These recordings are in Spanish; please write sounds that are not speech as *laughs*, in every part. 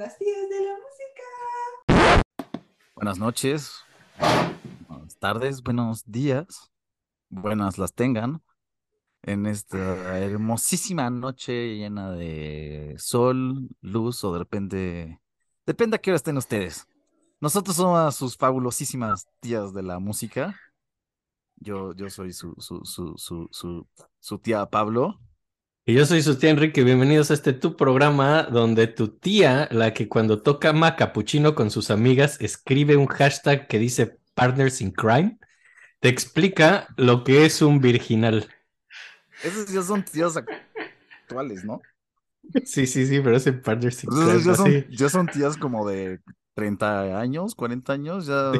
las tías de la música. Buenas noches, buenas tardes, buenos días, buenas las tengan en esta hermosísima noche llena de sol, luz o de repente, depende a qué hora estén ustedes. Nosotros somos sus fabulosísimas tías de la música. Yo, yo soy su, su, su, su, su, su tía Pablo. Y yo soy su tía Enrique, bienvenidos a este tu programa donde tu tía, la que cuando toca macapuchino con sus amigas, escribe un hashtag que dice Partners in Crime, te explica lo que es un virginal. Esos ya son tías actuales, ¿no? Sí, sí, sí, pero ese Partners in Entonces, Crime. ya, así. son, ya son tías como de 30 años, 40 años, ya,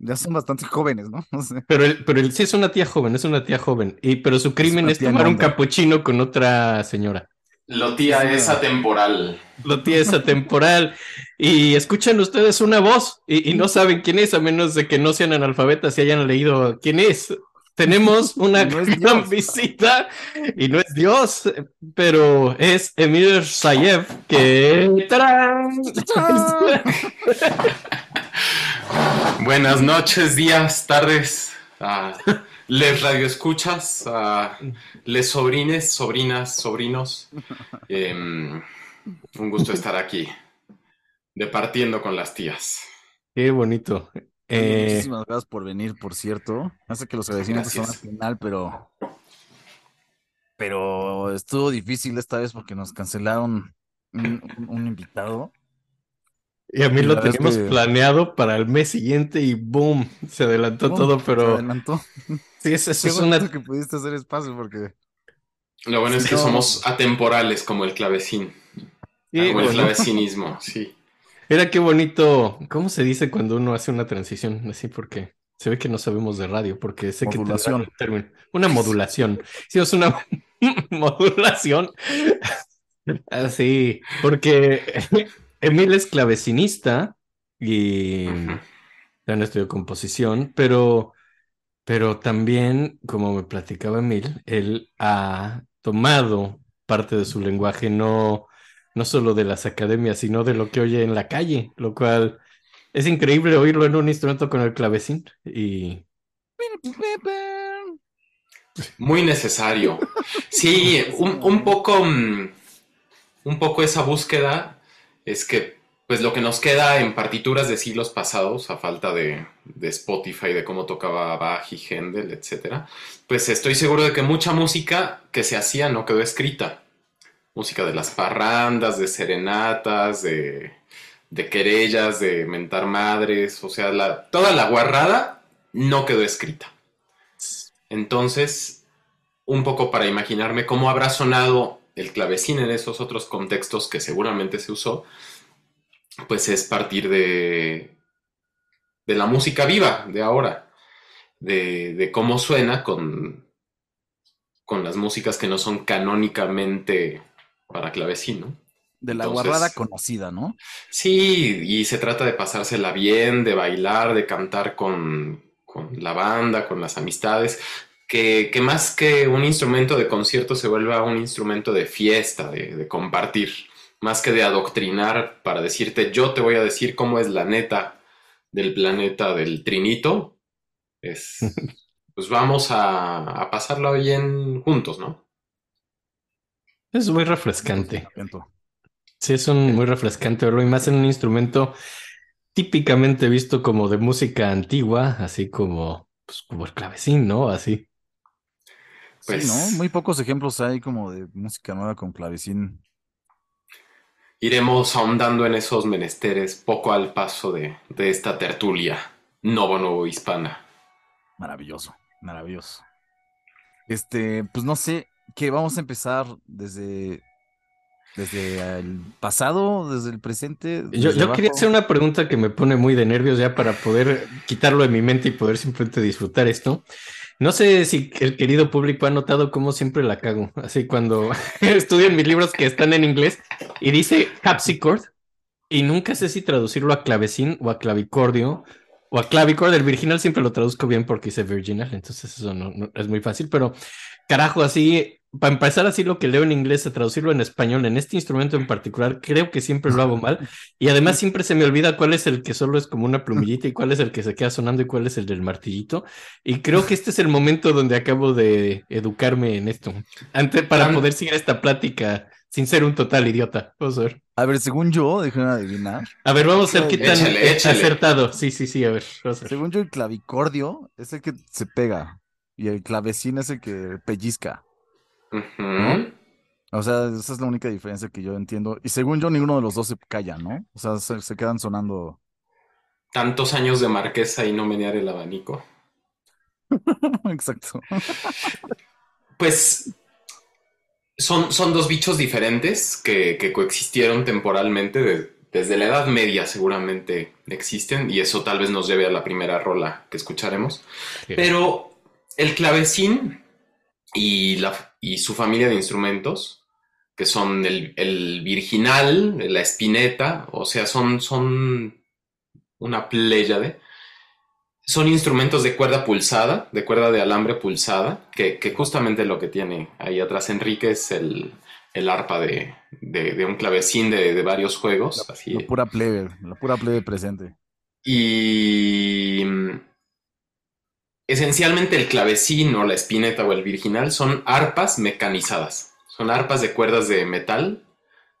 ya son bastante jóvenes, ¿no? *laughs* Sea, Pero, el, pero el- sí es una tía joven, es una tía joven. Y, pero su crimen es tomar un capuchino con otra señora. Lo tía Sí, es atemporal. Lo tía es atemporal. Y escuchan ustedes una voz y, y no saben quién es, a menos de que no sean analfabetas y hayan leído quién es. Tenemos *laughs* una No gran Dios. *laughs* visita y no es Dios, pero es Emir Sayev que... ¡Tarán! Buenas noches, días, tardes. a les radioescuchas, a les sobrines, sobrinas, sobrinos. Em, un gusto estar aquí, departiendo con las tías. Qué bonito. Eh, Muchísimas gracias por venir, por cierto. Hace que los agradecimientos son al final, pero. Pero estuvo difícil esta vez porque nos cancelaron un, un- un invitado. Y a mí y lo es teníamos que- planeado para el mes siguiente y boom, se adelantó todo, Se pero adelantó. *laughs* sí, es, es Qué una que pudiste hacer espacio porque. Lo bueno es que No. somos atemporales como el clavecín, Sí, como el clavecinismo, *laughs* sí. Era qué bonito. ¿Cómo se dice cuando uno hace una transición? Así porque se ve que no sabemos de radio, porque sé que Modulación. un término. Una modulación. Hicimos una *laughs* modulación. Así, porque Emil es clavecinista y Ujú. también estudió composición, pero, pero también, como me platicaba Emil, él ha tomado parte de su lenguaje, no, no solo de las academias, sino de lo que oye en la calle, lo cual es increíble oírlo en un instrumento con el clavecín. Y Muy necesario. Sí, un, un poco, mm, un poco esa búsqueda es que, pues lo que nos queda en partituras de siglos pasados, a falta de, de Spotify, de cómo tocaba Bach y Händel, etcétera, pues estoy seguro de que mucha música que se hacía no quedó escrita. Música de las parrandas, de serenatas, de, de querellas, de mentar madres, o sea, la, toda la guarrada no quedó escrita. Entonces, un poco para imaginarme cómo habrá sonado el clavecín en esos otros contextos que seguramente se usó, pues es partir de, de la música viva de ahora, de, de cómo suena con, con las músicas que no son canónicamente para clavecín, ¿no? De la Entonces- guarrada conocida, ¿no? Sí, y se trata de pasársela bien, de bailar, de cantar con, con la banda, con las amistades, que, que más que un instrumento de concierto se vuelva un instrumento de fiesta, de, de compartir, más que de adoctrinar para decirte yo te voy a decir cómo es la neta del planeta del trinito, es *laughs* pues vamos a, a pasarla bien juntos, ¿no? es muy refrescante. Sí, es un muy refrescante verlo y más en un instrumento típicamente visto como de música antigua, así como, pues, como el clavecín, ¿no? Así. Pues- sí, ¿no? Muy pocos ejemplos hay como de música nueva con clavecín. Iremos ahondando en esos menesteres poco al paso de, de esta tertulia novo nuevo hispana. Maravilloso, maravilloso. Este, pues no sé, que vamos a empezar desde, desde el pasado, desde el presente. Yo, desde yo quería hacer una pregunta que me pone muy de nervios ya para poder quitarlo de mi mente y poder simplemente disfrutar esto. No sé si el querido público ha notado cómo siempre la cago. Así cuando *laughs* estudian mis libros que están en inglés y dice harpsichord y nunca sé si traducirlo a clavecín o a clavicordio o a clavichord. El virginal siempre lo traduzco bien porque dice virginal, entonces eso no- es muy fácil, pero carajo, así para empezar así lo que leo en inglés, a traducirlo en español, en este instrumento en particular, creo que siempre lo hago mal. Y además *laughs* siempre se me olvida cuál es el que solo es como una plumillita y cuál es el que se queda sonando y cuál es el del martillito. Y creo que este es el momento donde acabo de educarme en esto. Antes, para poder seguir esta plática sin ser un total idiota. Vamos a ver. A ver, según yo, déjenme adivinar. A ver, vamos a ver qué tan Échale, échale. acertado. Sí, sí, sí, a ver. vamos a ver. Según yo, el clavicordio es el que se pega y el clavecín es el que pellizca. Ujú. O sea, esa es la única diferencia que yo entiendo. Y según yo, ninguno de los dos se calla, ¿no? O sea, se, se quedan sonando. Tantos años de marquesa y no menear el abanico. *laughs* Exacto. Pues son, son dos bichos diferentes que, que coexistieron temporalmente de- desde la Edad Media seguramente existen y eso tal vez nos lleve a la primera rola que escucharemos. Pero el clavecín y, la, y su familia de instrumentos, que son el, el virginal, la espineta, o sea, son, son una pléyade, son instrumentos de cuerda pulsada, de cuerda de alambre pulsada, que, que justamente lo que tiene ahí atrás Enrique es el, el arpa de, de- de un clavecín de, de varios juegos. así. La pura plebe, la pura plebe presente. Y esencialmente el clavecín o la espineta o el virginal son arpas mecanizadas. Son arpas de cuerdas de metal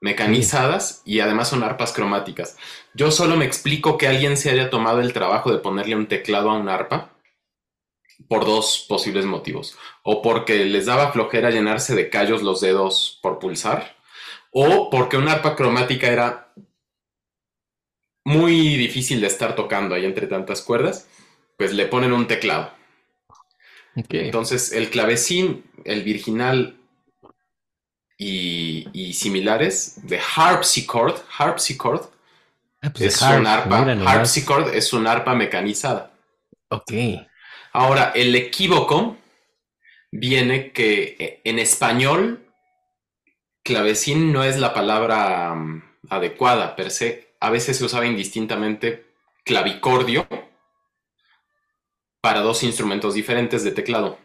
mecanizadas y además son arpas cromáticas. Yo solo me explico que alguien se haya tomado el trabajo de ponerle un teclado a un arpa por dos posibles motivos. O porque les daba flojera llenarse de callos los dedos por pulsar, o porque una arpa cromática era muy difícil de estar tocando ahí entre tantas cuerdas, pues le ponen un teclado. Entonces, el clavecín, el virginal y, y similares de harpsichord, harpsichord Ah, pues es harp, un arpa, harpsichord es un arpa mecanizada. Ok. Ahora, el equívoco viene que eh, en español clavecín no es la palabra mm, adecuada per se. A veces se usaba indistintamente clavicordio para dos instrumentos diferentes de teclado.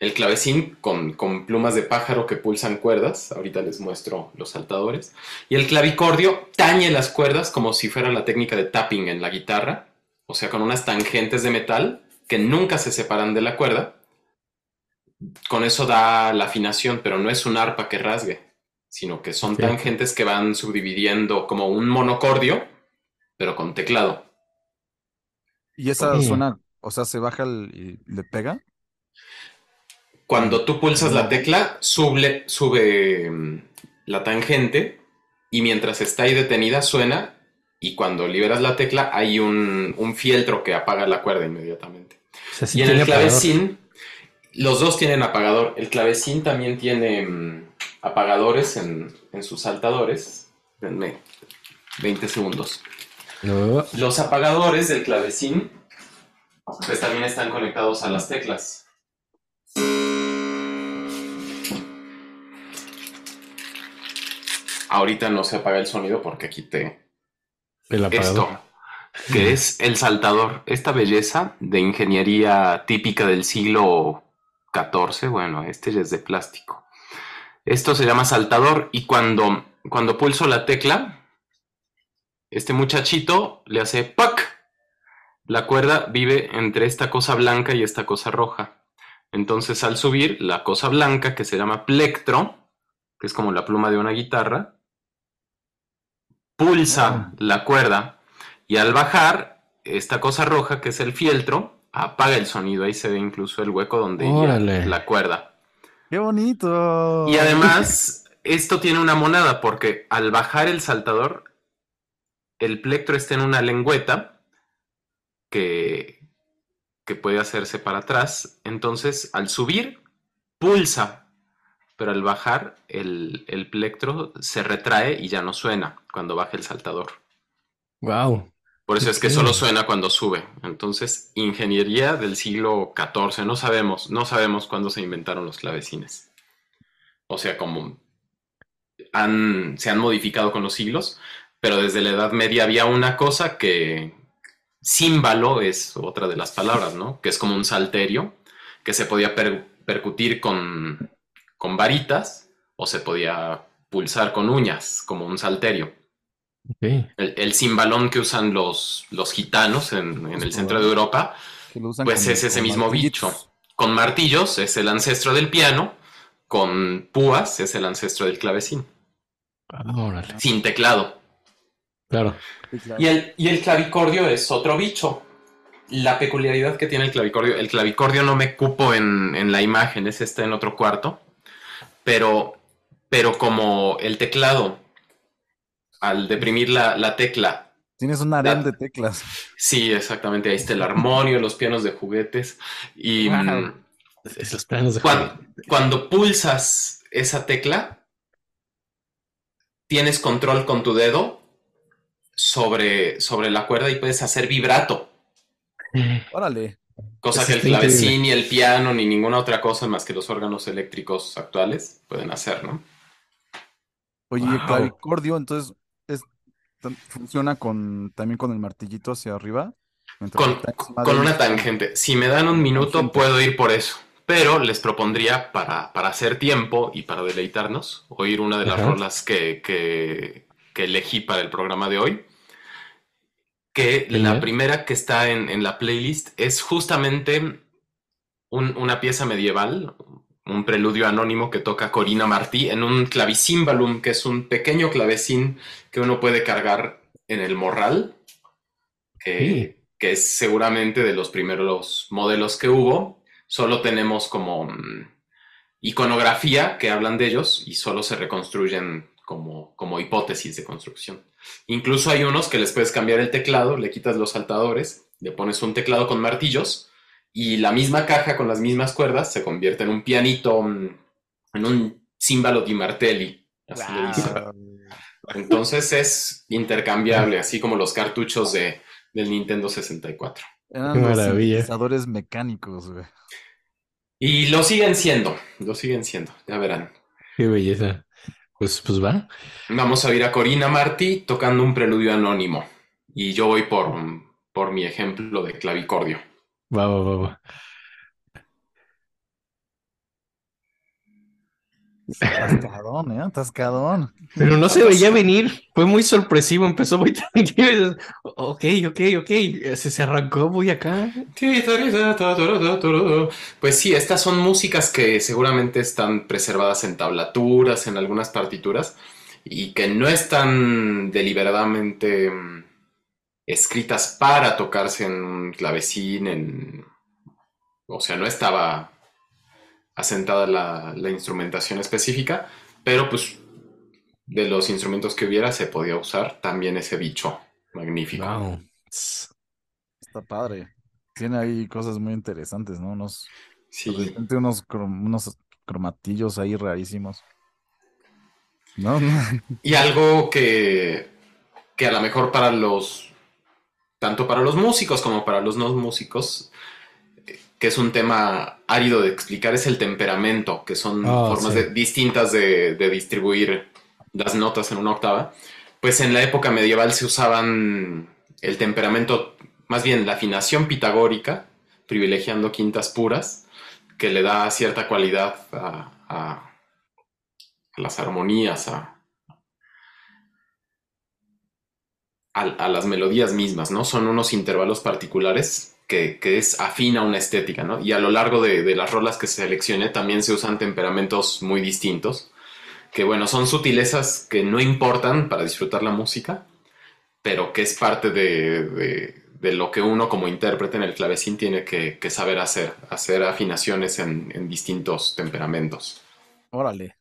El clavecín con, con plumas de pájaro que pulsan cuerdas, ahorita les muestro los saltadores, y el clavicordio tañe las cuerdas como si fuera la técnica de tapping en la guitarra, o sea, con unas tangentes de metal que nunca se separan de la cuerda. Con eso da la afinación, pero no es un arpa que rasgue, sino que son tangentes que van subdividiendo como un monocordio, pero con teclado. Y esa suena, o sea, se baja el- y le pega. Cuando tú pulsas la tecla, sube, sube mm, la tangente y mientras está ahí detenida suena y cuando liberas la tecla hay un, un fieltro que apaga la cuerda inmediatamente. O sea, sí y en el apagador. clavecín, los dos tienen apagador. El clavecín también tiene mm, apagadores en, en sus saltadores. Denme 20 segundos. No. Los apagadores del clavecín pues también están conectados a las teclas. Ahorita no se apaga el sonido porque quité El apagador. esto, que es el saltador. Esta belleza de ingeniería típica del siglo XIV, bueno, este ya es de plástico. Esto se llama saltador y cuando, cuando pulso la tecla, este muchachito le hace ¡pac! La cuerda vive entre esta cosa blanca y esta cosa roja. Entonces al subir, la cosa blanca, que se llama plectro, que es como la pluma de una guitarra, pulsa la cuerda y al bajar, esta cosa roja, que es el fieltro, apaga el sonido. Ahí se ve incluso el hueco donde Órale. la cuerda. ¡Qué bonito! Y además, esto tiene una monada porque al bajar el saltador, el plectro está en una lengüeta que, que puede hacerse para atrás. Entonces, al subir, pulsa. Pero al bajar, el, el plectro se retrae y ya no suena cuando baja el saltador. Wow. Por eso es que solo suena cuando sube. Entonces, ingeniería del siglo XIV. No sabemos, no sabemos cuándo se inventaron los clavecines. O sea, como han, se han modificado con los siglos, pero desde la Edad Media había una cosa que címbalo es otra de las palabras, ¿no? Que es como un salterio que se podía per- percutir con, con varitas o se podía pulsar con uñas, como un salterio. El, el cimbalón que usan los, los gitanos en, en el centro de Europa, pues es ese mismo martillitos. bicho. Con martillos es el ancestro del piano, con púas es el ancestro del clavecín, Ah, sin teclado. Claro. Sí, claro. Y el, y el clavicordio es otro bicho. La peculiaridad que tiene el clavicordio, el clavicordio no me cupo en, en la imagen, ese está en otro cuarto, pero, pero como el teclado, al deprimir la, la tecla, Tienes un harem La- de teclas. sí, exactamente, ahí está el armonio, los pianos de juguetes, y Wow. mm, Esos planos de cuando, cuando pulsas esa tecla, tienes control con tu dedo sobre, sobre la cuerda y puedes hacer vibrato. Órale. Cosa Eso que el está increíble. clavecín y el piano ni ninguna otra cosa más que los órganos eléctricos actuales pueden hacer, ¿no? Oye, y el Wow. clavicordio, entonces, es, funciona con también con el martillito hacia arriba. Con, una tangente. Si me dan un minuto, Tangente. puedo ir por eso. Pero les propondría, para, para hacer tiempo y para deleitarnos, oír una de las Ajá. rolas que, que- que elegí para el programa de hoy. Que la primera que está en, en la playlist es justamente un- una pieza medieval, un preludio anónimo que toca Corina Martí en un clavicímbalum, que es un pequeño clavecín que uno puede cargar en el morral, que, que es seguramente de los primeros modelos que hubo. Solo tenemos como mm, iconografía que hablan de ellos y solo se reconstruyen como, como hipótesis de construcción. Incluso hay unos que les puedes cambiar el teclado, le quitas los saltadores, le pones un teclado con martillos y la misma caja con las mismas cuerdas se convierte en un pianito, en un címbalo di martelli. Así le dicen. Entonces es intercambiable, así como los cartuchos de, del Nintendo 64. Eran Qué los maravilla. sintetizadores mecánicos, güey. Y lo siguen siendo, lo siguen siendo, ya verán. Qué belleza. Pues, pues va. Vamos a ir a Corina Martí tocando un preludio anónimo. Y yo voy por, por mi ejemplo de clavicordio. Va, va, va, va. Atascadón, ¿eh? Atascadón. Pero no se veía venir. Fue muy sorpresivo. Empezó muy *laughs* tranquilo. Ok, ok, ok. Se, se arrancó muy acá. Pues sí, estas son músicas que seguramente están preservadas en tablaturas, en algunas partituras, y que no están deliberadamente mm, escritas para tocarse en un clavecín, en... o sea, no estaba asentada la, la instrumentación específica, pero pues de los instrumentos que hubiera se podía usar también ese bicho magnífico. Wow. Está padre. Tiene ahí cosas muy interesantes, ¿no? Unos, de Sí. repente unos, crom- unos cromatillos ahí rarísimos. ¿No? Y algo que, que a lo mejor para los, tanto para los músicos como para los no músicos, eh, que es un tema árido de explicar, es el temperamento, que son Ah, formas sí. de- distintas de, de distribuir las notas en una octava. Pues en la época medieval se usaban el temperamento, más bien la afinación pitagórica, privilegiando quintas puras, que le da cierta cualidad a, a- a las armonías, a, a, a las melodías mismas, ¿no? Son unos intervalos particulares que, que es afina una estética, ¿no? Y a lo largo de, de las rolas que seleccioné también se usan temperamentos muy distintos, que bueno, son sutilezas que no importan para disfrutar la música, pero que es parte de, de- de lo que uno como intérprete en el clavecín tiene que, que saber hacer, hacer afinaciones en, en distintos temperamentos. Órale.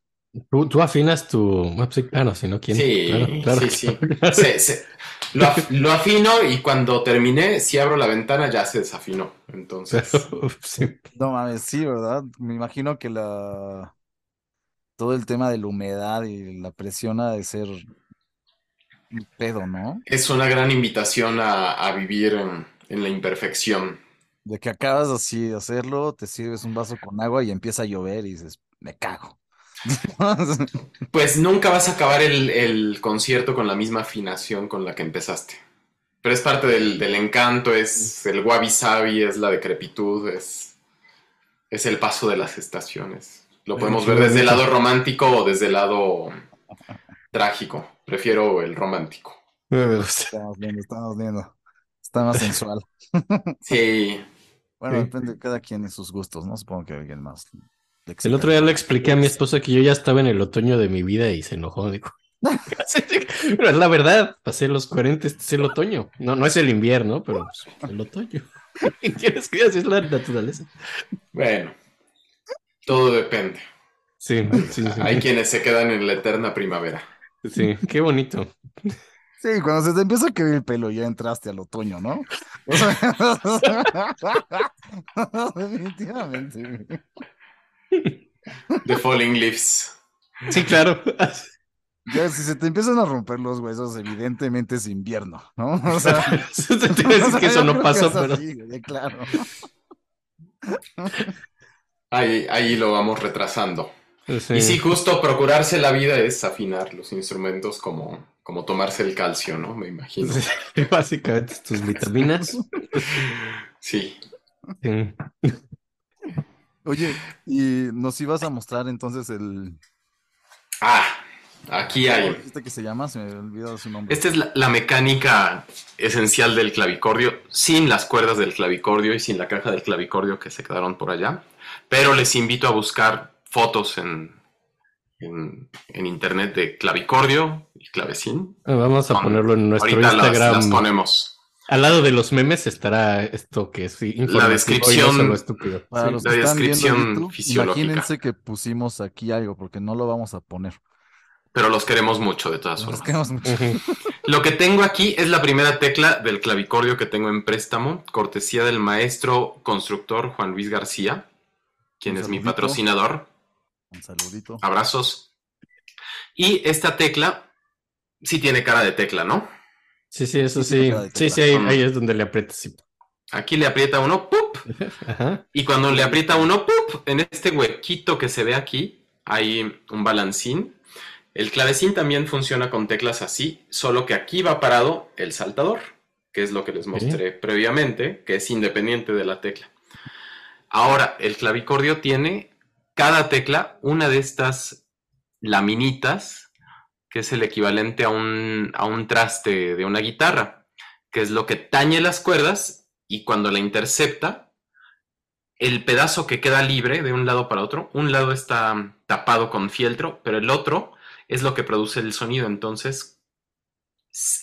Tú, tú afinas tu. ah, no, ¿quién? Sí, Claro, claro, sí, sí. claro. Se- *laughs* se- lo, af- lo afino y cuando terminé, si abro la ventana ya se desafinó. Entonces, *laughs* Sí. No mames, sí, ¿verdad? Me imagino que la todo el tema de la humedad y la presión ha de ser un pedo, ¿no? es una gran invitación a, a vivir en, en la imperfección. De que acabas así de hacerlo, te sirves un vaso con agua y empieza a llover y dices, me cago. *laughs* Pues nunca vas a acabar el, el concierto con la misma afinación con la que empezaste. Pero es parte del, del encanto, es el wabi sabi, es la decrepitud, es, es el paso de las estaciones. Lo podemos ver desde el lado romántico o desde el lado trágico. Prefiero el romántico. Me gusta. Estamos viendo, estamos viendo. Está más sensual. *laughs* Sí, Bueno, Sí. depende de cada quien y sus gustos, ¿no? Supongo que alguien más. El otro día le expliqué a mi esposa que yo ya estaba en el otoño de mi vida y se enojó. Dijo, *laughs* pero es la verdad, pasé los 40, este es el otoño. No, no es el invierno, pero pues, el otoño. *laughs* ¿Qué quieres que así es la naturaleza? bueno. Todo depende. Sí, sí, sí. Hay quienes se quedan en la eterna primavera. Sí, qué bonito. Sí, cuando se te empieza a caer el pelo ya entraste al otoño, ¿no? O *laughs* sea, Definitivamente. The Falling Leaves. Sí, claro. Ya, si se te empiezan a romper los huesos, evidentemente es invierno, ¿no? *laughs* O sea, *laughs* Te a decir que eso no *laughs* pasó, pero así, güey, claro. Ahí, ahí lo vamos retrasando. sí. Y sí, justo procurarse la vida es afinar los instrumentos como, como tomarse el calcio, ¿no? Me imagino. Sí, básicamente tus vitaminas. Sí. Sí. Oye, y nos ibas a mostrar entonces el. Ah, aquí ¿Cómo hay. dijiste que se llama? Se me olvidado su nombre. Esta es la, la mecánica esencial del clavicordio, sin las cuerdas del clavicordio y sin la caja del clavicordio que se quedaron por allá. Pero les invito a buscar fotos en, en, en internet de clavicordio y clavecín. Vamos a Con- ponerlo en nuestro Ahorita las, Instagram. las ponemos. Al lado de los memes estará esto que es y descripción- no solo estúpido. Para Sí. los la que están viendo descripción YouTube, fisiológica. imagínense que pusimos aquí algo, porque no lo vamos a poner. Pero los queremos mucho de todas Nos formas. queremos mucho. *laughs* Lo que tengo aquí es la primera tecla del clavicordio que tengo en préstamo, cortesía del maestro constructor Juan Luis García, quien Un es mi patrocinador. Un saludito. Abrazos. Y esta tecla sí tiene cara de tecla, ¿no? Sí, sí, eso Sí, sí. Sí, ahí, ahí es donde le aprietas. sí. Aquí le aprieta uno, ¡pup! *laughs* Ajá. Y cuando le aprieta uno, ¡pup! En este huequito que se ve aquí hay un balancín. El clavecín también funciona con teclas así, solo que aquí va parado el saltador, que es lo que les mostré previamente, que es independiente de la tecla. Ahora, el clavicordio tiene cada tecla una de estas laminitas, que es el equivalente a un, a un traste de una guitarra, que es lo que tañe las cuerdas y cuando la intercepta, el pedazo que queda libre de un lado para otro, un lado está tapado con fieltro, pero el otro es lo que produce el sonido. Entonces,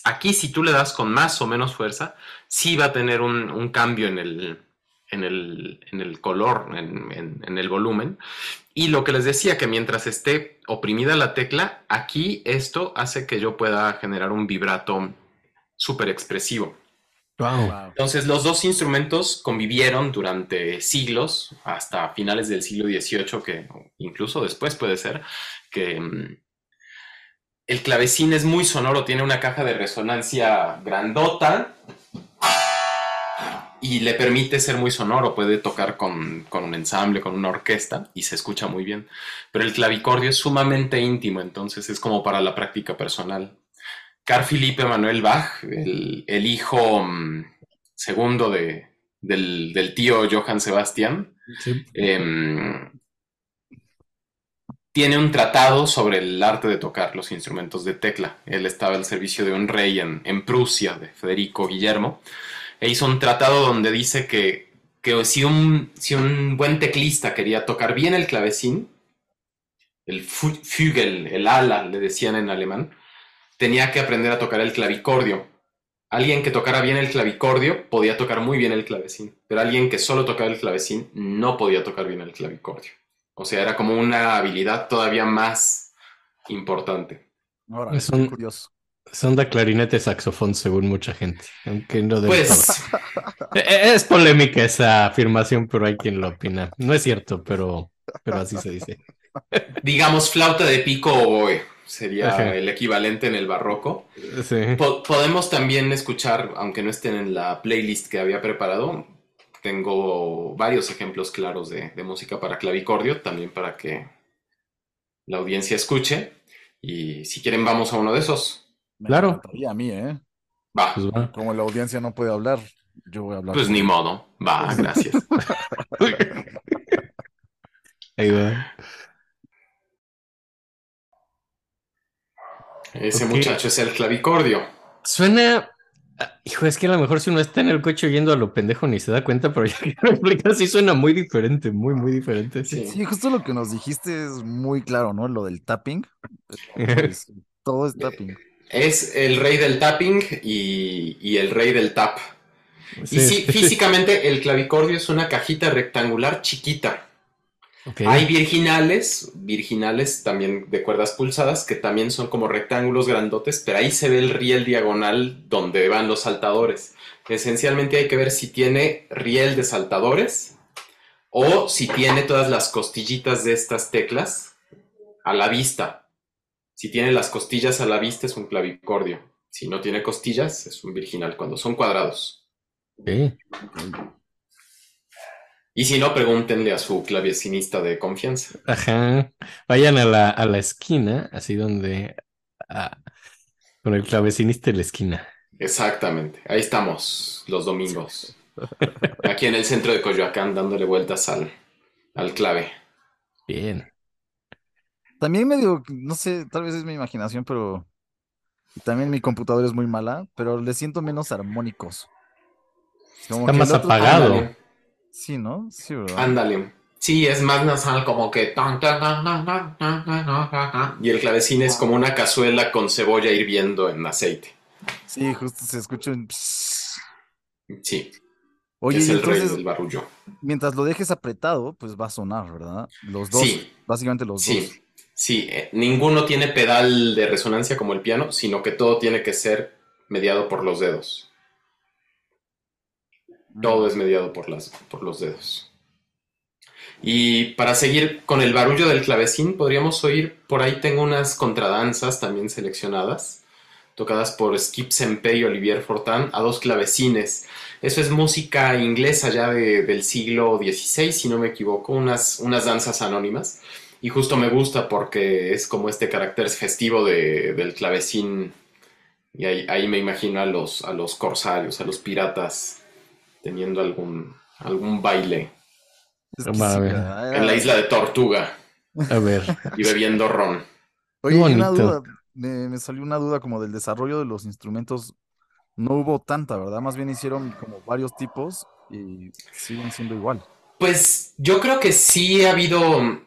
aquí si tú le das con más o menos fuerza, sí va a tener un, un cambio en el, en el, en el color, en, en- en el volumen. Y lo que les decía, que mientras esté oprimida la tecla, aquí esto hace que yo pueda generar un vibrato súper expresivo. Wow. Entonces, los dos instrumentos convivieron durante siglos, hasta finales del siglo XVIII, que incluso después puede ser, que mm, el clavecín es muy sonoro, tiene una caja de resonancia grandota y le permite ser muy sonoro, puede tocar con, con un ensamble, con una orquesta y se escucha muy bien. Pero el clavicordio es sumamente íntimo, entonces es como para la práctica personal. Carl Philippe Emanuel Bach, el, el hijo mm, segundo de, del, del tío Johann Sebastian, Sí. em, tiene un tratado sobre el arte de tocar los instrumentos de tecla. Él estaba al servicio de un rey en, en Prusia, de Federico Guillermo, e hizo un tratado donde dice que, que si, un, si un buen teclista quería tocar bien el clavecín, el Flügel, el ala, le decían en alemán, tenía que aprender a tocar el clavicordio. Alguien que tocara bien el clavicordio podía tocar muy bien el clavecín, pero alguien que solo tocaba el clavecín no podía tocar bien el clavicordio. O sea, era como una habilidad todavía más importante. Órale, Es un- curioso. Sonda, clarinete, saxofón, según mucha gente. Aunque no debe Pues *laughs* eh, Es polémica esa afirmación, pero hay quien lo opina. No es cierto, pero, pero así se dice. *laughs* digamos flauta de pico o oboe sería Ajá. el equivalente en el barroco. Sí. Po- podemos también escuchar, aunque no estén en la playlist que había preparado, tengo varios ejemplos claros de, de música para clavicordio, también para que la audiencia escuche. Y si quieren, vamos a uno de esos. Me claro. A mí, ¿eh? Bah. Pues, bah. Como la audiencia no puede hablar, yo voy a hablar. Pues ni modo. Va, *laughs* gracias. Ahí va. Ese muchacho es el clavicordio. Suena. Ah, hijo, es que a lo mejor si uno está en el coche oyendo a lo pendejo ni se da cuenta, pero *laughs* ya que lo explicas, sí suena muy diferente, muy, muy diferente. Sí. sí, justo lo que nos dijiste es muy claro, ¿no? Lo del tapping. *laughs* Pues, todo es tapping. Es el rey del tapping y, y el rey del tap. Sí, Y sí, *laughs* físicamente el clavicordio es una cajita rectangular chiquita. Hay virginales, virginales también de cuerdas pulsadas, que también son como rectángulos grandotes, pero ahí se ve el riel diagonal donde van los saltadores. Esencialmente hay que ver si tiene riel de saltadores o si tiene todas las costillitas de estas teclas a la vista. Si tiene las costillas a la vista es un clavicordio. Si no tiene costillas es un virginal, cuando son cuadrados. Y si no, pregúntenle a su clavecinista de confianza. Ajá. Vayan a la, a la esquina, así donde. ah, con el clavecinista en la esquina. Exactamente, ahí estamos los domingos. Aquí en el centro de Coyoacán dándole vueltas al, al clave. Bien. También medio, no sé, tal vez es mi imaginación, pero también mi computadora es muy mala, pero le siento menos armónicos. Está más apagado. Sí, ¿no? Sí, ¿verdad? Ándale. Sí, es más nasal, como que. Y el clavecín es como una cazuela con cebolla hirviendo en aceite. Sí, justo se escucha un. Sí. Oye, es el entonces, rey del barullo. Mientras lo dejes apretado, pues va a sonar, ¿verdad? Los dos. Sí. Básicamente los dos. Sí sí, eh, ninguno tiene pedal de resonancia como el piano, sino que todo tiene que ser mediado por los dedos. Todo es mediado por, las, por los dedos. Y para seguir con el barullo del clavecín, podríamos oír, por ahí tengo unas contradanzas también seleccionadas, tocadas por Skip Sempe y Olivier Fortin, a dos clavecines. Eso es música inglesa ya de- del siglo XVI, si no me equivoco, unas, unas danzas anónimas. Y justo me gusta porque es como este carácter festivo de- del clavecín. Y ahí, ahí me imagino a los, a los corsarios, a los piratas teniendo algún, algún baile Es que Va, sí, a ver. ¿verdad? en la isla de Tortuga A ver. y bebiendo ron. Oye, una bonito. duda, me, me salió una duda como del desarrollo de los instrumentos. No hubo tanta, ¿verdad? Más bien hicieron como varios tipos y siguen siendo igual. Pues yo creo que sí ha habido...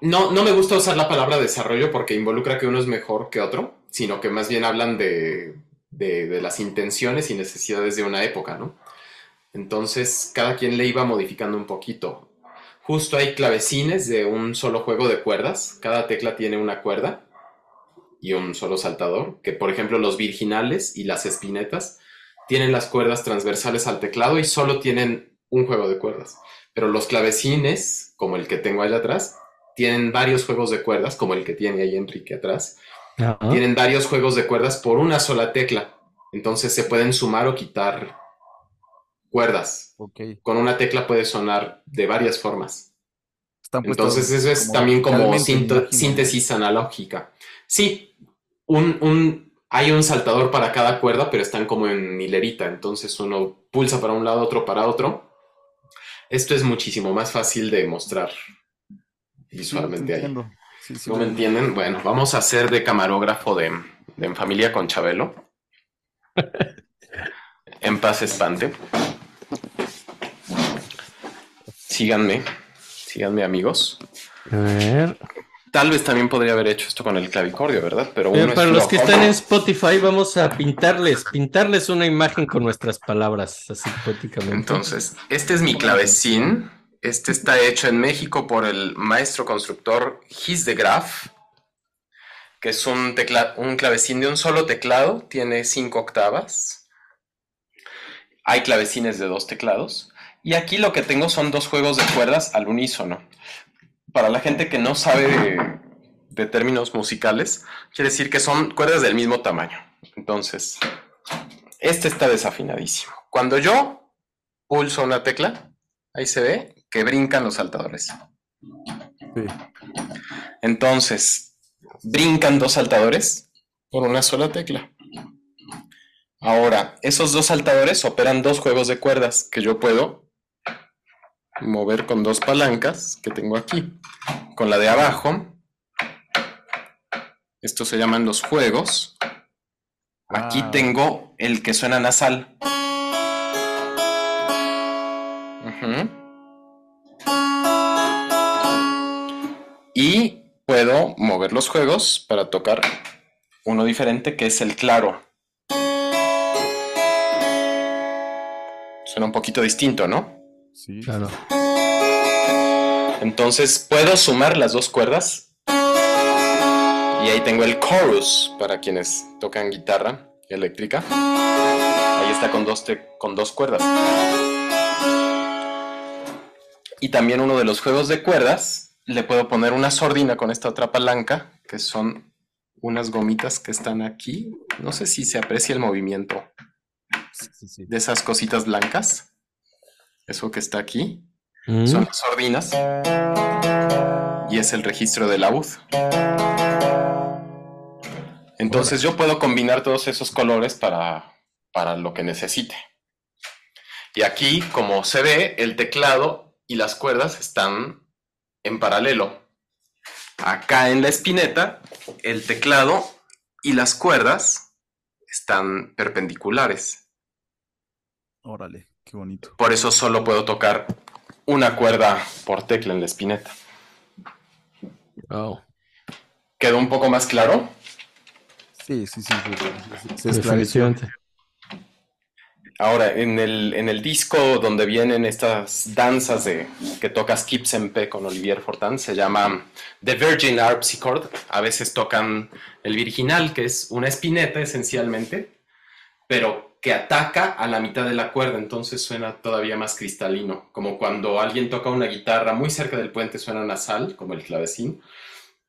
No, no me gusta usar la palabra desarrollo porque involucra que uno es mejor que otro, sino que más bien hablan de, de, de las intenciones y necesidades de una época, ¿no? Entonces cada quien le iba modificando un poquito. Justo hay clavecines de un solo juego de cuerdas, cada tecla tiene una cuerda y un solo saltador, que por ejemplo los virginales y las espinetas tienen las cuerdas transversales al teclado y solo tienen un juego de cuerdas. Pero los clavecines, como el que tengo allá atrás, tienen varios juegos de cuerdas, como el que tiene ahí Enrique atrás. Tienen varios juegos de cuerdas por una sola tecla. Entonces se pueden sumar o quitar cuerdas. Con una tecla puede sonar de varias formas. Entonces eso es como también como síntesis analógica. Sí, un, un- hay un saltador para cada cuerda, pero están como en hilerita. Entonces uno pulsa para un lado, otro para otro. Esto es muchísimo más fácil de mostrar Visualmente te ahí. entiendo. Sí, sí, ¿No me entienden? Bueno, vamos a hacer de camarógrafo de, de En Familia con Chabelo. *laughs* En paz espante. Síganme, síganme amigos. A ver. Tal vez también podría haber hecho esto con el clavicordio, ¿verdad? Pero Pero para los que están en Spotify, vamos a pintarles, pintarles una imagen con nuestras palabras, así poéticamente. Entonces, este es mi clavecín. Este está hecho en México por el maestro constructor Gis de Graaf, que es un, tecla- un clavecín de un solo teclado, tiene cinco octavas. Hay clavecines de dos teclados. Y aquí lo que tengo son dos juegos de cuerdas al unísono. Para la gente que no sabe de, de términos musicales, quiere decir que son cuerdas del mismo tamaño. Entonces, este está desafinadísimo. Cuando yo pulso una tecla, ahí se ve que brincan los saltadores. Sí. Entonces, brincan dos saltadores por una sola tecla. Ahora, esos dos saltadores operan dos juegos de cuerdas que yo puedo mover con dos palancas que tengo aquí. Con la de abajo, Estos se llaman los juegos. Aquí Ah. tengo el que suena nasal. Y puedo mover los juegos para tocar uno diferente que es el claro. Suena un poquito distinto, ¿no? Sí. Claro. Entonces puedo sumar las dos cuerdas. Y ahí tengo el chorus para quienes tocan guitarra eléctrica. Ahí está con dos, con dos cuerdas. Y también uno de los juegos de cuerdas, le puedo poner una sordina con esta otra palanca, que son unas gomitas que están aquí. No sé si se aprecia el movimiento Sí, sí, sí. de esas cositas blancas. Eso que está aquí. Mm. Son las sordinas. Y es el registro de laúd. Entonces yo puedo combinar todos esos colores para, para lo que necesite. Y aquí, como se ve, el teclado y las cuerdas están en paralelo. Acá en la espineta, el teclado y las cuerdas están perpendiculares. Órale, qué bonito. Por eso solo puedo tocar una cuerda por tecla en la espineta. Wow. ¿Quedó un poco más claro? Sí, sí, sí. sí, sí, sí, Se esclareció. Ahora, en el, en el disco donde vienen estas danzas de, que toca Skip Sempe con Olivier Fortin, se llama The Virgin Harpsichord. A veces tocan el virginal, que es una espineta esencialmente, pero que ataca a la mitad de la cuerda, entonces suena todavía más cristalino. Como cuando alguien toca una guitarra muy cerca del puente suena nasal, como el clavecín.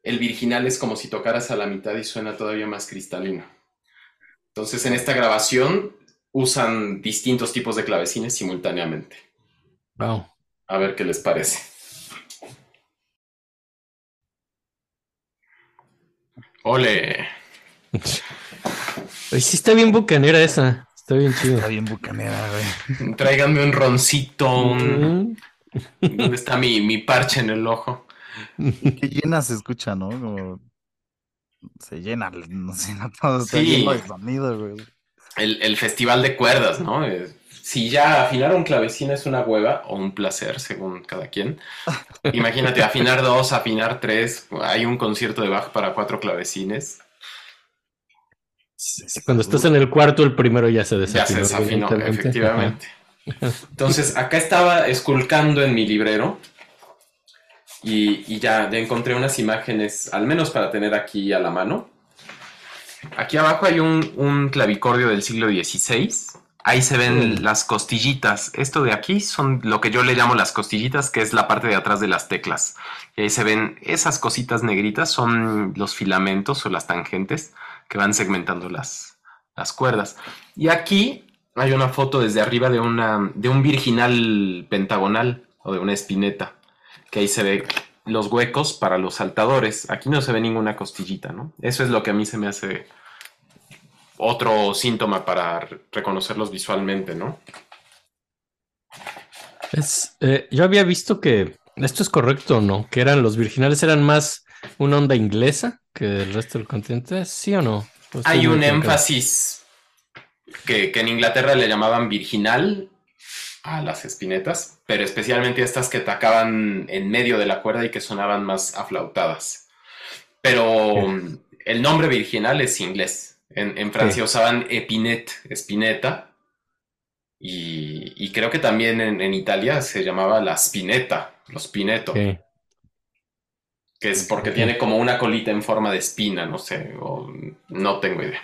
El virginal es como si tocaras a la mitad y suena todavía más cristalino. Entonces, en esta grabación usan distintos tipos de clavecines simultáneamente. Wow. A ver qué les parece. Ole. *laughs* Ay, sí está bien bucanera esa. Está bien chido. Está bien bucanera, güey. Tráiganme un roncito. un-. ¿Dónde está mi, mi parche en el ojo? Qué llena se escucha, ¿no? Como se llena, no sé, no todo está Sí. lleno de sonido, güey. El, el festival de cuerdas, ¿no? Eh, Si ya afinar un clavecín es una hueva o un placer, según cada quien. *laughs* Imagínate, afinar dos, afinar tres. Hay un concierto de Bach para cuatro clavecines. Cuando estás en el cuarto, el primero ya se Ya se desafinó. desafinó, efectivamente. Entonces, acá estaba esculcando en mi librero y, y ya, ya encontré unas imágenes, al menos para tener aquí a la mano. Aquí abajo hay un, un clavicordio del siglo XVI. Ahí se ven Mm. las costillitas. Esto de aquí son lo que yo le llamo las costillitas, que es la parte de atrás de las teclas. Y ahí se ven esas cositas negritas, son los filamentos o las tangentes que van segmentando las, las cuerdas. Y aquí hay una foto desde arriba de, una, de un virginal pentagonal o de una espineta, que ahí se ve los huecos para los saltadores. Aquí no se ve ninguna costillita, ¿no? Eso es lo que a mí se me hace otro síntoma para re- reconocerlos visualmente, ¿no? Es, eh, yo había visto que esto es correcto o no, que eran los virginales eran más una onda inglesa que el resto del continente, ¿sí o no? ¿O estoy Hay un énfasis que, que en Inglaterra le llamaban virginal a las espinetas, pero especialmente estas que atacaban en medio de la cuerda y que sonaban más aflautadas. Pero el nombre virginal es inglés. En, en Francia usaban epinet, espineta, y, y creo que también en, en Italia se llamaba la spinetta, lo spineto, Ok. que es porque tiene como una colita en forma de espina, no sé, o no tengo idea.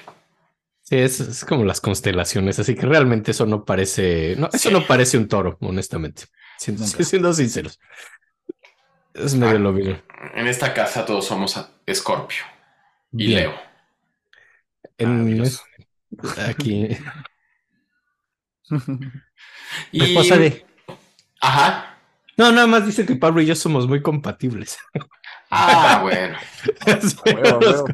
Sí, es, es como las constelaciones, así que realmente eso no parece, no, eso Sí. no parece un toro, honestamente, siendo, *laughs* siendo sinceros. Es medio Ah. lo mismo. En esta casa todos somos Escorpio y Bien. Leo. En- Maravilloso. aquí, *laughs* Y, esposa de- Ajá. No, nada más dice que Pablo y yo somos muy compatibles. Ah, bueno. *laughs* huevo, a huevo.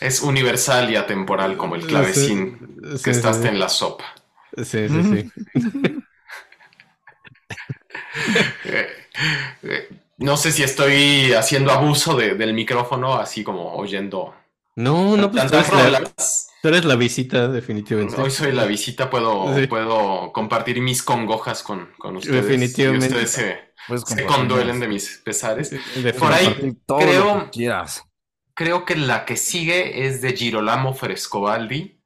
Es universal y atemporal como el clavecín Sí, que sí, hasta en la sopa. Sí, sí, sí. Eh, *laughs* eh, No sé si estoy haciendo abuso de- del micrófono, así como oyendo No, no, pues tú eres, la, rolas. tú eres la visita, definitivamente. Hoy soy la visita, puedo, Sí. puedo compartir mis congojas con, con ustedes. Definitivamente. Y ustedes se, conduelen de mis pesares. Por ahí todo creo- lo que quieras. Creo que la que sigue es de Girolamo Frescobaldi,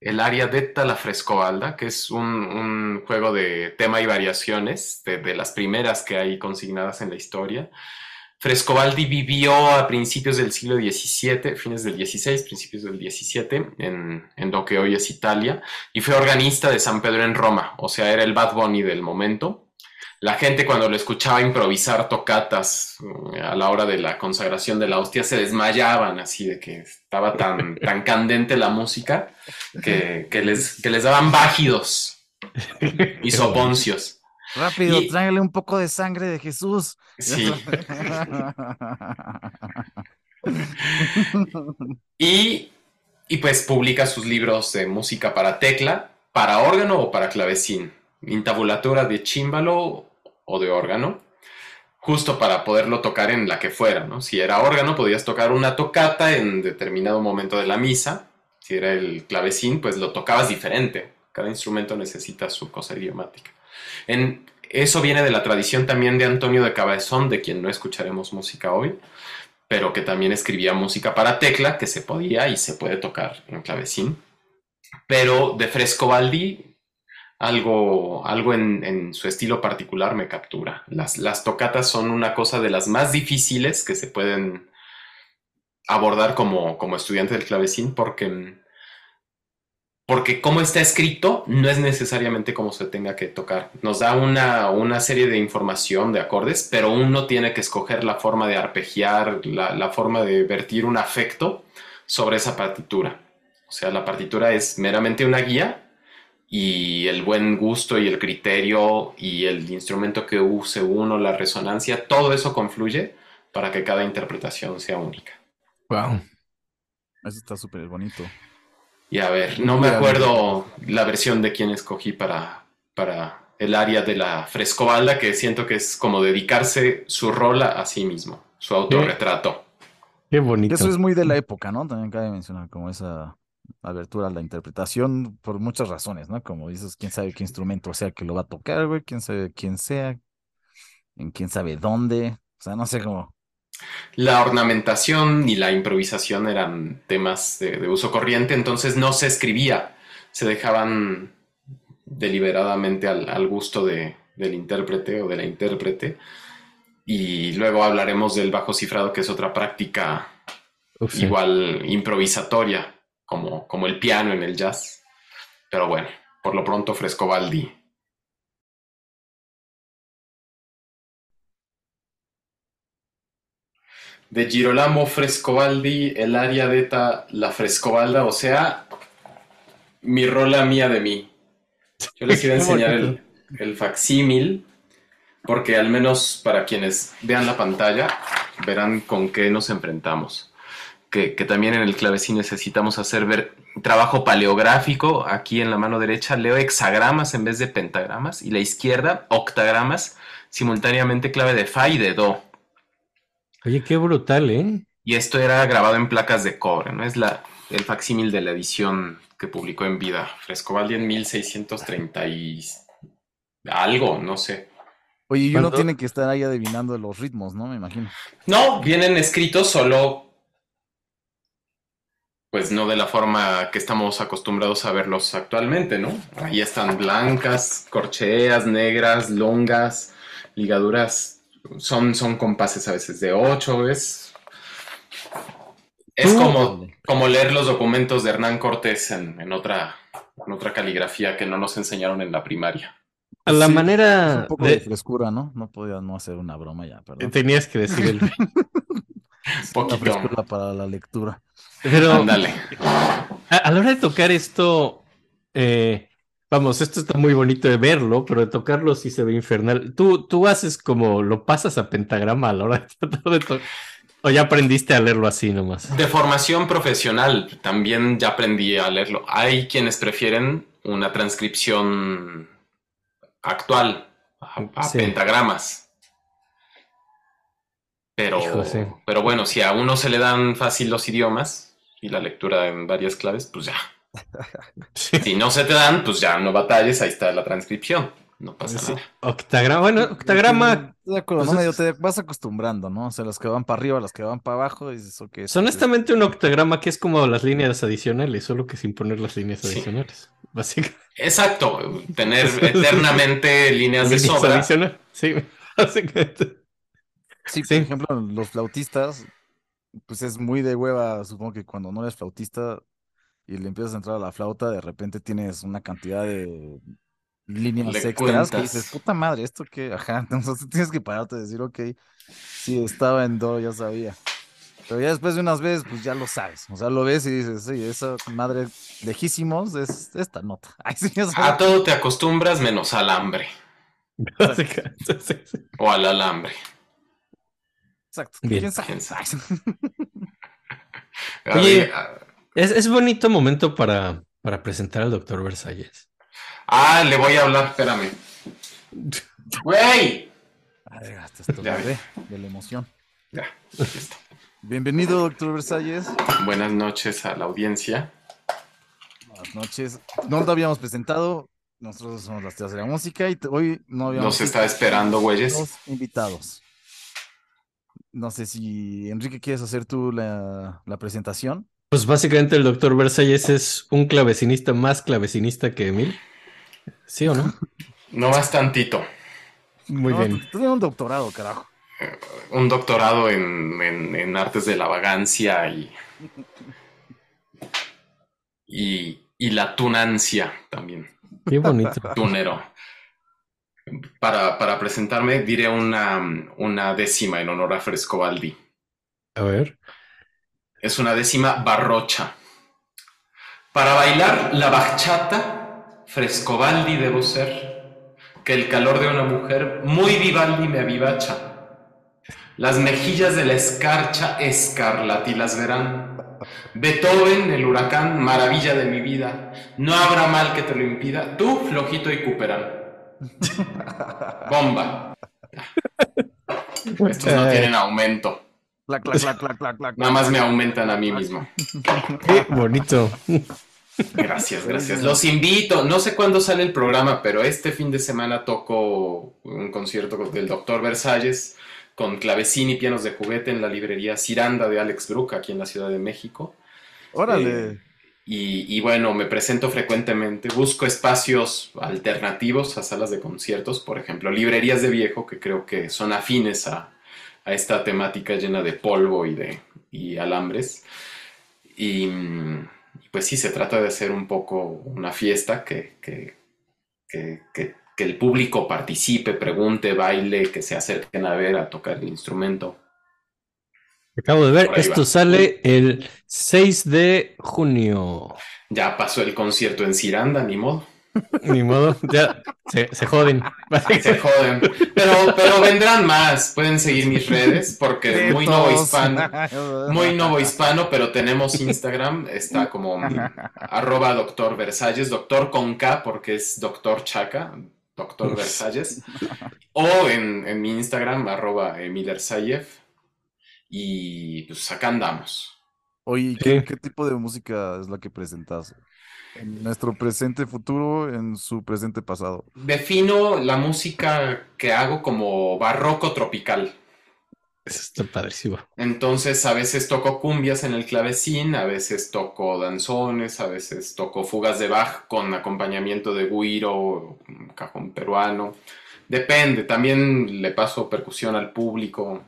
el área detta la Frescobalda, que es un, juego de tema y variaciones, de, de las primeras que hay consignadas en la historia. Frescobaldi vivió a principios del siglo XVII, fines del XVI, principios del XVII, en, en lo que hoy es Italia, y fue organista de San Pedro en Roma, o sea, era el Bad Bunny del momento. La gente cuando lo escuchaba improvisar tocatas eh, a la hora de la consagración de la hostia se desmayaban así de que estaba tan, *laughs* tan candente la música que, que les, que les daban bágidos y *laughs* soponcios. Rápido, Y- tráigale un poco de sangre de Jesús. Sí. *laughs* Y, y pues publica sus libros de música para tecla, para órgano o para clavecín, intabulatura de chímbalo o de órgano, justo para poderlo tocar en la que fuera, ¿no? Si era órgano, podías tocar una tocata en determinado momento de la misa, si era el clavecín, pues lo tocabas diferente. Cada instrumento necesita su cosa idiomática. En, eso viene de la tradición también de Antonio de Cabezón, de quien no escucharemos música hoy, pero que también escribía música para tecla, que se podía y se puede tocar en clavecín. Pero de Frescobaldi, algo, algo en, en su estilo particular me captura. Las, las tocatas son una cosa de las más difíciles que se pueden abordar como, como estudiante del clavecín, porque, porque como está escrito, no es necesariamente como se tenga que tocar. Nos da una, una serie de información de acordes, pero uno tiene que escoger la forma de arpegiar, la, la forma de vertir un afecto sobre esa partitura. O sea, la partitura es meramente una guía y el buen gusto y el criterio y el instrumento que use uno, la resonancia, todo eso confluye para que cada interpretación sea única. Wow. Eso está súper bonito. Y a ver, no me acuerdo la versión de quién escogí para, para el área de la frescobalda, que siento que es como dedicarse su rol a, a sí mismo, su autorretrato. Qué bonito. Eso es muy de la época, ¿no? También cabe mencionar como esa abertura a la interpretación por muchas razones, ¿no? Como dices, quién sabe qué instrumento sea que lo va a tocar, güey, quién sabe quién sea, en quién sabe dónde, o sea, no sé cómo. La ornamentación y la improvisación eran temas de, de uso corriente, entonces no se escribía, se dejaban deliberadamente al, al gusto de, del intérprete o de la intérprete. Y luego hablaremos del bajo cifrado, que es otra práctica Uf, sí. igual improvisatoria, como, como el piano en el jazz. Pero bueno, por lo pronto Frescobaldi. De Girolamo Frescobaldi, el área detta la Frescobalda, o sea, mi rola mía de mí. Yo les iba a *laughs* enseñar el, el facsímil, porque al menos para quienes vean la pantalla, verán con qué nos enfrentamos. Que, que también en el clavecín necesitamos hacer ver trabajo paleográfico. Aquí en la mano derecha leo hexagramas en vez de pentagramas y la izquierda octagramas, simultáneamente clave de fa y de do. Oye, qué brutal, ¿eh? Y esto era grabado en placas de cobre, ¿no? Es la, el facsímil de la edición que publicó en vida Frescobaldi en 1630 y algo, no sé. Oye, y uno ¿Cuándo? tiene que estar ahí adivinando los ritmos, ¿no? Me imagino. No, vienen escritos solo, pues no de la forma que estamos acostumbrados a verlos actualmente, ¿no? Ahí están blancas, corcheas, negras, longas, ligaduras, son, son compases a veces de 8, es... Es como, como leer los documentos de Hernán Cortés en, en otra, en otra caligrafía que no nos enseñaron en la primaria. A la Sí, manera un poco de de... frescura, ¿no? No podía no hacer una broma ya, perdón. Tenías que decir el... *laughs* La Poquito. frescura para la lectura. Pero Ándale. a, a la hora de tocar esto, eh, vamos, esto está muy bonito de verlo, pero de tocarlo sí se ve infernal. Tú, tú haces como lo pasas a pentagrama a la hora de tratar de tocar. O ya aprendiste a leerlo así nomás. De formación profesional, también ya aprendí a leerlo. Hay quienes prefieren una transcripción actual a, a Sí. pentagramas. Pero, Hijo, sí. pero bueno, si a uno se le dan fácil los idiomas y la lectura en varias claves, pues ya. *laughs* Sí. Si no se te dan, pues ya no batalles, ahí está la transcripción. No pasa Sí. nada. Octagrama, bueno, octagrama. Estoy de acuerdo, pues ¿no? Medio es- te vas acostumbrando, ¿no? O sea, los que van para arriba, los que van para abajo, y dices, ok. Es esto que- honestamente un octagrama que es como las líneas adicionales, solo que sin poner las líneas Sí. adicionales. Básicamente. Exacto, tener *laughs* eternamente líneas de sobra. adicionales. Sí, *laughs* básicamente. Sí, por ejemplo, los flautistas, pues es muy de hueva, supongo que cuando no eres flautista y le empiezas a entrar a la flauta, de repente tienes una cantidad de líneas Le extras que dices, puta madre, esto que, ajá, *laughs* entonces tienes que pararte y decir, ok, sí, estaba en do, ya sabía. Pero ya después de unas veces, pues ya lo sabes, o sea, lo ves y dices, sí, esa madre lejísimos es esta nota. *laughs* Ay, sí, ya A todo te acostumbras menos al hambre. O al alambre. Exacto. Bien. ¿Quién sabe? ¿Quién sabe? Oye. A ver, Es, es bonito momento para, para presentar al doctor Versalles. Ah, le voy a hablar, espérame. *laughs* ¡Güey! Esto Ya me vi. ve de la emoción. Ya, listo. Bienvenido, doctor Versalles. Buenas noches a la audiencia. Buenas noches. No te habíamos presentado. Nosotros somos las tías de la música y hoy no habíamos Nos está esperando, güeyes. dos invitados. No sé si, Enrique, ¿quieres hacer tú la, la presentación? Pues básicamente el doctor Versalles es un clavecinista más clavecinista que Emil. ¿Sí o no? *laughs* No vas tantito. Muy No, bien. Tú tú tienes un doctorado, carajo. Un doctorado en, en- en artes de la vagancia y, y, y la tunancia también. Qué bonito. Tunero. Para, para presentarme diré una, una décima en honor a Frescobaldi. A ver. Es una décima barrocha. Para bailar la bachata, Frescobaldi debo ser, que el calor de una mujer muy Vivaldi me avivacha. Las mejillas de la escarcha escarlatilas verán. Beethoven, el huracán, maravilla de mi vida. No habrá mal que te lo impida. Tú, flojito y cuperán. Bomba. Estos no tienen aumento. Clac, clac, clac, Nada más me aumentan a mí mismo. Qué bonito. Gracias, gracias. Los invito. No sé cuándo sale el programa, pero este fin de semana toco un concierto del Doctor Versalles con clavecín y pianos de juguete en la librería Ciranda de Alex Brook, aquí en la Ciudad de México. Órale. Y, bueno, me presento frecuentemente. Busco espacios alternativos a salas de conciertos, por ejemplo, librerías de viejo, que creo que son afines a, a esta temática llena de polvo y de y alambres. Y pues sí, se trata de hacer un poco una fiesta que, que- que- que el público participe, pregunte, baile, que se acerquen a ver, a tocar el instrumento. Acabo de ver, esto va. sale el 6 de junio. Ya pasó el concierto en Ciranda, ni modo. Ni modo, ya se, se joden. Se joden. Pero, pero vendrán más. Pueden seguir mis redes porque muy Tetos. novohispano. Muy novohispano, pero tenemos Instagram. Está *laughs* como arroba doctor Versalles, doctor con K porque es doctor Chaca, doctor Versalles. O en, en mi Instagram, arroba Emil Erzayev. Y pues acá andamos. Oye, ¿y ¿qué, Sí. qué tipo de música es la que presentas? En nuestro presente futuro, en su presente pasado. Defino la música que hago como barroco tropical. Eso está padrísimo. Entonces a veces toco cumbias en el clavecín, a veces toco danzones, a veces toco fugas de Bach con acompañamiento de guiro, cajón peruano. Depende, también le paso percusión al público.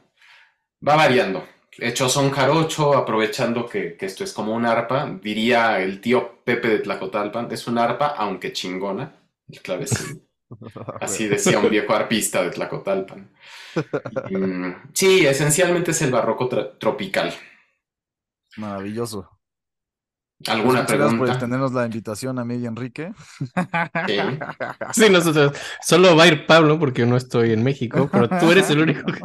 Va variando. He hecho son jarocho, aprovechando que, que esto es como un arpa. Diría el tío Pepe de Tlacotalpan, es un arpa, aunque chingona, el clavecín. *laughs* Así decía un viejo arpista de Tlacotalpan. Mm, sí, esencialmente es el barroco tra- tropical. Maravilloso. ¿Alguna Muchas gracias por pregunta? extendernos la invitación a mí y Enrique. Sí. Sí, nosotros. Solo va a ir Pablo porque yo no estoy en México, pero tú eres el único que.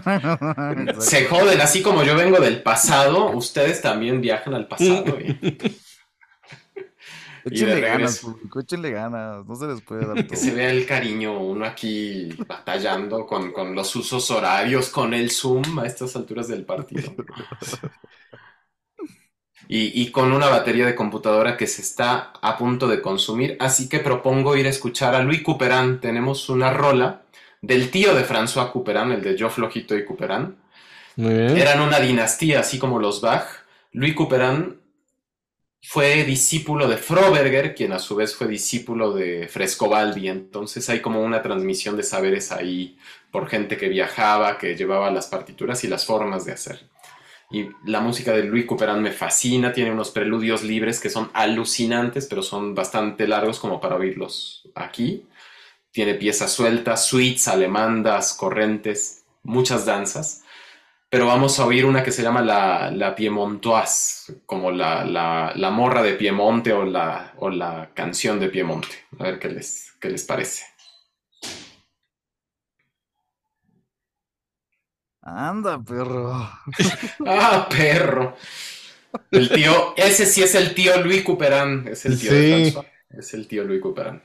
*laughs* Se joden, así como yo vengo del pasado, ustedes también viajan al pasado. *laughs* y- Échenle ganas, público, échenle ganas. No se les puede dar *laughs* Que todo. se vea el cariño, uno aquí batallando con, con los usos horarios, con el Zoom a estas alturas del partido. Y, y con una batería de computadora que se está a punto de consumir, así que propongo ir a escuchar a Louis Couperin. Tenemos una rola del tío de François Couperin, el de Yo Flojito y Couperin. Muy bien. Eran una dinastía, así como los Bach. Louis Couperin fue discípulo de Froberger, quien a su vez fue discípulo de Frescobaldi. Entonces hay como una transmisión de saberes ahí por gente que viajaba, que llevaba las partituras y las formas de hacer. Y la música de Louis Couperin me fascina, tiene unos preludios libres que son alucinantes, pero son bastante largos como para oírlos aquí. Tiene piezas sueltas, suites, alemandas, correntes, muchas danzas pero vamos a oír una que se llama la, la Piemontoise, como la, la, la morra de Piemonte o la, o la canción de Piemonte. A ver qué les, qué les parece. Anda, perro. *laughs* ¡Ah, perro! El tío, ese sí es el tío Louis Couperin, es el tío de Sí. François, es el tío Louis Couperin.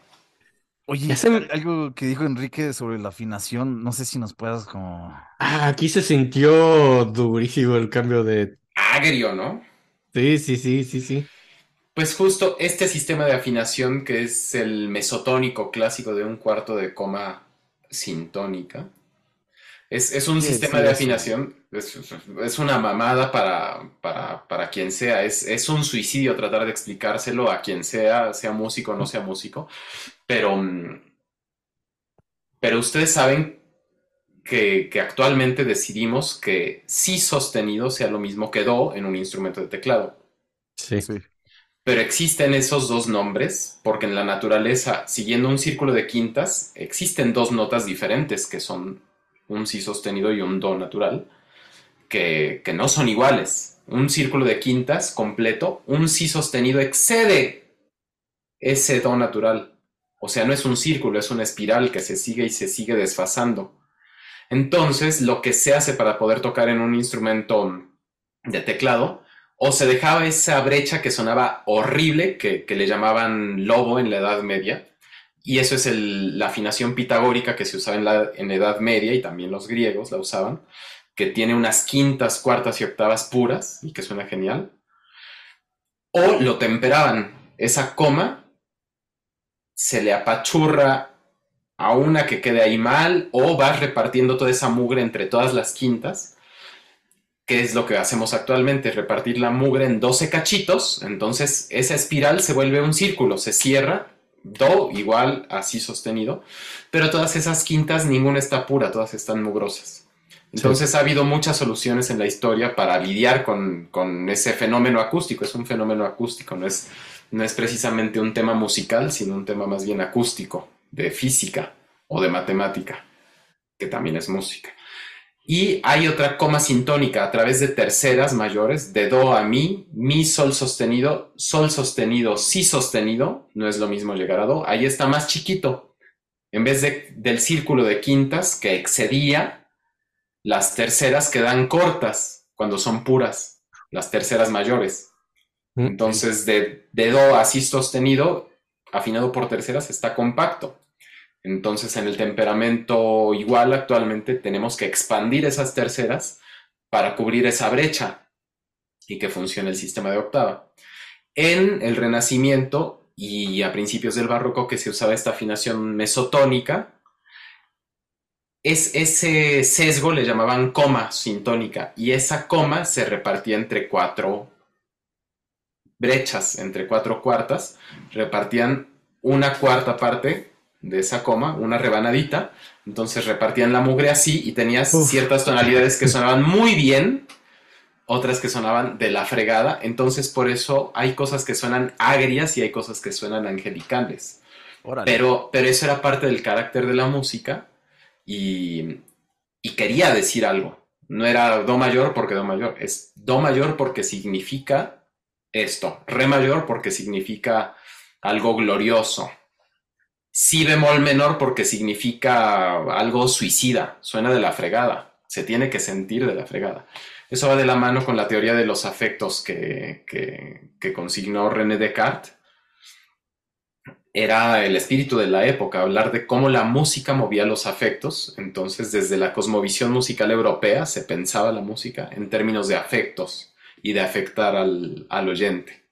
Oye, al- algo que dijo Enrique sobre la afinación, no sé si nos puedas como... Ah, aquí se sintió durísimo el cambio de. Agrio, ¿no? Sí, sí, sí, sí, sí. Pues justo este sistema de afinación que es el mesotónico clásico de un cuarto de coma sintónica. Es, es un ¿Qué sistema es de afinación, es, es una mamada para, para, para quien sea, es, es un suicidio tratar de explicárselo a quien sea, sea músico o no sea músico, pero, mm, pero ustedes saben que, que actualmente decidimos que si sostenido sea lo mismo que do en un instrumento de teclado. Sí. Sí. Pero existen esos dos nombres porque en la naturaleza, siguiendo un círculo de quintas, existen dos notas diferentes que son un si sostenido y un do natural, que, no son iguales. Un círculo de quintas completo, un si sostenido excede ese do natural. O sea, no es un círculo, es una espiral que se sigue y se sigue desfasando. Entonces, lo que se hace para poder tocar en un instrumento de teclado o se dejaba esa brecha que sonaba horrible, que, le llamaban lobo en la Edad Media, y eso es la afinación pitagórica que se usaba en la Edad Media, y también los griegos la usaban, que tiene unas quintas, cuartas y octavas puras, y que suena genial, o lo temperaban, esa coma se le apachurra a una que quede ahí mal, o vas repartiendo toda esa mugre entre todas las quintas, que es lo que hacemos actualmente, repartir la mugre en 12 cachitos, entonces esa espiral se vuelve un círculo, se cierra, do igual así sostenido, pero todas esas quintas ninguna está pura, todas están mugrosas. Entonces ha habido muchas soluciones en la historia para lidiar con, con ese fenómeno acústico, es un fenómeno acústico, no es, no es precisamente un tema musical, sino un tema más bien acústico, de física o de matemática, que también es música. Y hay otra coma sintónica a través de terceras mayores, de do a mi, mi, sol sostenido, sol sostenido, si sostenido, no es lo mismo llegar a do, ahí está más chiquito. En vez de, del círculo de quintas que excedía, las terceras quedan cortas cuando son puras, las terceras mayores. Mm. Entonces, de, de do a si sostenido, afinado por terceras, está compacto. Entonces, en el temperamento igual actualmente tenemos que expandir esas terceras para cubrir esa brecha y que funcione el sistema de octava. En el Renacimiento y a principios del Barroco que se usaba esta afinación mesotónica, es, ese sesgo le llamaban coma sintónica y esa coma se repartía entre cuatro brechas, entre cuatro cuartas, repartían una cuarta parte de esa coma, una rebanadita, entonces repartían la mugre así y tenías Uf. ciertas tonalidades que sonaban muy bien, otras que sonaban de la fregada, entonces por eso hay cosas que suenan agrias y hay cosas que suenan angelicales. Pero, pero eso era parte del carácter de la música y, quería decir algo. No era do mayor porque do mayor, es do mayor porque significa esto, re mayor porque significa algo glorioso, si bemol menor porque significa algo suicida, suena de la fregada, se tiene que sentir de la fregada. Eso va de la mano con la teoría de los afectos que, que consignó René Descartes era el espíritu de la época, hablar de cómo la música movía los afectos. Entonces, desde la cosmovisión musical europea se pensaba la música en términos de afectos y de afectar al, al oyente.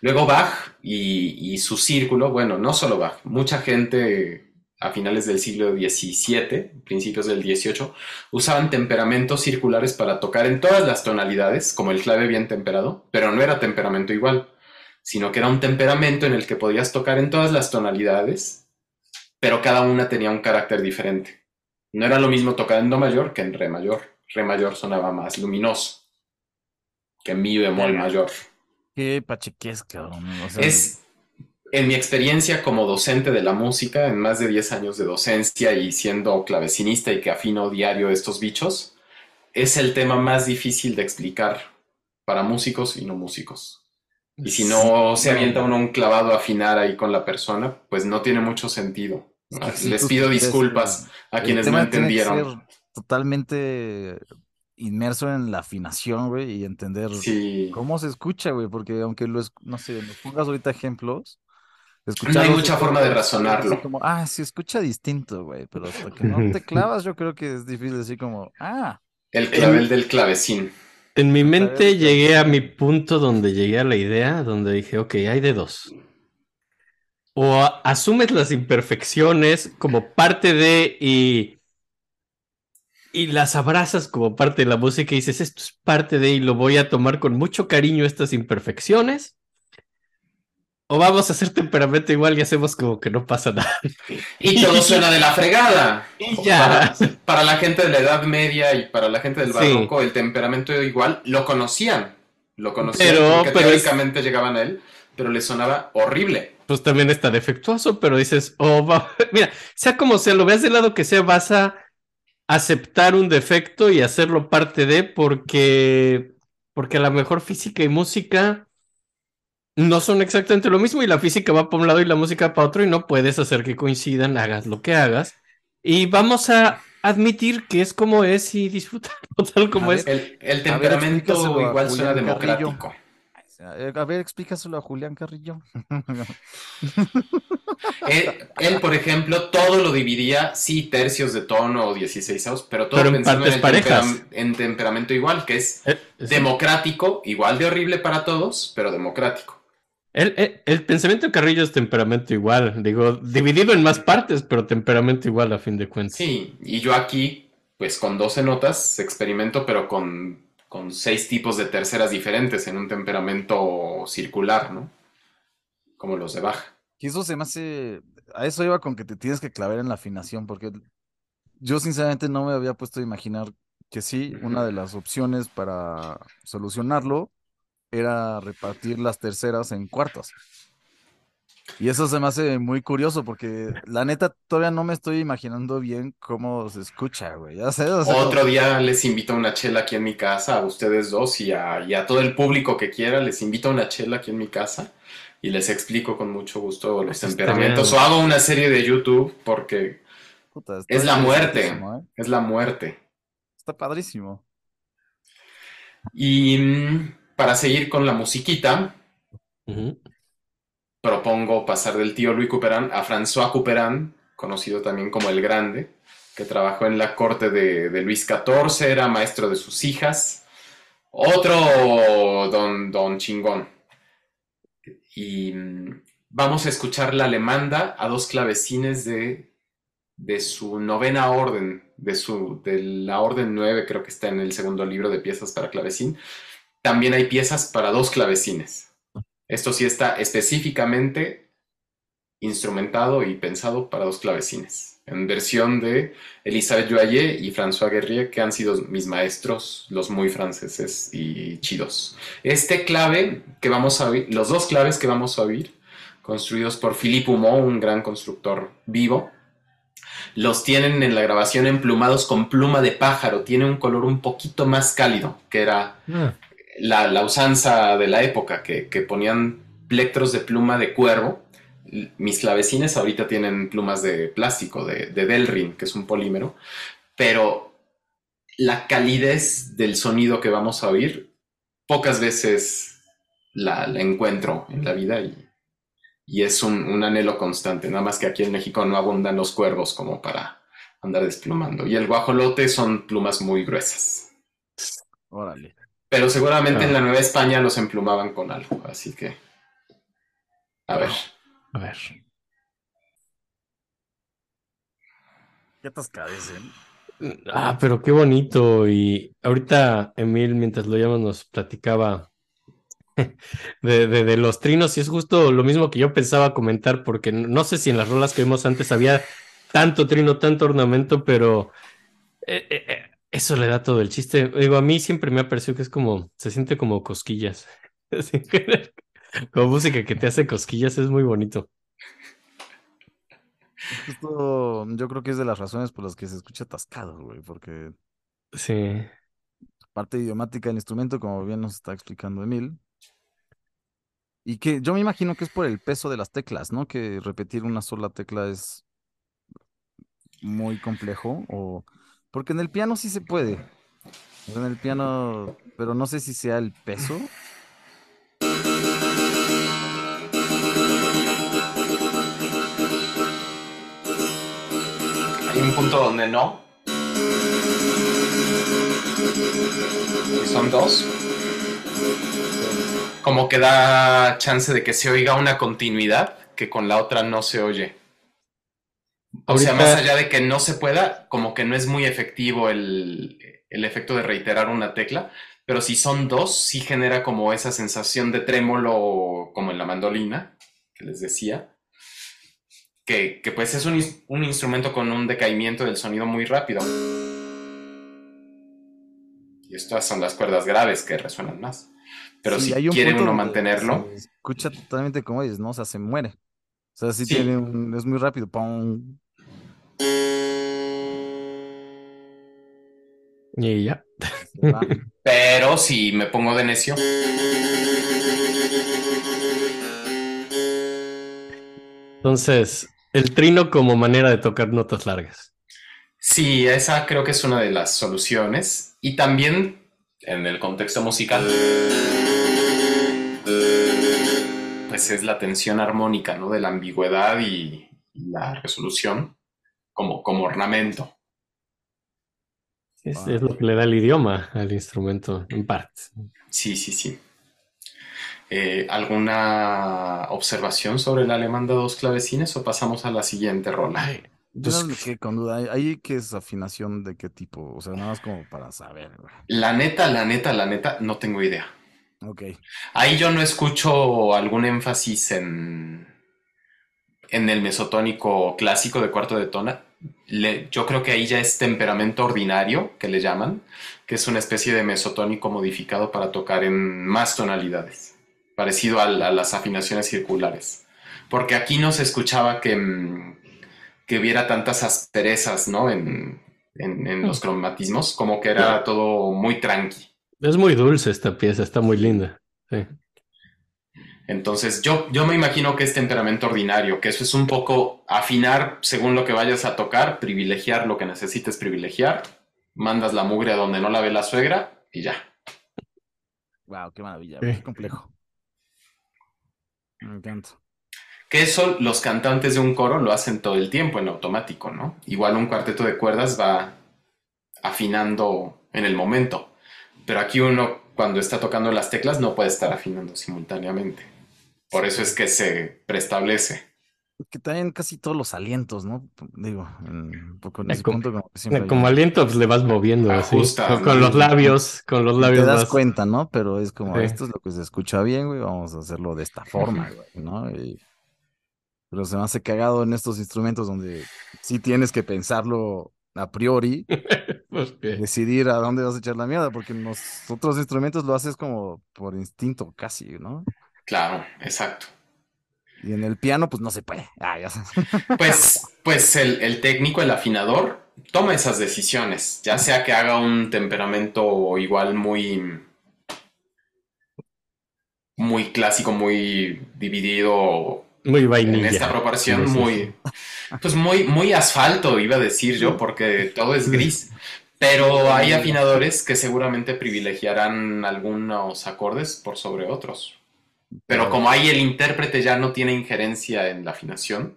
Luego Bach y, y, su círculo, bueno, no solo Bach, mucha gente a finales del siglo XVII, principios del XVIII, usaban temperamentos circulares para tocar en todas las tonalidades, como el clave bien temperado, pero no era temperamento igual, sino que era un temperamento en el que podías tocar en todas las tonalidades, pero cada una tenía un carácter diferente. No era lo mismo tocar en Do mayor que en Re mayor. Re mayor sonaba más luminoso que Mi bemol mayor. Qué pacheques, cabrón. O sea, es, en mi experiencia como docente de la música, en más de 10 años de docencia y siendo clavecinista y que afino diario estos bichos, es el tema más difícil de explicar para músicos y no músicos. Y si no se avienta uno un clavado a afinar ahí con la persona, pues no tiene mucho sentido. Les pido disculpas a quienes no entendieron. totalmente inmerso en la afinación, güey, y entender cómo se escucha, güey, porque aunque lo, no sé, nos pongas ahorita ejemplos, no hay mucha forma de razonarlo. Como, ah, sí, escucha distinto, güey, pero hasta que no te *laughs* clavas, yo creo que es difícil decir como, ah. El clavel del clavecín. En mi mente llegué a mi punto donde llegué a la idea, donde dije, ok, hay de dos. O asumes las imperfecciones como parte de y, y las abrazas como parte de la música y dices, esto es parte de y lo voy a tomar con mucho cariño estas imperfecciones o vamos a hacer temperamento igual y hacemos como que no pasa nada. Y todo *laughs* suena de la fregada. Y ya. Para, la gente de la Edad Media y para la gente del barroco, el temperamento igual lo conocían. Lo conocían pero, porque teóricamente llegaban a él, pero le sonaba horrible. Pues también está defectuoso, pero dices, oh, *laughs* mira, sea como sea, lo veas del lado que sea, vas a aceptar un defecto y hacerlo parte de porque porque a lo mejor física y música no son exactamente lo mismo y la física va para un lado y la música para otro y no puedes hacer que coincidan, hagas lo que hagas. Y vamos a admitir que es como es y disfrutar tal como es. El, temperamento igual suena democrático. A ver, explícaselo a Julián Carrillo. *laughs* él, por ejemplo, todo lo dividía, sí, tercios de tono o 16 pero todo en, en, temperamento igual, que es eh, democrático, igual de horrible para todos, pero democrático. El, pensamiento de Carrillo es temperamento igual, digo, dividido en más partes, pero temperamento igual a fin de cuentas. Sí, y yo aquí, pues con 12 notas, experimento, pero con, con seis tipos de terceras diferentes en un temperamento circular, ¿no? Como los de baja. Y eso se me hace. A eso iba con que te tienes que clavar en la afinación, porque yo sinceramente no me había puesto a imaginar que sí, una de las opciones para solucionarlo era repartir las terceras en cuartas. Y eso se me hace muy curioso porque la neta todavía no me estoy imaginando bien cómo se escucha, güey. Ya sé. Otro día les invito a una chela aquí en mi casa, a ustedes dos y a, todo el público que quiera, les invito a una chela aquí en mi casa y les explico con mucho gusto los temperamentos. O hago una serie de YouTube porque es la muerte. ¿eh? Es la muerte. Está padrísimo. Y mm, para seguir con la musiquita, propongo pasar del tío Louis Couperin a François Couperin, conocido también como el Grande, que trabajó en la corte de, Luis XIV, era maestro de sus hijas. Otro don, don chingón. Y mm, vamos a escuchar la alemanda a dos clavecines de, de su novena orden, de, su, de la orden 9, creo que está en el segundo libro de piezas para clavecín también hay piezas para dos clavecines. Esto sí está específicamente instrumentado y pensado para dos clavecines, en versión de Elisabeth Joyer y François Guerrier, que han sido mis maestros, los muy franceses y chidos. Este clave que vamos a oír, los dos claves que vamos a oír, construidos por Philippe Humont, un gran constructor vivo, los tienen en la grabación emplumados con pluma de pájaro, tiene un color un poquito más cálido, que era ah la, usanza de la época, que, ponían plectros de pluma de cuervo. Mis clavecines ahorita tienen plumas de plástico, de, de Delrin, que es un polímero, pero la calidez del sonido que vamos a oír, pocas veces la, encuentro en la vida y, y es un, un anhelo constante, nada más que aquí en México no abundan los cuervos como para andar desplumando. Y el guajolote son plumas muy gruesas. Órale. Pero seguramente Ah. en la Nueva España los emplumaban con algo, así que... A ver. A ver. Qué atascadez, ¿eh? Ah, pero qué bonito. Y ahorita Emil, mientras lo llamas, nos platicaba *laughs* de, de- de los trinos y es justo lo mismo que yo pensaba comentar, porque no- no sé si en las rolas que vimos antes había tanto trino, tanto ornamento, pero eh, eh, eh, eso le da todo el chiste. Digo, a mí siempre me ha parecido que es como, se siente como cosquillas. *laughs* Como música que te hace cosquillas, es muy bonito. Justo yo creo que es de las razones por las que se escucha atascado, güey, porque Sí. parte idiomática del instrumento, como bien nos está explicando Emil. Y que yo me imagino que es por el peso de las teclas, ¿no? Que repetir una sola tecla es muy complejo, o porque en el piano sí se puede. En el piano, pero no sé si sea el peso. Hay un punto donde no. Y son dos. Como que da chance de que se oiga una continuidad que con la otra no se oye. O sea, más allá de que no se pueda, como que no es muy efectivo el, el efecto de reiterar una tecla, pero si son dos, sí genera como esa sensación de trémolo como en la mandolina, que les decía, que, que pues es un, un instrumento con un decaimiento del sonido muy rápido. Y estas son las cuerdas graves que resuenan más. Pero Sí, si quiere uno mantenerlo, escucha totalmente como dices, ¿no? O sea, se muere. O sea, sí, Sí. tiene un, es muy rápido. pum. Y ya. *laughs* pero si me pongo de necio, Entonces, el trino como manera de tocar notas largas. Sí, esa creo que es una de las soluciones. Y también en el contexto musical, es la tensión armónica, ¿no? De la ambigüedad y, y la resolución como, como ornamento. Es, Ah. es lo que le da el idioma al instrumento, en parte. Sí, sí, sí. Eh, ¿Alguna observación sobre el alemán de dos clavecines o pasamos a la siguiente rola? Ay, Yo pues, quedé con duda. ¿Ahí- ¿Ahí qué es afinación de qué tipo? O sea, nada más como para saber. La neta, la neta, la neta, no tengo idea. Ok. Ahí yo no escucho algún énfasis en, en el mesotónico clásico de cuarto de tona. Le- yo creo que ahí ya es temperamento ordinario, que le llaman, que es una especie de mesotónico modificado para tocar en más tonalidades, parecido a, las afinaciones circulares. Porque aquí no se escuchaba que, mm, que hubiera tantas asperezas, ¿no? En, en- en los cromatismos, como que era todo muy tranqui. Es muy dulce esta pieza, está muy linda. Sí. Entonces, yo, yo me imagino que es temperamento ordinario, que eso es un poco afinar según lo que vayas a tocar, privilegiar lo que necesites privilegiar, mandas la mugre a donde no la ve la suegra y ya. Wow, qué maravilla, Sí. qué complejo. Me encanta. Que eso los cantantes de un coro lo hacen todo el tiempo en automático, ¿no? Igual un cuarteto de cuerdas va afinando en el momento, pero aquí uno cuando está tocando las teclas no puede estar afinando simultáneamente. Por eso es que se preestablece. Que también casi todos los alientos, ¿no? Digo, en- un poco en Eh, ese como- punto como que siempre hay Como un- aliento, pues le vas moviendo así. Con, los labios, con los labios te das más. cuenta, ¿no? Pero es como, Sí. esto es lo que se escucha bien, güey, vamos a hacerlo de esta forma, güey, ¿no? Y- Pero se me hace cagado en estos instrumentos donde sí tienes que pensarlo a priori, *laughs* Pues decidir a dónde vas a echar la mierda, porque en los otros instrumentos lo haces como por instinto casi, ¿no? Claro, exacto. Y en el piano, pues no se puede. *laughs* Ah, ya. Pues, *laughs* pues el, el técnico, el afinador, toma esas decisiones, ya sea que haga un temperamento igual muy, muy clásico, muy dividido Muy en vainilla. esta proporción, Sí, sí, muy, pues muy, muy asfalto, iba a decir yo, porque todo es gris. Pero hay afinadores que seguramente privilegiarán algunos acordes por sobre otros. Pero como ahí el intérprete ya no tiene injerencia en la afinación,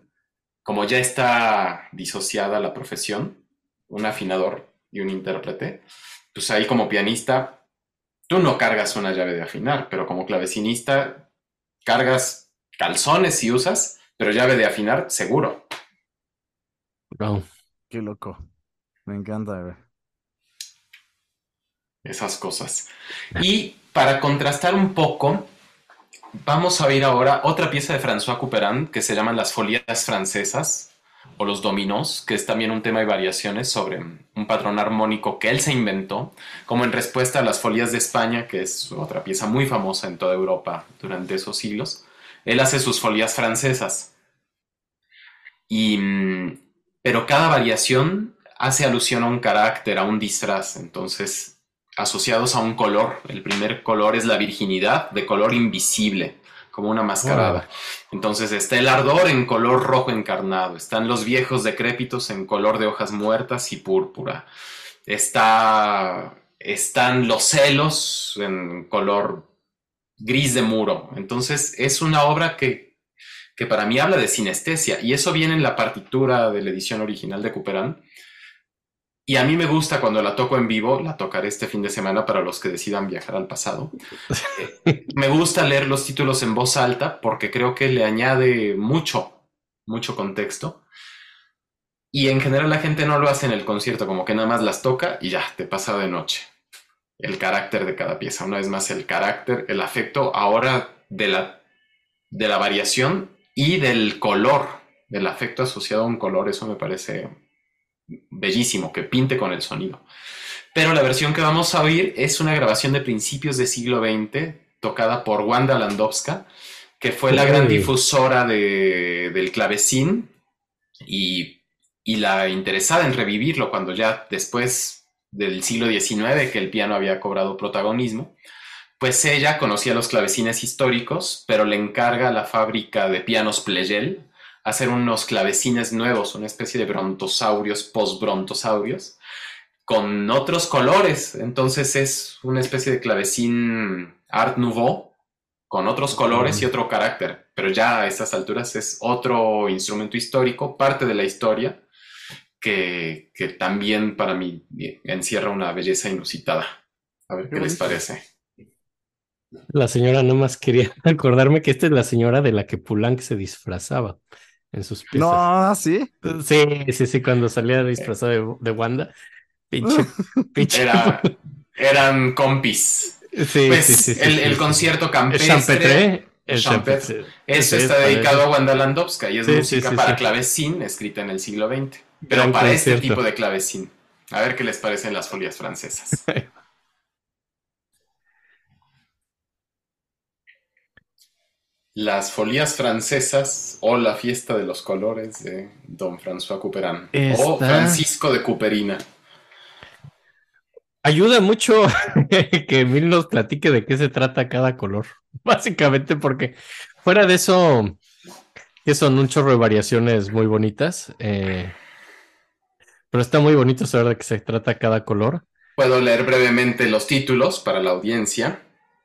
como ya está disociada la profesión, un afinador y un intérprete, pues ahí como pianista, tú no cargas una llave de afinar, pero como clavecinista, cargas calzones si usas, pero llave de afinar seguro. Wow. Qué loco. Me encanta, güey. esas cosas. Y para contrastar un poco, vamos a ver ahora otra pieza de François Couperin que se llaman Las Folías Francesas o los dominós, que es también un tema de variaciones sobre un patrón armónico que él se inventó, como en respuesta a las Folías de España, que es otra pieza muy famosa en toda Europa durante esos siglos. Él hace sus folías francesas. Y, mm, pero cada variación hace alusión a un carácter, a un disfraz. Entonces, asociados a un color. El primer color es la virginidad, de color invisible, como una mascarada. Entonces está el ardor en color rojo encarnado, están los viejos decrépitos en color de hojas muertas y púrpura. Está, están los celos en color gris de muro. Entonces es una obra que, que para mí habla de sinestesia y eso viene en la partitura de la edición original de Couperin. Y a mí me gusta cuando la toco en vivo, la tocaré este fin de semana para los que decidan viajar al pasado. *laughs* Me gusta leer los títulos en voz alta porque creo que le añade mucho, mucho contexto. Y en general la gente no lo hace en el concierto, como que nada más las toca y ya, te pasa de noche. El carácter de cada pieza, una vez más el carácter, el afecto ahora de la, de la variación y del color, del afecto asociado a un color, eso me parece bellísimo, que pinte con el sonido. Pero la versión que vamos a oír es una grabación de principios del siglo XX, tocada por Wanda Landowska, que fue la gran difusora de- del clavecín y, y la interesada en revivirlo cuando ya después del siglo XIX, que el piano había cobrado protagonismo, pues ella conocía los clavecines históricos, pero le encarga a la fábrica de pianos Pleyel hacer unos clavecines nuevos, una especie de brontosaurios, post-brontosaurios, con otros colores. Entonces es una especie de clavecín Art Nouveau, con otros colores y otro carácter. Pero ya a estas alturas es otro instrumento histórico, parte de la historia, que, que también para mí encierra una belleza inusitada. A ver qué, Qué les parece. La señora nomás quería *laughs* acordarme que esta es la señora de la que Poulenc se disfrazaba en sus piezas. No, sí. Sí, sí, sí, cuando salía disfrazada de, de Wanda. Pinche, *laughs* pinche. Era, eran compis. Sí, Pues sí, sí, sí, el, sí, el sí. concierto campestre. Champetre. Champetre. Eso Sí, está dedicado a Wanda Landowska y es Sí, música sí, para clavecín escrita en el siglo XX. Pero Gran para este tipo de clavecín. A ver qué les parecen las folias francesas. *laughs* Las folías francesas o la fiesta de los colores de Don François Couperin. O Francisco de Couperina. Ayuda mucho *laughs* que Emil nos platique de qué se trata cada color. *laughs* Básicamente porque fuera de eso, que son un chorro de variaciones muy bonitas. eh, pero está muy bonito saber de qué se trata cada color. Puedo leer brevemente los títulos para la audiencia.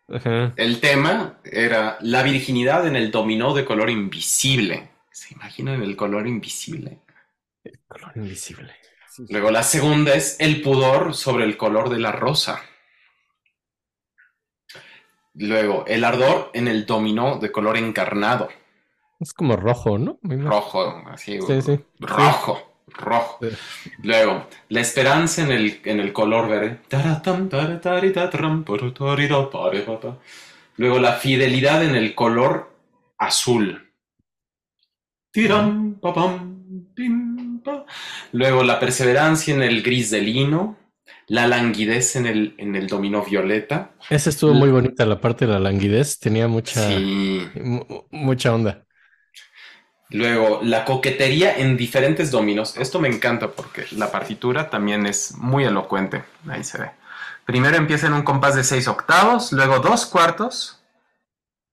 Ajá. El tema era la virginidad en el dominó de color invisible. ¿Se imaginan el color invisible? Color invisible. Sí. Luego la segunda es el pudor sobre el color de la rosa. Luego el ardor en el dominó de color encarnado, Es como rojo, ¿no? Rojo, así, Sí, sí. rojo, rojo. Sí. Luego la esperanza en el, en el color verde. Luego la fidelidad en el color azul. Tiram, papam, pim. Luego la perseverancia en el gris de lino. La languidez en el, en el dominó violeta. Esa estuvo muy bonita, la parte de la languidez. Tenía mucha, Sí. mucha onda. Luego, la coquetería en diferentes dominos. Esto me encanta porque la partitura también es muy elocuente. Ahí se ve. Primero empieza en un compás de seis octavos, luego dos cuartos.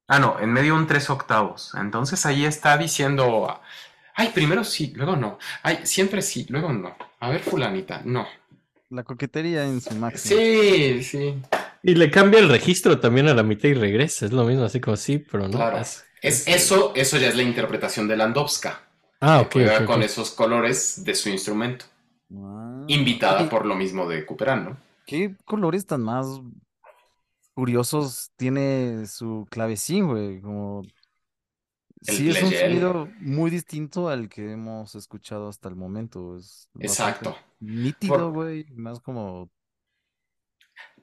Ah, no, en medio un tres octavos. Entonces ahí está diciendo, ay, primero sí, luego no. Ay, siempre sí, luego no. A ver, fulanita, no. La coquetería en su máximo. Sí, sí. Y le cambia el registro también a la mitad y regresa. Es lo mismo, así como sí, pero no. Claro. Es- Es, eso, eso ya es la interpretación de Landowska. Ah, que ok. juega ok, con esos colores de su instrumento. Ah, Invitada por lo mismo de Cooperán, ¿no? ¿Qué colores tan más curiosos tiene su clavecín, güey? Como... Sí, es un sonido muy distinto al que hemos escuchado hasta el momento. Es Exacto. Nítido, Por- güey. Más como...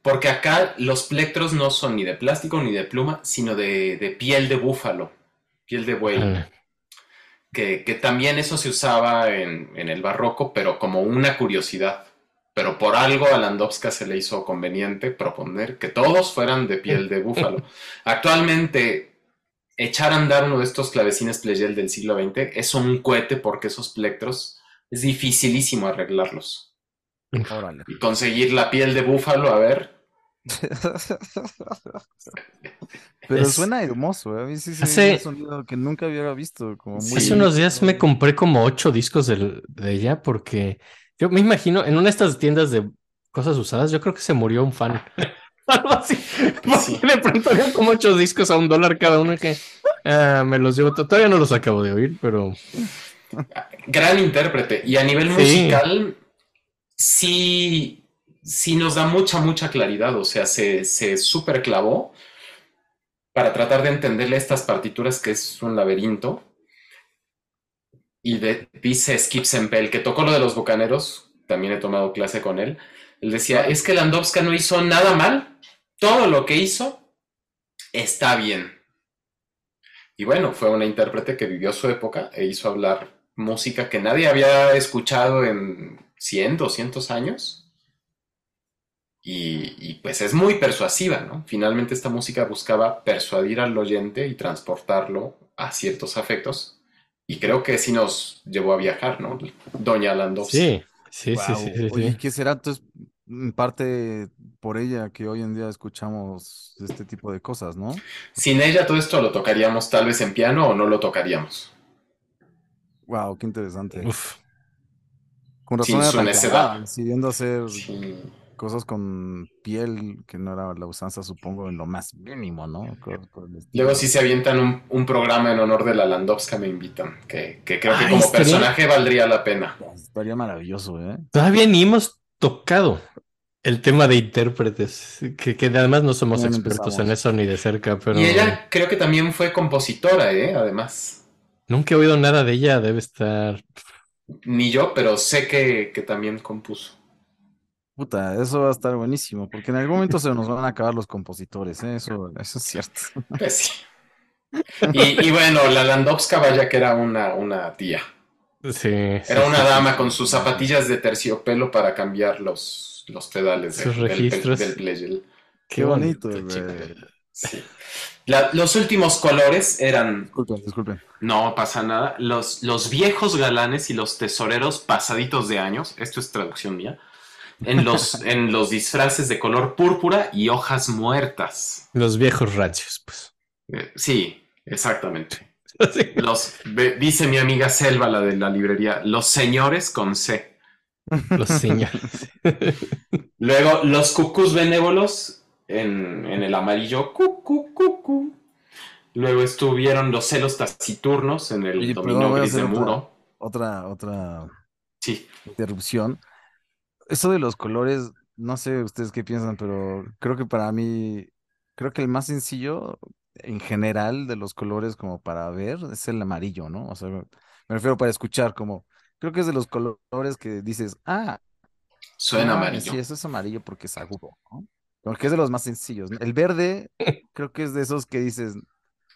Porque acá los plectros no son ni de plástico ni de pluma, sino de, de piel de búfalo, piel de buey. Que, que también eso se usaba en, en el barroco, pero como una curiosidad. Pero por algo a Landowska se le hizo conveniente proponer que todos fueran de piel de búfalo. *laughs* Actualmente, echar a andar uno de estos clavecines Pleyel del siglo XX es un cohete porque esos plectros es dificilísimo arreglarlos. Órale. Y conseguir la piel de búfalo, a ver, *laughs* Pero Es- suena hermoso, ¿eh? A mí sí se Hace- un sonido que nunca hubiera visto. Como muy Hace unos días me compré como ocho discos del- de ella porque yo me imagino en una de estas tiendas de cosas usadas, yo creo que se murió un fan. *laughs* Algo así. Sí. de pronto había como ocho discos a un dólar cada uno que ah, me los llevo. to- Todavía no los acabo de oír, pero gran intérprete. Y a nivel Sí. musical, sí, sí nos da mucha, mucha claridad. O sea, se, se super clavó para tratar de entenderle estas partituras que es un laberinto. Y de- dice Skip Sempel, que tocó lo de los bucaneros, también he tomado clase con él. Él decía, es que Landowska no hizo nada mal. Todo lo que hizo está bien. Y bueno, fue una intérprete que vivió su época e hizo hablar música que nadie había escuchado en 100, 200 años. Y, y, pues es muy persuasiva, ¿no? Finalmente esta música buscaba persuadir al oyente y transportarlo a ciertos afectos. Y creo que sí nos llevó a viajar, ¿no? Doña Landowska. sí, sí, sí, sí, sí, Oye. ¿qué será entonces en parte por ella que hoy en día escuchamos este tipo de cosas, ¿no? Sin ella todo esto lo tocaríamos tal vez en piano o no lo tocaríamos. Wow, qué interesante. Uf. Con sin razón era su tan necedad. clavada, decidiendo hacer Sí. cosas con piel que no era la usanza, supongo, en lo más mínimo, ¿no? Luego si se avientan un, un programa en honor de la Landowska me invitan, que, que creo que Ay, como estaría- personaje valdría la pena. Estaría maravilloso, ¿eh? Todavía ni hemos tocado el tema de intérpretes, que, que además no somos expertos en eso ni de cerca, pero Y ella creo que también fue compositora, ¿eh? Además. nunca he oído nada de ella, debe estar... Ni yo, pero sé que, que también compuso. Puta, eso va a estar buenísimo, porque en algún momento se nos van a acabar los compositores, ¿eh? Eso, eso es cierto. *laughs* Pues sí. Y, y bueno, la Landowska, vaya que era una, una tía. Sí, Era una dama con sus zapatillas de terciopelo para cambiar los, los pedales de- Sus del, registros. del Pleyel. Qué bonito. Sí. La- los últimos colores eran Disculpen, disculpen. No pasa nada. Los, los viejos galanes y los tesoreros pasaditos de años, esto es traducción mía, en los, *laughs* en los disfraces de color púrpura y hojas muertas. Los viejos ratios, pues. Eh, sí, exactamente. *laughs* Los, dice mi amiga Selva, la de la librería, los señores con C. Los señores. *laughs* Luego, los cucús benévolos en, en el amarillo. Cucú, cucú. Luego estuvieron los celos taciturnos en el Oye, a gris de otra- muro. Otra, otra Sí, interrupción. Eso de los colores, no sé ustedes qué piensan, pero creo que para mí, creo que el más sencillo en general de los colores como para ver es el amarillo, ¿no? O sea, me refiero para escuchar como, creo que es de los colores que dices, ah, suena ah, amarillo. Sí, eso es amarillo porque es agudo, ¿no? Porque es de los más sencillos. El verde, *laughs* creo que es de esos que dices,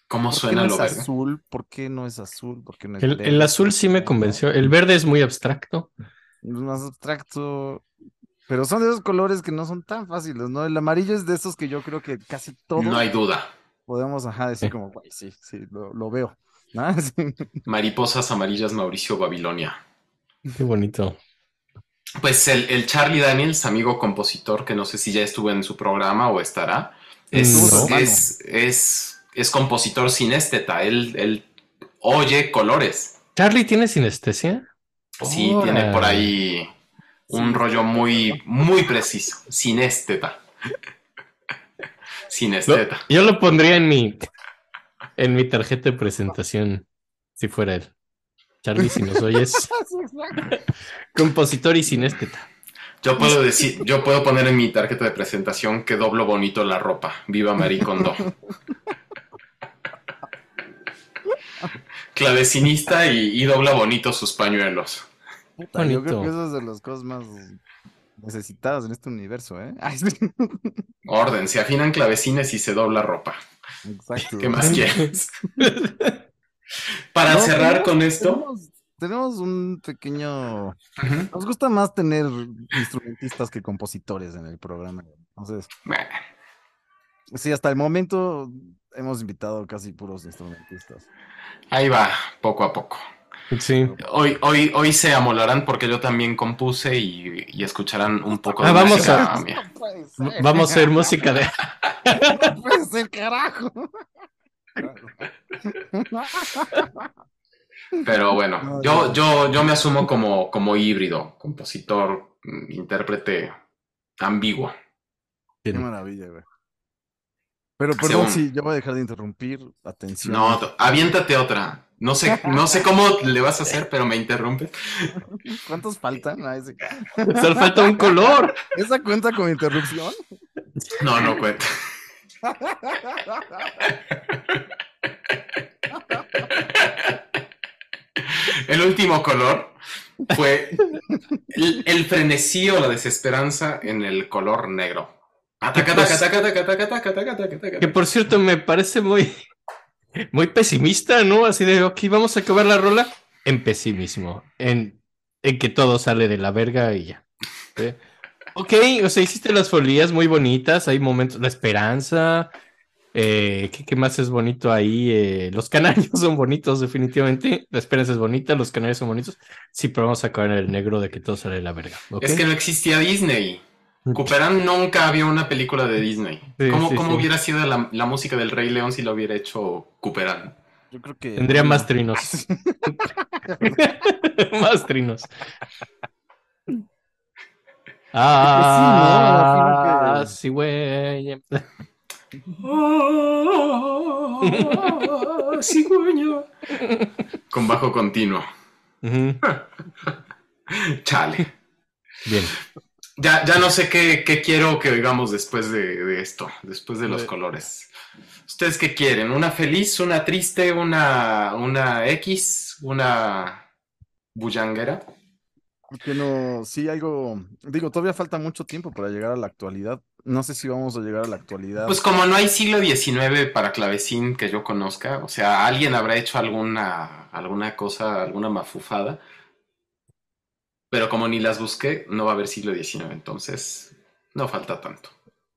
¿Cómo ¿por qué suena no lo es verde? azul? ¿Por qué no es azul? ¿Por qué no es El, verde? el azul sí me convenció. El verde es muy abstracto. Es más abstracto. Pero son de esos colores que no son tan fáciles, ¿no? El amarillo es de esos que yo creo que casi todos No hay duda. podemos, ajá, decir como, "Güey, sí, sí, lo, lo veo. ¿no? *laughs* Sí. Mariposas amarillas Mauricio Babilonia. Qué bonito. Pues el, el Charlie Daniels, amigo compositor, que no sé si ya estuvo en su programa o estará, es, No. es, es, es compositor sinesteta. Él, él oye colores. ¿Charlie tiene sinestesia? Sí, tiene por ahí un rollo muy, muy preciso. Sinesteta. sinesteta. *laughs* Yo lo pondría en mi, en mi tarjeta de presentación, si fuera él. Charlie, si nos oyes, *laughs* compositor y sinésteta. Yo puedo decir, yo puedo poner en mi tarjeta de presentación que doblo bonito la ropa. Viva Marie Kondo. Clavecinista y, y dobla bonito sus pañuelos. Puta, yo creo que eso es de las cosas más necesitadas en este universo, ¿eh? *laughs* Ay, sí. Orden, se afinan clavecines y se dobla ropa. Exacto. ¿Qué más *laughs* quieres? Para No, cerrar tenemos- con esto, Tenemos, tenemos un pequeño. Nos gusta más tener instrumentistas que compositores en el programa. Entonces, bueno, sí, hasta el momento hemos invitado casi puros instrumentistas. ahí va, poco a poco. Sí. Hoy, hoy, hoy se amolarán porque yo también compuse y, y escucharán un poco de Ah, vamos música a- Vamos a hacer música de. *laughs* No puede ser, carajo. Pero bueno, No, yo, yo, yo me asumo como, como híbrido, compositor, mm, intérprete ambiguo. Qué maravilla, güey. Pero perdón, Según- sí, yo voy a dejar de interrumpir. Atención. No, aviéntate otra. No sé, no sé cómo le vas a hacer, pero me interrumpes. ¿Cuántos faltan? Ah, ese- Solo falta un color. ¿Esa cuenta con interrupción? No, no cuenta. *laughs* El último color fue el, el, frenesí o la desesperanza en el color negro. Que por cierto me parece muy, muy pesimista, ¿no? Así de, ok, vamos a acabar la rola en pesimismo, en, en que todo sale de la verga y ya. ¿sí? Ok, o sea, hiciste las folías muy bonitas, hay momentos, la esperanza, eh, ¿qué, qué más es bonito ahí? Eh, los canarios *laughs* son bonitos, definitivamente, la esperanza es bonita, los canarios son bonitos, sí, pero vamos a acabar en el negro de que todo sale de la verga. Es que no existía Disney. Cooperán nunca había una película de Disney. Sí, ¿Cómo, sí, cómo sí. hubiera sido la, la música del Rey León si lo hubiera hecho Cooperán? Yo creo que. Tendría más trinos. *laughs* *laughs* más trinos. Ah, que- sí, güey. cigüeña. *laughs* Con bajo continuo. *laughs* Chale. Bien. Ya, ya no sé qué, qué quiero que oigamos después de, de esto, después de los De- colores. ¿Ustedes qué quieren? ¿Una feliz, una triste, una, una X, una bullanguera? ¿Por qué no? Sí, algo. Digo, todavía falta mucho tiempo para llegar a la actualidad. No sé si vamos a llegar a la actualidad. Pues como no hay siglo XIX para clavecín que yo conozca, o sea, alguien habrá hecho alguna, alguna cosa, alguna mafufada, pero como ni las busqué, no va a haber siglo XIX, entonces no falta tanto.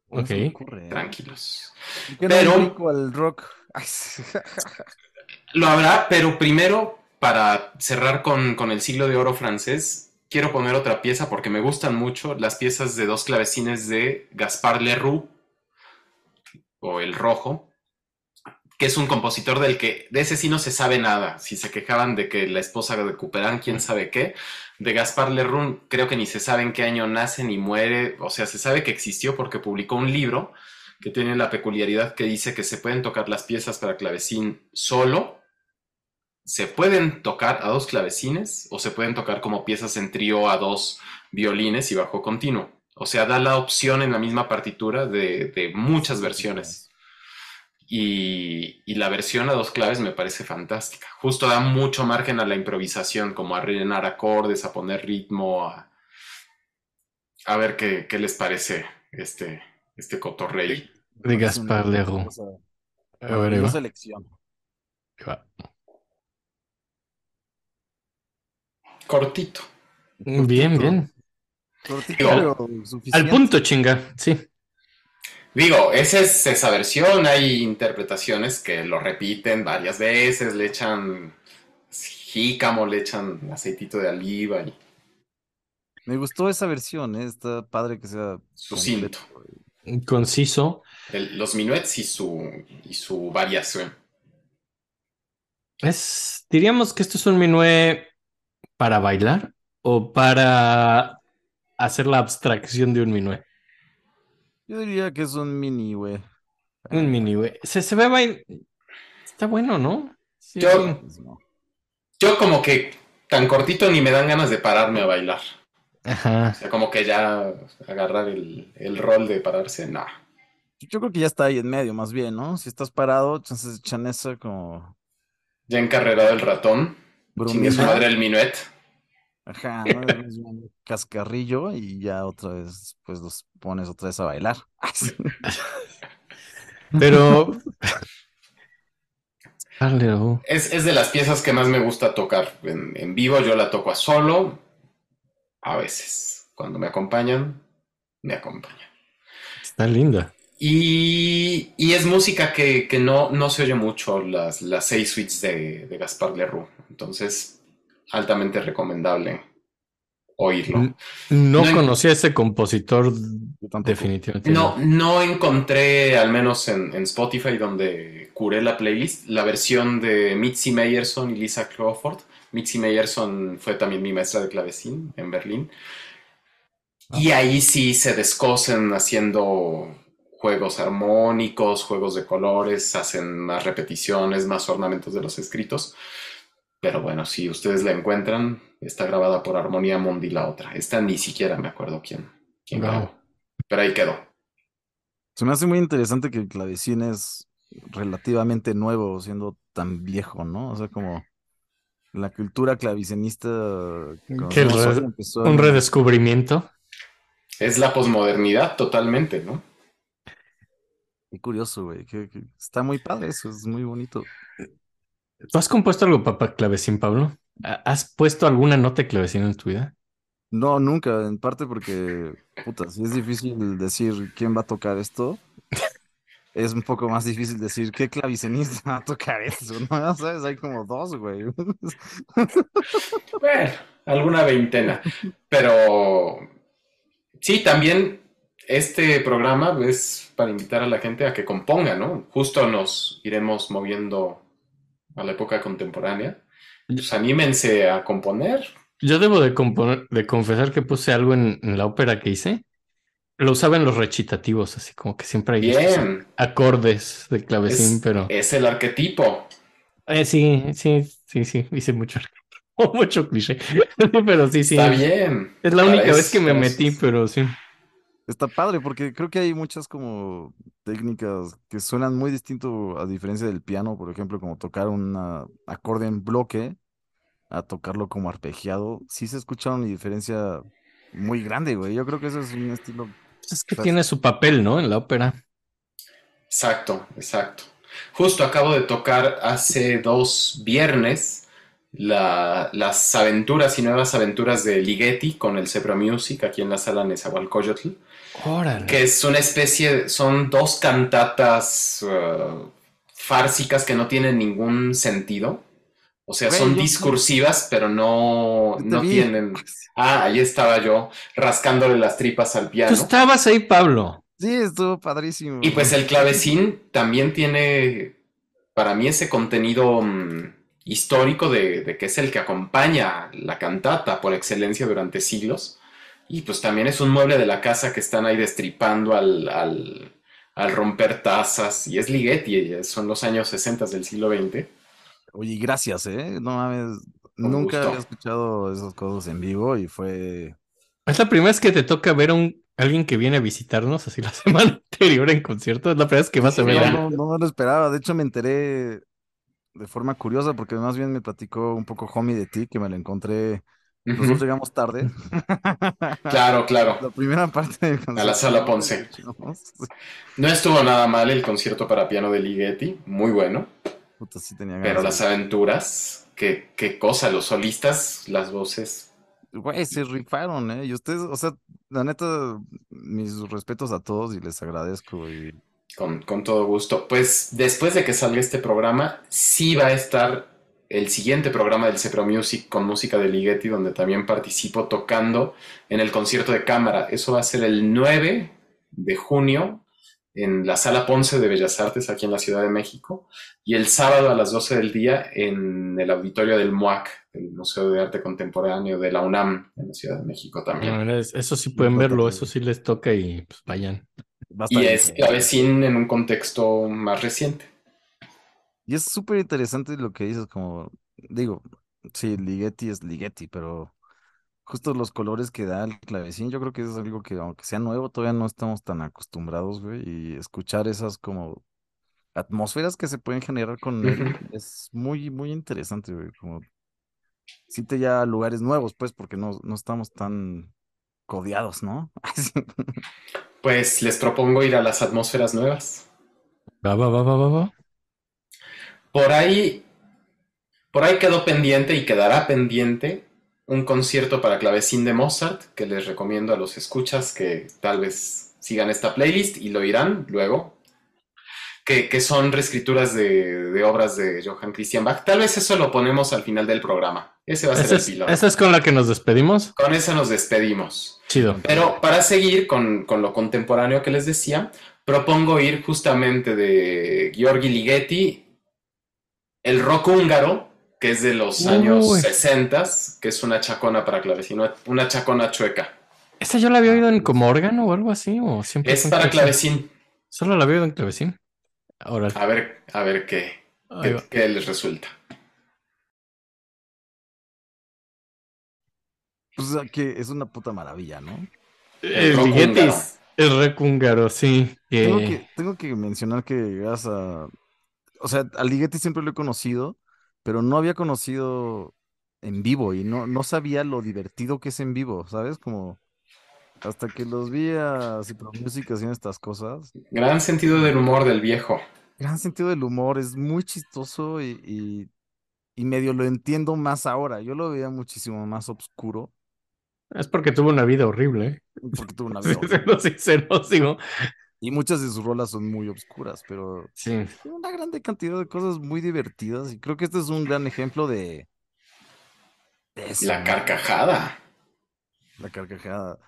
Ok. ¿eh? Tranquilos. ¿Por qué no Pero- al rock? *laughs* Lo habrá, pero primero, para cerrar con, con el siglo de oro francés, quiero poner otra pieza porque me gustan mucho las piezas de dos clavecines de Gaspard Leroux, o El Rojo, que es un compositor del que de ese sí no se sabe nada. Si se quejaban de que la esposa de Couperin, quién sabe qué. De Gaspard Leroux, creo que ni se sabe en qué año nace ni muere. O sea, se sabe que existió porque publicó un libro que tiene la peculiaridad que dice que se pueden tocar las piezas para clavecín solo, se pueden tocar a dos clavecines o se pueden tocar como piezas en trío a dos violines y bajo continuo. O sea, da la opción en la misma partitura de, de muchas versiones. Y, y la versión a dos claves me parece fantástica. Justo da mucho margen a la improvisación, como a rellenar acordes, a poner ritmo, a, a ver qué, qué les parece este, este cotorrey. De una Gaspar Leroux. cosa- A ver, ahí va. maravillosa elección. Ahí va. Cortito. Bien, bien. Cortito, Digo, pero Al suficiente. punto, chinga. Sí. Digo, esa es esa versión. Hay interpretaciones que lo repiten varias veces, le echan jícamo, le echan aceitito de oliva y Me gustó esa versión, ¿eh? Está padre que sea Sucinto. completo. Conciso. el- los minuets y su, y su variación. Es, diríamos que esto es un minué para bailar o para hacer la abstracción de un minué. Yo diría que es un mini, güey. Un mini, güey. Se, se ve bail- Está bueno, ¿no? Sí, Yo-. Pues. Yo como que tan cortito ni me dan ganas de pararme a bailar. Ajá. O sea, como que ya agarrar el, el rol de pararse, no. Yo creo que ya está ahí en medio, más bien, ¿no? Si estás parado, entonces echan esa como Ya encarrerado el ratón, chingue su madre el minuet. Ajá, ¿no? Es un cascarrillo y ya otra vez, pues los pones otra vez a bailar. *laughs* Pero. Oh. Es, es de las piezas que más me gusta tocar en, en vivo. Yo la toco a solo, a veces. Cuando me acompañan, me acompañan. Está linda. Y, y es música que, que no, no se oye mucho, las, las seis suites de, de Gaspar Leroux. Entonces, altamente recomendable oírlo. No, No en- conocía a ese compositor definitivamente. No, no encontré, al menos en, en Spotify, donde curé la playlist, la versión de Mitzi Meyerson y Lisa Crawford. Mitzi Meyerson fue también mi maestra de clavecín en Berlín. Y ahí sí se descosen haciendo juegos armónicos, juegos de colores, hacen más repeticiones, más ornamentos de los escritos. Pero bueno, si ustedes la encuentran, está grabada por Armonía Mundi la otra. Esta ni siquiera me acuerdo quién, quién Wow. grabó. Pero ahí quedó. Se me hace muy interesante que el clavecín es relativamente nuevo, siendo tan viejo, ¿no? O sea, como la cultura clavicenista Que re- empezó Un en- redescubrimiento. Es la posmodernidad totalmente, ¿no? Qué curioso, güey. que- que está muy padre eso, es muy bonito. ¿Tú has compuesto algo para clavecín, Pablo? ¿Ha- ¿Has puesto alguna nota de clavecín en tu vida? No, nunca, en parte porque, puta, si es difícil decir quién va a tocar esto, *laughs* es un poco más difícil decir qué clavicenista va a tocar eso, ¿no? Ya *laughs* sabes, hay como dos, güey. Bueno, alguna veintena. Pero sí, también este programa es para invitar a la gente a que componga, ¿no? Justo nos iremos moviendo a la época contemporánea. Pues anímense a componer. Yo debo de, componer- de confesar que puse algo en, en la ópera que hice. Lo usaba en los recitativos, así como que siempre hay Bien. acordes de clavecín, Es, pero... es el arquetipo. Eh, sí, sí, sí, sí, hice mucho, *laughs* mucho cliché. *laughs* Pero sí, sí. Está bien. Es la única vez que me metí, pero sí. Está padre porque creo que hay muchas como técnicas que suenan muy distinto a diferencia del piano, por ejemplo, como tocar un acorde en bloque a tocarlo como arpegiado. Sí se escucha una diferencia muy grande, güey. Yo creo que eso es un estilo Es que tiene su papel, ¿no? En la ópera. Exacto, exacto. Justo acabo de tocar hace dos viernes la- las aventuras y nuevas aventuras de Ligeti con el Zebra Music aquí en la sala Nezahualcóyotl, Órale. que es una especie, son dos cantatas uh, fársicas que no tienen ningún sentido. O sea, Güey, son discursivas, pero no, no tienen... *laughs* Ah, ahí estaba yo rascándole las tripas al Tú piano. estabas ahí, Pablo. Sí, estuvo padrísimo. Y pues el clavecín también tiene para mí ese contenido mm, histórico de, de que es el que acompaña la cantata por excelencia durante siglos. Y pues también es un mueble de la casa que están ahí destripando al, al, al romper tazas. Y es Ligeti, y son los años 60 del siglo XX. Oye, gracias, ¿eh? No mames, Con nunca gusto. había escuchado esas cosas en vivo y fue... Es la primera vez que te toca ver a un, alguien que viene a visitarnos, así la *laughs* semana anterior en concierto. Es la primera vez que vas a ver. No, no, no lo esperaba. De hecho, me enteré de forma curiosa porque más bien me platicó un poco homie de ti, que me lo encontré. Nosotros llegamos tarde. *laughs* Claro, claro. La primera parte del concierto. sala Ponce. No estuvo nada mal el concierto para piano de Ligeti, muy bueno. Puta, sí tenía Pero las aventuras, qué, qué cosa, los solistas, las voces. Güey, se rifaron, ¿eh? Y ustedes, o sea, la neta, mis respetos a todos y les agradezco. Y Con, con todo gusto. Pues después de que salga este programa, sí va a estar el siguiente programa del Cepro Music con música de Ligeti, donde también participo tocando en el concierto de cámara. Eso va a ser el 9 de junio en la Sala Ponce de Bellas Artes, aquí en la Ciudad de México, y el sábado a las 12 del día en el auditorio del MUAC, el Museo de Arte Contemporáneo de la UNAM, en la Ciudad de México también. No, Eso sí pueden No, verlo, eso sí les toca y pues vayan. Y es clavecín en un contexto más reciente. Y es súper interesante lo que dices, como, digo, sí, Ligeti es Ligeti, pero justo los colores que da el clavecín, yo creo que es algo que, aunque sea nuevo, todavía no estamos tan acostumbrados, güey, y escuchar esas como atmósferas que se pueden generar con él es muy, muy interesante, güey, como sí te lleva a lugares nuevos, pues, porque no, no estamos tan codeados, ¿no? *laughs* Pues les propongo ir a las atmósferas nuevas. Va, va, va, va, va, va. Por ahí, por ahí quedó pendiente y quedará pendiente un concierto para clavecín de Mozart que les recomiendo a los escuchas que tal vez sigan esta playlist y lo irán luego. Que, que son reescrituras de, de obras de Johann Christian Bach. Tal vez eso lo ponemos al final del programa. Ese va a ser ¿Esa el pilón. esa es con la que nos despedimos? Con esa nos despedimos. Chido. Pero para seguir con, con lo contemporáneo que les decía, propongo ir justamente de Georgi Ligeti, el rock húngaro, que es de los Uy. años 60, que es una chacona para clavecín, una chacona chueca. ¿Esa yo la había oído en como órgano o algo así? ¿O siempre Es para clavecín. Solo la había oído en clavecín. Ahora. A ver, a ver qué, qué, qué les resulta. Pues o sea, que es una puta maravilla, ¿no? El rock Ligeti húngaro. es el rec húngaro, sí. que- Tengo que, tengo que mencionar que gracias a... O sea, al Ligeti siempre lo he conocido, pero no había conocido en vivo y no, no sabía lo divertido que es en vivo, ¿sabes? Como hasta que los vi a Cipro Music haciendo estas cosas. Gran sentido del humor del viejo. Gran sentido del humor, es muy chistoso y, y, y medio lo entiendo más ahora. Yo lo veía muchísimo más oscuro Es porque tuvo una vida horrible. ¿eh? porque tuvo una *laughs* vida horrible. Siendo sinceros, digo. Y muchas de sus rolas son muy oscuras, pero Sí. Tiene una grande cantidad de cosas muy divertidas y creo que este es un gran ejemplo de, de eso, La ¿no? carcajada. La carcajada.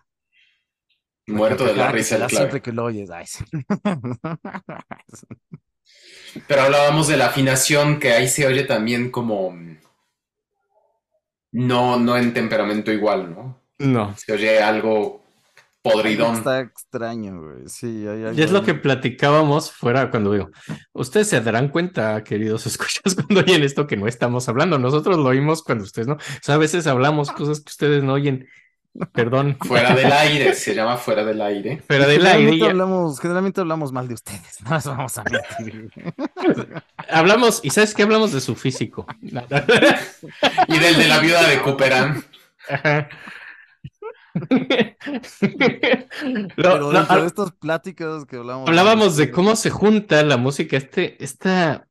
La Muerto de la que risa el clave. siempre que lo oyes. Ay, sí. *laughs* Pero hablábamos de la afinación que ahí se oye también como mm, no, no en temperamento igual, ¿no? No. Se oye algo podridón. Está extraño, güey. Sí, hay algo Y es lo que platicábamos fuera cuando digo, ustedes se darán cuenta, queridos *laughs* escuchas, cuando oyen esto que no estamos hablando. Nosotros lo oímos cuando ustedes no. O sea, a veces hablamos cosas que ustedes no oyen. Perdón. Fuera *laughs* del aire, se llama fuera del aire. Fuera del aire. Generalmente hablamos, generalmente hablamos mal de ustedes. No nos vamos a mentir. *laughs* Hablamos, y ¿sabes qué? Hablamos de su físico. Y del de la viuda de Cooperán. Ajá. *laughs* Lo- Pero dentro de estas pláticas que hablamos. Hablábamos de cómo se junta la música, este, esta,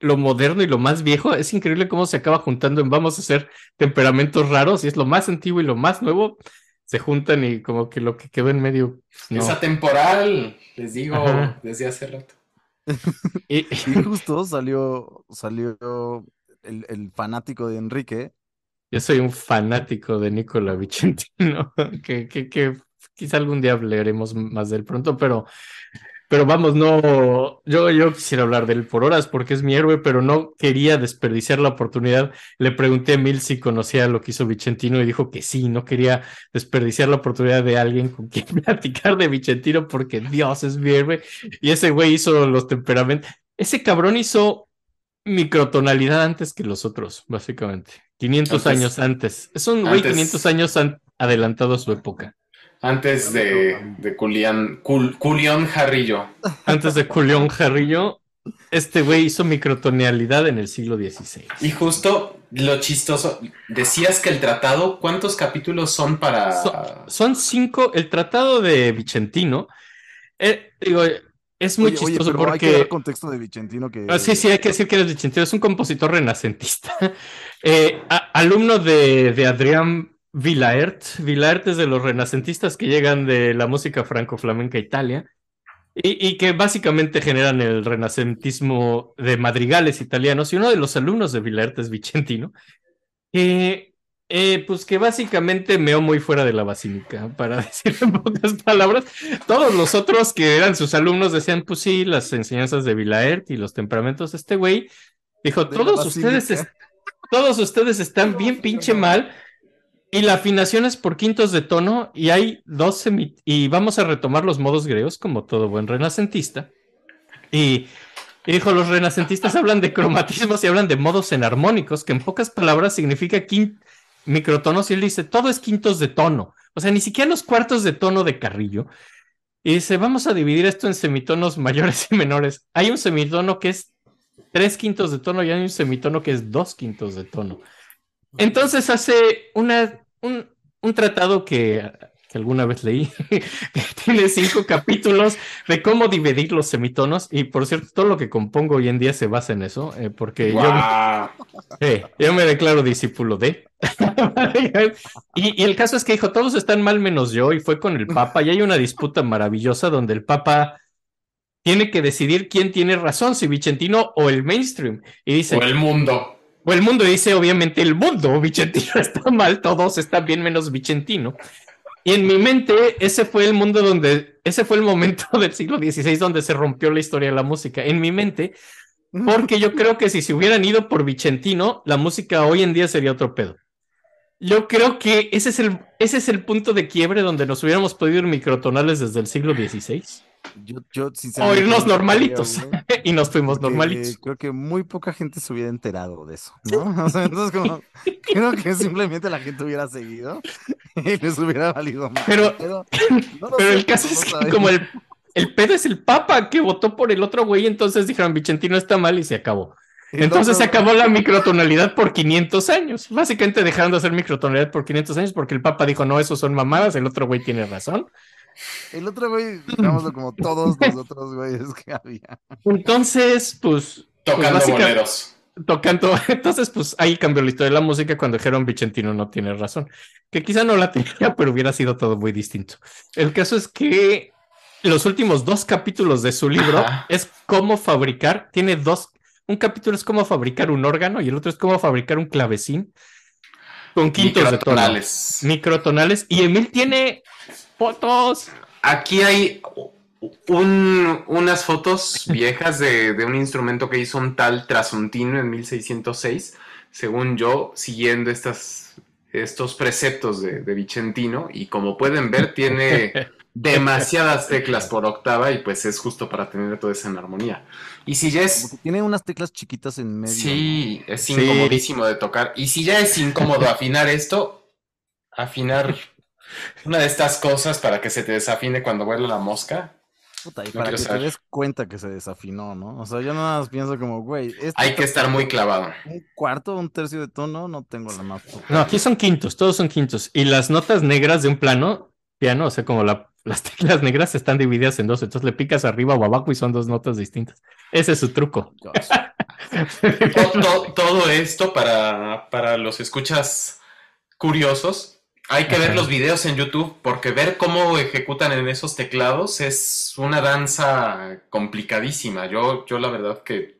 lo moderno y lo más viejo, es increíble cómo se acaba juntando en vamos a hacer temperamentos raros y es lo más antiguo y lo más nuevo, se juntan y como que lo que quedó en medio, no. Es atemporal, les digo Ajá. desde hace rato. Y- *laughs* Y justo salió, salió el, el fanático de Enrique. Yo soy un fanático de Nicola Vicentino, *laughs* que, quizá algún día hablaremos más de él pronto, pero, pero vamos, no, yo, yo quisiera hablar de él por horas porque es mi héroe, pero no quería desperdiciar la oportunidad. Le pregunté a Emil si conocía lo que hizo Vicentino y dijo que sí, no quería desperdiciar la oportunidad de alguien con quien *laughs* platicar de Vicentino porque Dios es mi héroe. Y ese güey hizo los temperamentos. Ese cabrón hizo microtonalidad antes que los otros, básicamente. 500 Antes- años antes. Es un güey antes- 500 años an- adelantado a su época. Antes de, de Culián, Cul- Culión Jarrillo. Antes de Julián Jarrillo, este güey hizo microtonalidad en el siglo XVI. Y justo lo chistoso, decías que el tratado, ¿cuántos capítulos son para...? So- son cinco, el tratado de Vicentino, eh, digo, es muy Oye, oye, chistoso pero hay que porque... dar contexto de Vicentino que. Ah, sí, sí, hay que decir que eres Vicentino, es un compositor renacentista, *laughs* Eh, a- alumno de, de Adrián Villaert. Villaert es de los renacentistas que llegan de la música franco-flamenca Italia y, y que básicamente generan el renacentismo de madrigales italianos. Y uno de los alumnos de Villaert es Vicentino, que, eh, pues que básicamente meó muy fuera de la basílica, para *laughs* decir en pocas palabras. Todos los otros que eran sus alumnos decían, pues sí, las enseñanzas de Villaert y los temperamentos de este güey. Dijo, todos ustedes, basílica". es- todos ustedes están bien pinche mal. y la afinación es por quintos de tono y hay dos semi y vamos a retomar los modos griegos como todo buen renacentista. Y, y dijo, los renacentistas hablan de cromatismos y hablan de modos enarmónicos, que en pocas palabras significa quin- microtonos y él dice, todo es quintos de tono. O sea, ni siquiera los cuartos de tono de Carrillo. Y dice, vamos a dividir esto en semitonos *laughs* mayores y menores. Hay un semitono que es tres quintos de tono y hay un semitono que es dos quintos de tono. Entonces hace una, un, un tratado que, que alguna vez leí, *laughs* que tiene cinco capítulos de cómo dividir los semitonos. Y por cierto, todo lo que compongo hoy en día se basa en eso, eh, porque yo, eh, yo me declaro discípulo de. *laughs* y, y el caso es que dijo, todos están mal menos yo, y fue con el Papa, y hay una disputa maravillosa donde el Papa tiene que decidir quién tiene razón, si Vicentino o el mainstream. Y dice, O el mundo. o el mundo dice, obviamente, el mundo, Vicentino *laughs* está mal, todos están bien menos Vicentino. Y en mi mente, ese fue el mundo donde, ese fue el momento *laughs* del siglo XVI donde se rompió la historia de la música. En mi mente, porque yo creo que si se hubieran ido por Vicentino, la música hoy en día sería otro pedo. Yo creo que ese es el, ese es el punto de quiebre donde nos hubiéramos podido ir microtonales desde el siglo XVI. Yo, yo O irnos no normalitos. creo, *laughs* y nos fuimos porque normalitos. Creo que muy poca gente se hubiera enterado de eso, ¿no? *laughs* O sea, entonces, como, creo que simplemente la gente hubiera seguido *laughs* y les hubiera valido más. Pero- no Pero sé, el caso no es que como el, el pedo es el papa que votó por el otro güey, entonces dijeron Vicentino está mal y se acabó. Entonces se acabó la microtonalidad por 500 años. Básicamente dejaron de hacer microtonalidad por 500 años porque el papa dijo, no, esos son mamadas, el otro güey tiene razón. El otro güey, digámoslo como todos los otros güeyes que había. Entonces, pues... Tocando básica- boleros. tocando. *laughs* Entonces, pues ahí cambió la historia de la música cuando dijeron Vicentino no tiene razón. Que quizá no la tenía, *laughs* pero hubiera sido todo muy distinto. El caso es que los últimos dos capítulos de su libro Ajá. es cómo fabricar. Tiene dos. Un capítulo es cómo fabricar un órgano y el otro es cómo fabricar un clavecín con quintos de tono. Microtonales. Microtonales. Y Emil tiene fotos. Aquí hay un- unas fotos *laughs* viejas de, de un instrumento que hizo un tal Trasuntino en 1606, según yo, siguiendo estas, estos preceptos de, de Vicentino. Y como pueden ver, tiene *laughs* demasiadas teclas por octava y pues es justo para tener todo eso en armonía. Y si ya es... Tiene unas teclas chiquitas en medio. Sí, es Sí. incomodísimo de tocar. Y si ya es incómodo *laughs* afinar esto, afinar una de estas cosas para que se te desafine cuando vuela la mosca, Puta, y No para que te des cuenta que se desafinó, ¿no? O sea, yo nada más pienso como, güey, esto hay que estar muy clavado. un cuarto, un tercio de tono, no tengo la más. No, aquí son quintos, todos son quintos. Y las notas negras de un plano, piano, o sea, como la- las teclas negras están divididas en dos, entonces le picas arriba o abajo y son dos notas distintas. Ese es su truco. Gosh. *laughs* To- to- todo esto para, para los escuchas curiosos. Hay que ver los videos en YouTube porque ver cómo ejecutan en esos teclados es una danza complicadísima. Yo, yo la verdad que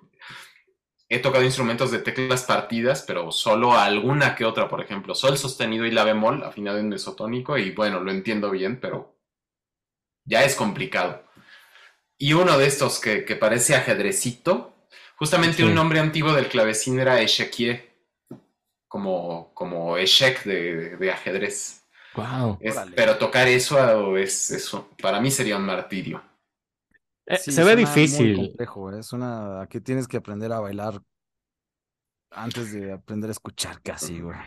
he tocado instrumentos de teclas partidas, pero solo alguna que otra, por ejemplo, sol sostenido y la bemol afinado en mesotónico y bueno, lo entiendo bien, pero ya es complicado. Y uno de estos que, que parece ajedrecito, justamente Sí. un nombre antiguo del clavecín era Echequier, como, como Echec de, de ajedrez. Wow. Es- pero tocar eso es eso, para mí sería un martirio. Eh, Sí, se ve muy difícil. complejo, ¿eh? es una que tienes que aprender a bailar antes de aprender a escuchar casi, güey.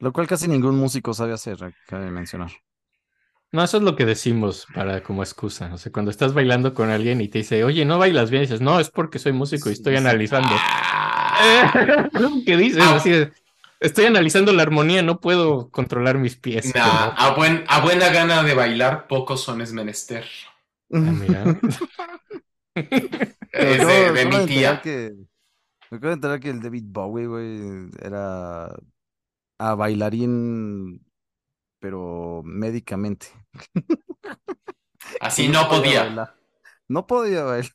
Lo cual casi ningún músico sabe hacer, eh, cabe mencionar. No, eso es lo que decimos para como excusa. O sea, cuando estás bailando con alguien y te dice, oye, no bailas bien, dices, no, es porque soy músico y Sí, estoy sí. analizando. Ah, *laughs* ¿Qué dices? Ah. Así de, estoy analizando la armonía, no puedo controlar mis pies. nah, a, buen- a buena gana de bailar, pocos son es menester. Ah, mira. *laughs* Es acabo- de, mi tía. que- me acabo de enterar que el David Bowie, güey, era a bailarín, pero médicamente. Así *laughs* no podía. bailar. No podía bailar.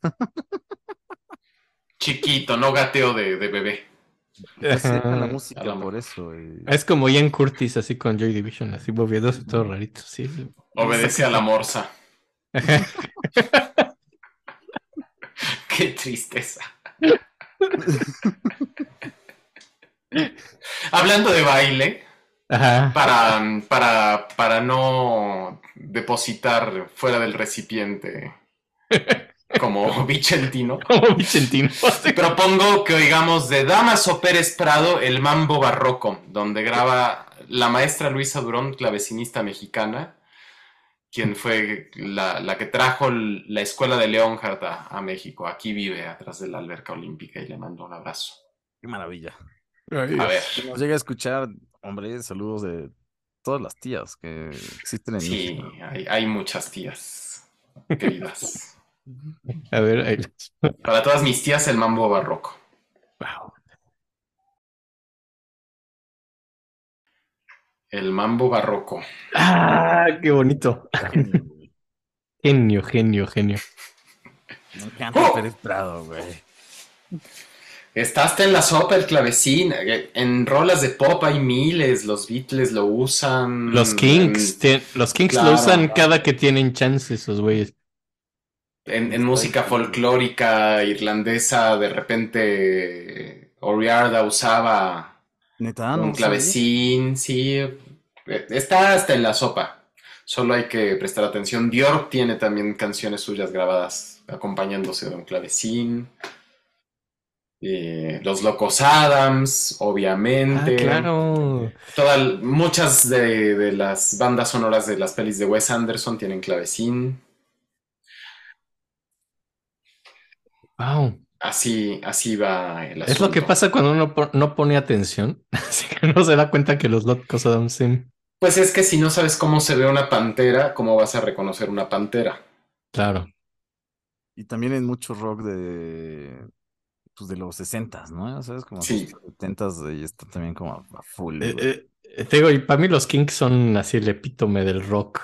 Chiquito, no gateo de, de bebé. Pues se llama la Ajá. música Hablamos. por eso. y- Es como Ian Curtis, así con Joy Division, así moviéndose todo rarito. Sí. sí. Obedece a la morsa. Qué tristeza. Hablando de baile, Ajá. para, para, para no depositar fuera del recipiente *laughs* como *laughs* Vicentino. Como Vicentino. Propongo que oigamos de Damaso Pérez Prado el Mambo Barroco, donde graba la maestra Luisa Durón, clavecinista mexicana, quien fue la, la que trajo la escuela de Leonhardt a, a México. Aquí vive, atrás de la alberca olímpica, y le mando un abrazo. Qué maravilla. A ver, Nos llega a escuchar, hombre, saludos de todas las tías que existen en sí, México. hay, hay muchas tías queridas. *laughs* *laughs* A ver, ahí Para todas mis tías, el Mambo Barroco. Wow. El Mambo Barroco. Ah, qué bonito. Genio, *laughs* genio, genio. encanta ¡Oh! Pérez Prado, güey. Está hasta en la sopa el clavecín. En rolas de pop hay miles. Los Beatles lo usan. Los Kings, En, los Kings lo usan claro. cada que tienen chance esos güeyes. En- en música folclórica irlandesa, de repente Oriarda usaba Neta, un no clavecín. Sí, está hasta en la sopa. Solo hay que prestar atención. Björk tiene también canciones suyas grabadas acompañándose de un clavecín. Eh, los Locos Adams, Ah, obviamente. claro. Toda- muchas de, de las bandas sonoras de las pelis de Wes Anderson tienen clavecín. Wow. Así, así va el Es lo que asunto. pasa cuando uno no pone atención. *laughs* Así que no se da cuenta que los locos Adams sí. Pues es que si no sabes cómo se ve una pantera, ¿cómo vas a reconocer una pantera? Claro. Y también en mucho rock de, pues de los 60 ¿no? ¿Sabes? Como Sí. 70 y está también como a full. Eh, güey. eh, te digo, y para mí los Kings son así el epítome del rock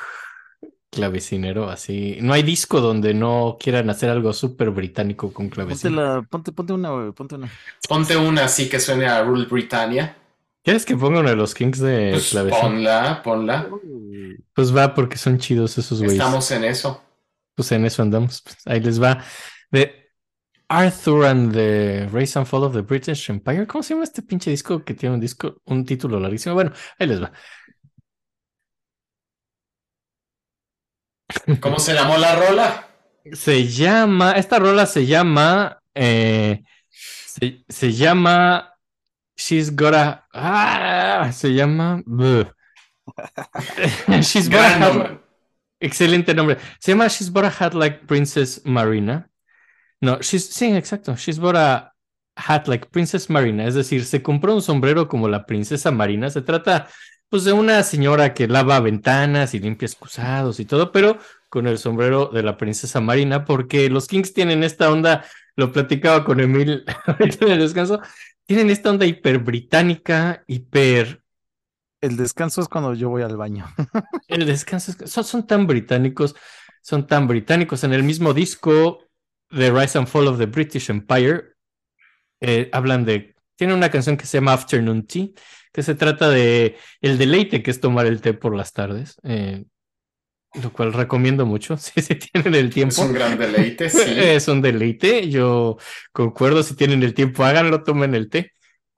clavecinero, así. No hay disco donde no quieran hacer algo súper británico con ponte, clavecín. la, ponte, ponte una, güey, ponte una. Ponte una así que suene a Rule Britannia. ¿Quieres que ponga uno de los Kings de Pues clavecín? ponla, ponla. Pues va, porque son chidos esos güeyes. Estamos en eso. Pues en eso andamos. Pues ahí les va. De Arthur and the Rise and Fall of the British Empire. ¿Cómo se llama este pinche disco que tiene un disco, un título larguísimo? Bueno, ahí les va. ¿Cómo se llamó la rola? Se llama, esta rola se llama, eh, se, se llama She's Got a, ah, se llama. *laughs* She's Got a Gran Hat- nombre. excelente nombre. Se llama She's Got a Hat Like Princess Marina. No, she's, sí, exacto. She's Got a Hat Like Princess Marina. Es decir, se compró un sombrero como la princesa Marina. Se trata, pues, de una señora que lava ventanas y limpia excusados y todo, pero con el sombrero de la princesa Marina, porque los Kings tienen esta onda, lo platicaba con Emil *laughs* en el descanso, tienen esta onda hiper británica, hiper El descanso es cuando yo voy al baño. *laughs* el descanso es- son, son tan británicos, son tan británicos. En el mismo disco de Rise and Fall of the British Empire, eh, hablan de. Tiene una canción que se llama Afternoon Tea, que se trata de el deleite que es tomar el té por las tardes, eh, lo cual recomiendo mucho *laughs* si se tienen el Es tiempo. un gran deleite, sí. *laughs* Es un deleite, yo concuerdo, si tienen el tiempo, háganlo, tomen el té.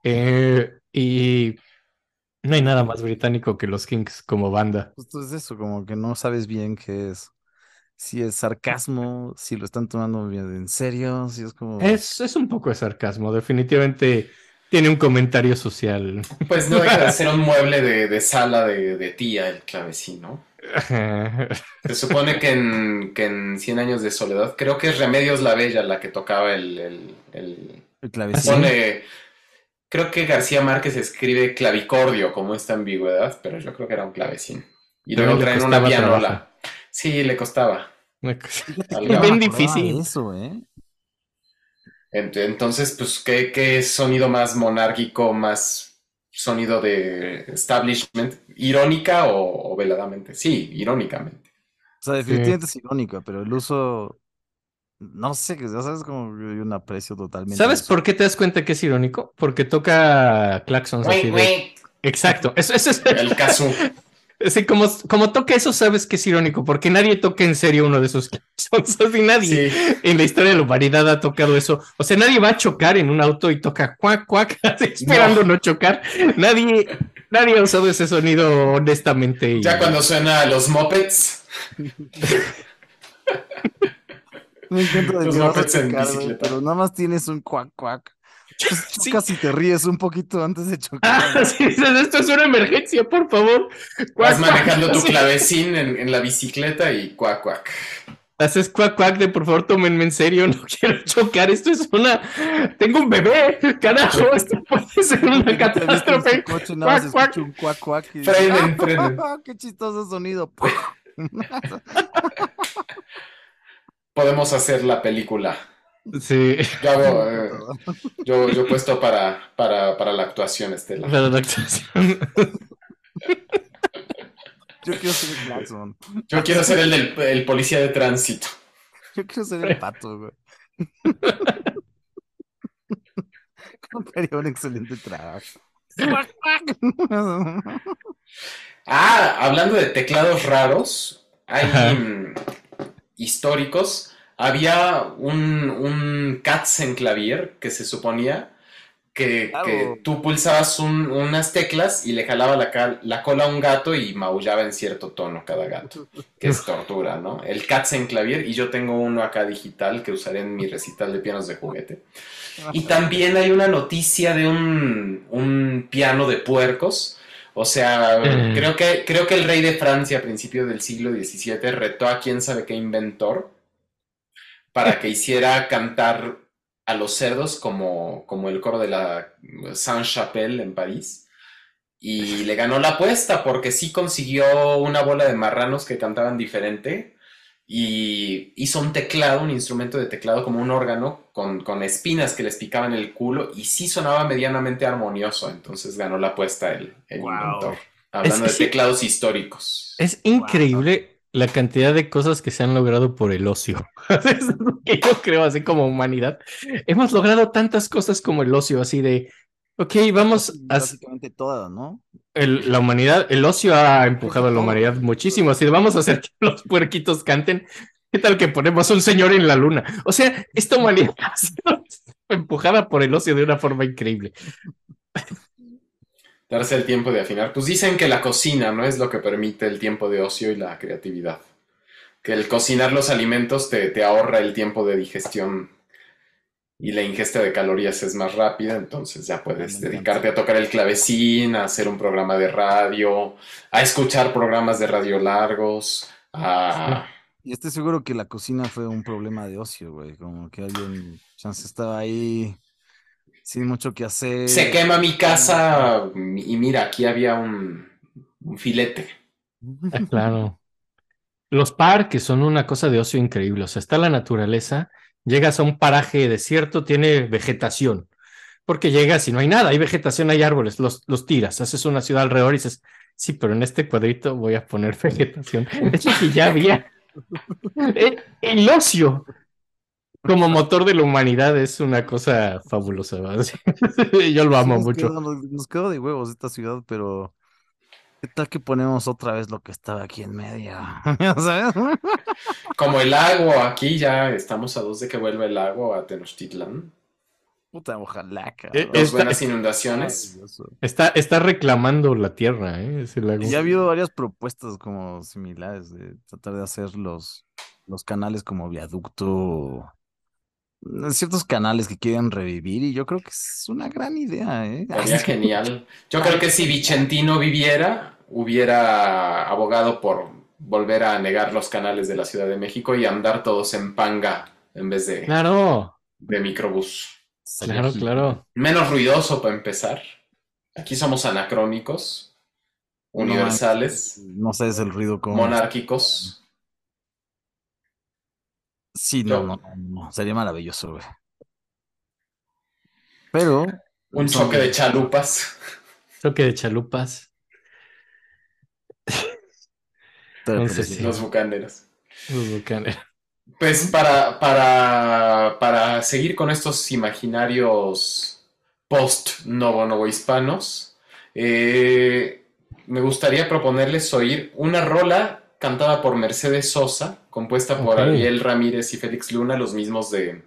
Eh, y no hay nada más británico que los Kings como banda. Justo es eso, como que no sabes bien qué es. Si es sarcasmo, si lo están tomando bien en serio, si es como... Es, es un poco de sarcasmo, definitivamente tiene un comentario social. Pues no deja de ser un mueble de, de sala de, de tía, el clavecín, ¿no? *laughs* Se supone que en, que en 100 años de soledad, creo que es Remedios la Bella la que tocaba el... el, el- El clavecín. Pone, creo que García Márquez escribe clavicordio como esta ambigüedad, pero yo creo que era un clavecín. Y luego traen una pianola. trabajo. Sí, le costaba. Me Bien difícil. Eso, ¿eh? Ent- Entonces, pues, ¿qué, qué sonido más monárquico, más sonido de establishment? ¿Irónica o, o veladamente? Sí, irónicamente. O sea, definitivamente es irónica, pero el uso... No sé, ya sabes, como que hay un aprecio totalmente... ¿Sabes por qué te das cuenta que es irónico? Porque toca claxons así de... Exacto, eso, eso es... El kazoo. *laughs* Sí, como, como toca eso, sabes que es irónico, porque nadie toca en serio uno de esos claxons, *laughs* así nadie. Sí. En la historia de la humanidad ha tocado eso. O sea, nadie va a chocar en un auto y toca cuac, cuac, *laughs* así, esperando no. chocar. Nadie, Nadie ha usado ese sonido honestamente. y- Ya cuando suena los mopeds. Me encanta de Los que vas a mopeds en bicicleta. pero nada más tienes un cuac cuac. *laughs* Sí. y te ríes un poquito antes de chocar. Ah, *laughs* sí, dices, esto es una emergencia, por favor. Vas manejando tu Sí. clavecín en, en la bicicleta y cuac, cuac. Haces cuac cuac de por favor tómenme en serio, no *laughs* quiero chocar, esto es una... Tengo un bebé, carajo, esto puede ser una catástrofe. coche, nada más Cuac, cuac. un cuac cuac y dices, Frenen, frenen. "Ah, qué chistoso sonido. Podemos hacer la película. Sí, Yo hago, *laughs* eh, yo, puesto para, para, para la actuación, Estela. para la actuación. Yo quiero ser el Claxon. Yo quiero ser el del el policía de tránsito. Yo quiero ser el pato, güey. *laughs* Haría un excelente trabajo. *laughs* Ah, hablando de teclados raros, hay históricos. Había un, un Katzenclavier que se suponía que, Claro. que tú pulsabas un- unas teclas y le jalaba la, cal- la cola a un gato y maullaba en cierto tono cada gato, *laughs* que es tortura, ¿no? El Katzenclavier, y yo tengo uno acá digital que usaré en mi recital de pianos de juguete. Y también hay una noticia de un, un piano de puercos. O sea, Mm. creo, que, creo que el rey de Francia a principios del siglo XVII retó a quién sabe qué inventor para que hiciera cantar a los cerdos como, como el coro de la Saint-Chapelle en París. Y le ganó la apuesta porque sí consiguió una bola de marranos que cantaban diferente y hizo un teclado, un instrumento de teclado como un órgano con, con espinas que les picaban el culo y sí sonaba medianamente armonioso, entonces ganó la apuesta el, el Wow. inventor. Hablando Es- de teclados históricos. Es increíble la cantidad de cosas que se han logrado por el ocio. *laughs* Es lo que yo creo, así como humanidad. Hemos logrado tantas cosas como el ocio, así de, ok, vamos a... Básicamente todas, ¿no? el- la humanidad, el ocio ha empujado a la humanidad muchísimo, así de, vamos a hacer que los puerquitos canten. ¿Qué tal que ponemos un señor en la luna? O sea, esta humanidad ha *laughs* sido empujada por el ocio de una forma increíble. Darse el tiempo de afinar. Pues dicen que la cocina no es lo que permite el tiempo de ocio y la creatividad. Que el cocinar los alimentos te, te ahorra el tiempo de digestión y la ingesta de calorías es más rápida, entonces ya puedes dedicarte a tocar el clavecín, a hacer un programa de radio, a escuchar programas de radio largos, a... Y estoy seguro que la cocina fue un problema de ocio, güey. Como que alguien, chance estaba ahí sin mucho que hacer. Se quema mi casa y mira, aquí había un, un filete. Ah, Claro. Los parques son una cosa de ocio increíble. O sea, está la naturaleza, llegas a un paraje desierto, tiene vegetación. Porque llegas y no hay nada, hay vegetación, hay árboles, los, los tiras, haces una ciudad alrededor y dices, sí, pero en este cuadrito voy a poner *laughs* vegetación. Es lo que ya había. *laughs* El, el ocio como *laughs* motor de la humanidad es una cosa fabulosa. *laughs* Yo lo amo nos mucho. Quedó, nos, nos quedó de huevos esta ciudad, pero ¿qué tal que ponemos otra vez lo que estaba aquí en medio? *laughs* ¿Sabes? Como el lago, aquí ya estamos a dos de que vuelva el lago a Tenochtitlan. Puta, ojalá, cabrón. Esta- buenas inundaciones. Está, está reclamando la tierra, ¿eh? Y ya ha habido varias propuestas como similares de tratar de hacer los, los canales como viaducto, ciertos canales que quieren revivir y yo creo que es una gran idea, ¿eh? Sería genial. Yo creo que si Vicentino viviera, hubiera abogado por volver a negar los canales de la Ciudad de México y andar todos en panga en vez de, Claro, de microbús. Claro, claro. Menos ruidoso para empezar. Aquí somos anacrónicos, universales, No sé, es el ruido como... monárquicos. Sí, no, no, no, no, sería maravilloso, güey. Pero... Un son- choque de chalupas. Choque de chalupas. pero Entonces, sí. sí. Los bucaneros. Los volcanes. Pues para, para, para seguir con estos imaginarios post-novo novohispanos, eh, me gustaría proponerles oír una rola cantada por Mercedes Sosa, compuesta por. Ariel Ramírez y Félix Luna, los mismos de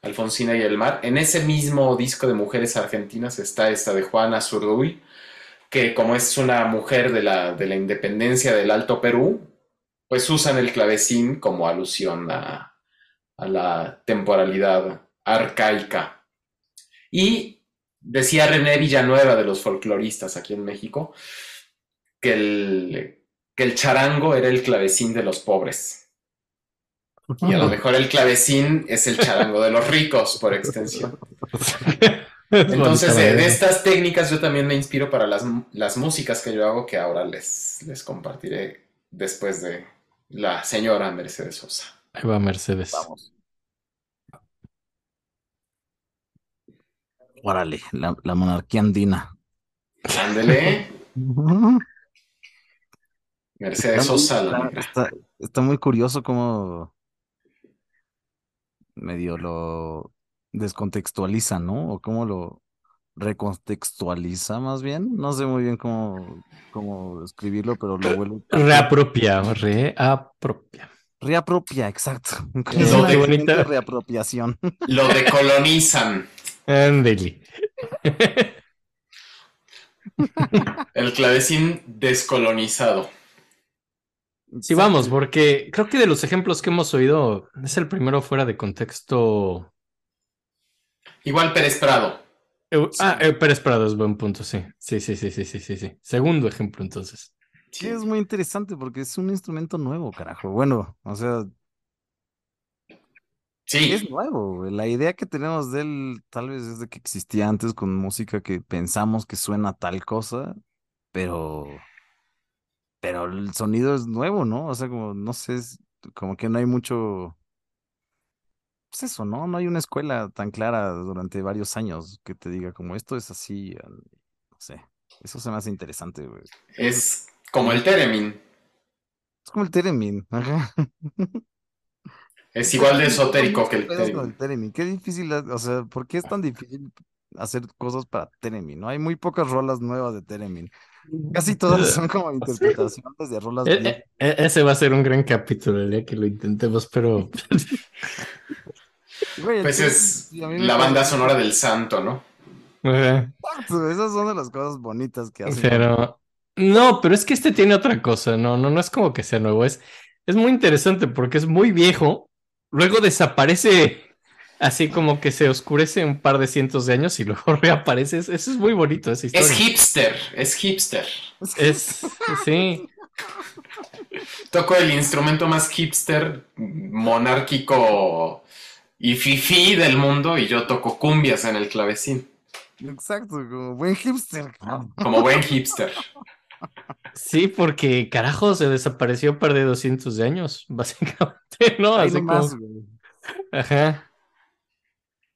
Alfonsina y el Mar. En ese mismo disco de Mujeres Argentinas está esta de Juana Zurduy, que como es una mujer de la, de la independencia del Alto Perú, pues usan el clavecín como alusión a, a la temporalidad arcaica. Y decía René Villanueva de los folcloristas aquí en México que el, que el charango era el clavecín de los pobres. Y a lo *laughs* mejor el clavecín es el charango de los ricos, por extensión. *laughs* Entonces, de, de estas técnicas yo también me inspiro para las, las músicas que yo hago, que ahora les, les compartiré después de la señora Mercedes Sosa. Ahí va Mercedes. Vamos. Órale, la, la monarquía andina. Ándele, *laughs* Mercedes Está muy- Sosa. la está- está muy curioso cómo medio lo descontextualiza, ¿no? O cómo lo recontextualiza más bien. No sé muy bien cómo, cómo escribirlo, pero lo vuelve Reapropia, reapropia. reapropia, exacto. *laughs* Lo Es de- bonita. reapropiación. *laughs* Lo decolonizan. Ándele. El clavecín descolonizado. Sí, vamos, porque creo que de los ejemplos que hemos oído es el primero fuera de contexto. Igual Pérez Prado. Eh, Ah, eh, Pérez Prado es buen punto, sí. Sí, sí, sí, sí, sí, sí, sí. Segundo ejemplo, entonces. Sí, es muy interesante porque es un instrumento nuevo, carajo. Bueno, o sea, Sí, es nuevo. güey. La idea que tenemos de él tal vez es de que existía antes con música que pensamos que suena tal cosa, pero pero el sonido es nuevo, ¿no? O sea, como no sé, es como que no hay mucho pues eso, ¿no? No hay una escuela tan clara durante varios años que te diga como esto es así, no sé. Eso se me hace interesante, güey. es como el Teremin. Es como el Teremin. Ajá. *laughs* Es igual de esotérico que el Teremin. el Teremin. Qué difícil, o sea, ¿por qué es tan difícil hacer cosas para Teremin? No hay muy pocas rolas nuevas de Teremin. Casi todas son como interpretaciones de rolas viejas. eh, eh, ese va a ser un gran capítulo el día que lo intentemos, pero *laughs* Güey, Pues es sí, la banda sonora del santo, ¿no? Exacto, Esas son de las cosas bonitas que hacen. Pero no, pero es que este tiene otra cosa, no, no, no es como que sea nuevo, es, es muy interesante porque es muy viejo, luego desaparece así como que se oscurece un par de cientos de años y luego *laughs* reaparece, Es- eso es muy bonito esa historia. Es hipster, es hipster. Es, sí, Toco el instrumento más hipster, monárquico y fifí del mundo y yo toco cumbias en el clavecín, Exacto, como buen hipster. como buen hipster. sí, porque carajo se desapareció un par de 200 de años, *laughs* básicamente, ¿no? Ahí Así nomás, como, güey. ajá,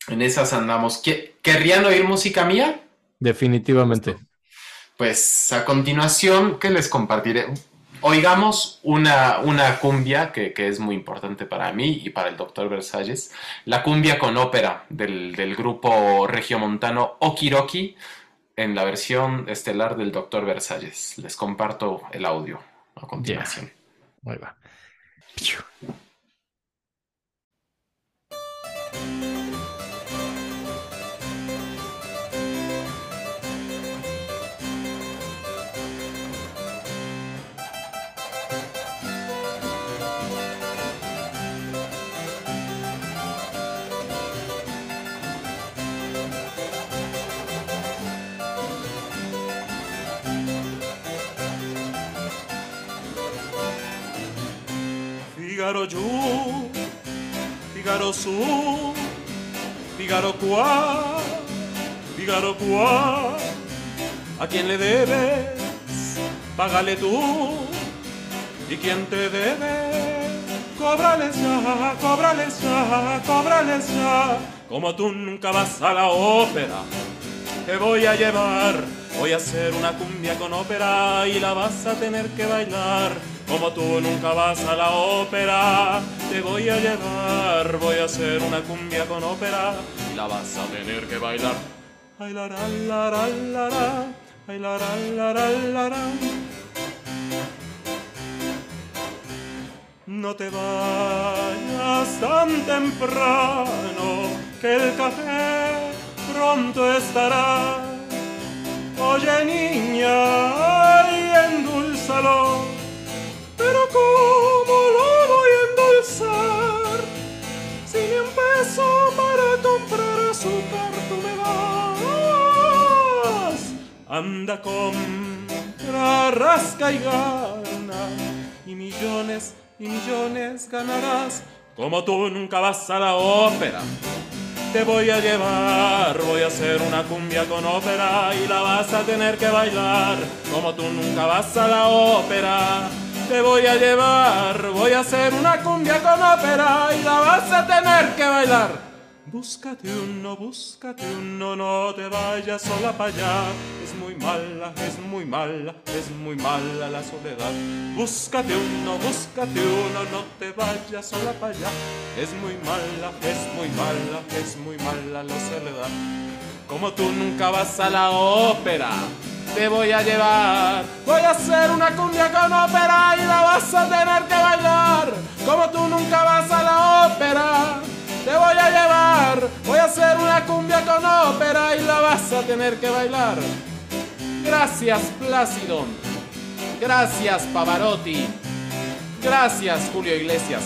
En esas andamos. ¿Qué- ¿Querrían oír música mía? definitivamente. Pues a continuación, ¿qué les compartiré? Oigamos una, una cumbia que, que es muy importante para mí y para el doctor Versalles. La cumbia con ópera del, del grupo regiomontano Okiroki en la versión estelar del doctor Versalles. Les comparto el audio a continuación. Ahí va. Figaro giù, Figaro su, Figaro qua, Figaro qua. ¿A quién le debes? Págale tú. ¿Y quién te debe? Cóbrales ya, cóbrales ya, cóbrales ya. Como tú nunca vas a la ópera, te voy a llevar. Voy a hacer una cumbia con ópera y la vas a tener que bailar. Como tú nunca vas a la ópera, te voy a llevar. Voy a hacer una cumbia con ópera y la vas a tener que bailar. Ay, la, la, la. Ay. No te vayas tan temprano, que el café pronto estará. Oye niña, pero ¿cómo lo voy a endulzar? Si ni un peso para comprar azúcar tú me das. Anda, compra, rasca y gana. Y millones y millones ganarás. Como tú nunca vas a la ópera. Te voy a llevar, voy a hacer una cumbia con ópera y la vas a tener que bailar, como tú nunca vas a la ópera. Te voy a llevar, voy a hacer una cumbia con ópera y la vas a tener que bailar Búscate uno, búscate uno, no te vayas sola para allá. Es muy mala, es muy mala, es muy mala la soledad. Búscate uno, búscate uno, no te vayas sola para allá. Es muy mala, es muy mala, es muy mala la soledad. Como tú nunca vas a la ópera, te voy a llevar. Voy a hacer una cumbia con ópera y la vas a tener que bailar. Como tú nunca vas a la ópera te voy a llevar, voy a hacer una cumbia con ópera y la vas a tener que bailar. Gracias Plácido, gracias Pavarotti, gracias Julio Iglesias.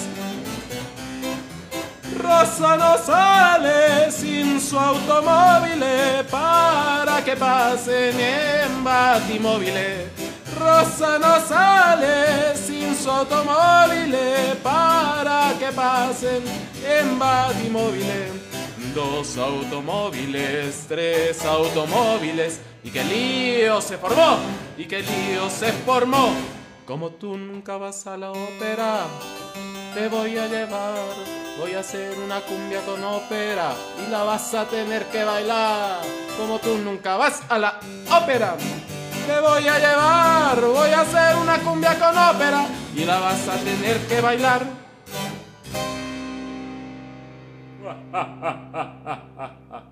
Rosa no sale sin su automóvil para que pasen en batimóviles. Rosa no sale sin su automóvil para que pasen en batimóviles. Dos automóviles, tres automóviles, y que lío se formó, y que lío se formó. Como tú nunca vas a la ópera, te voy a llevar, voy a hacer una cumbia con ópera, y la vas a tener que bailar. Como tú nunca vas a la ópera te voy a llevar, voy a hacer una cumbia con ópera y la vas a tener que bailar. *laughs*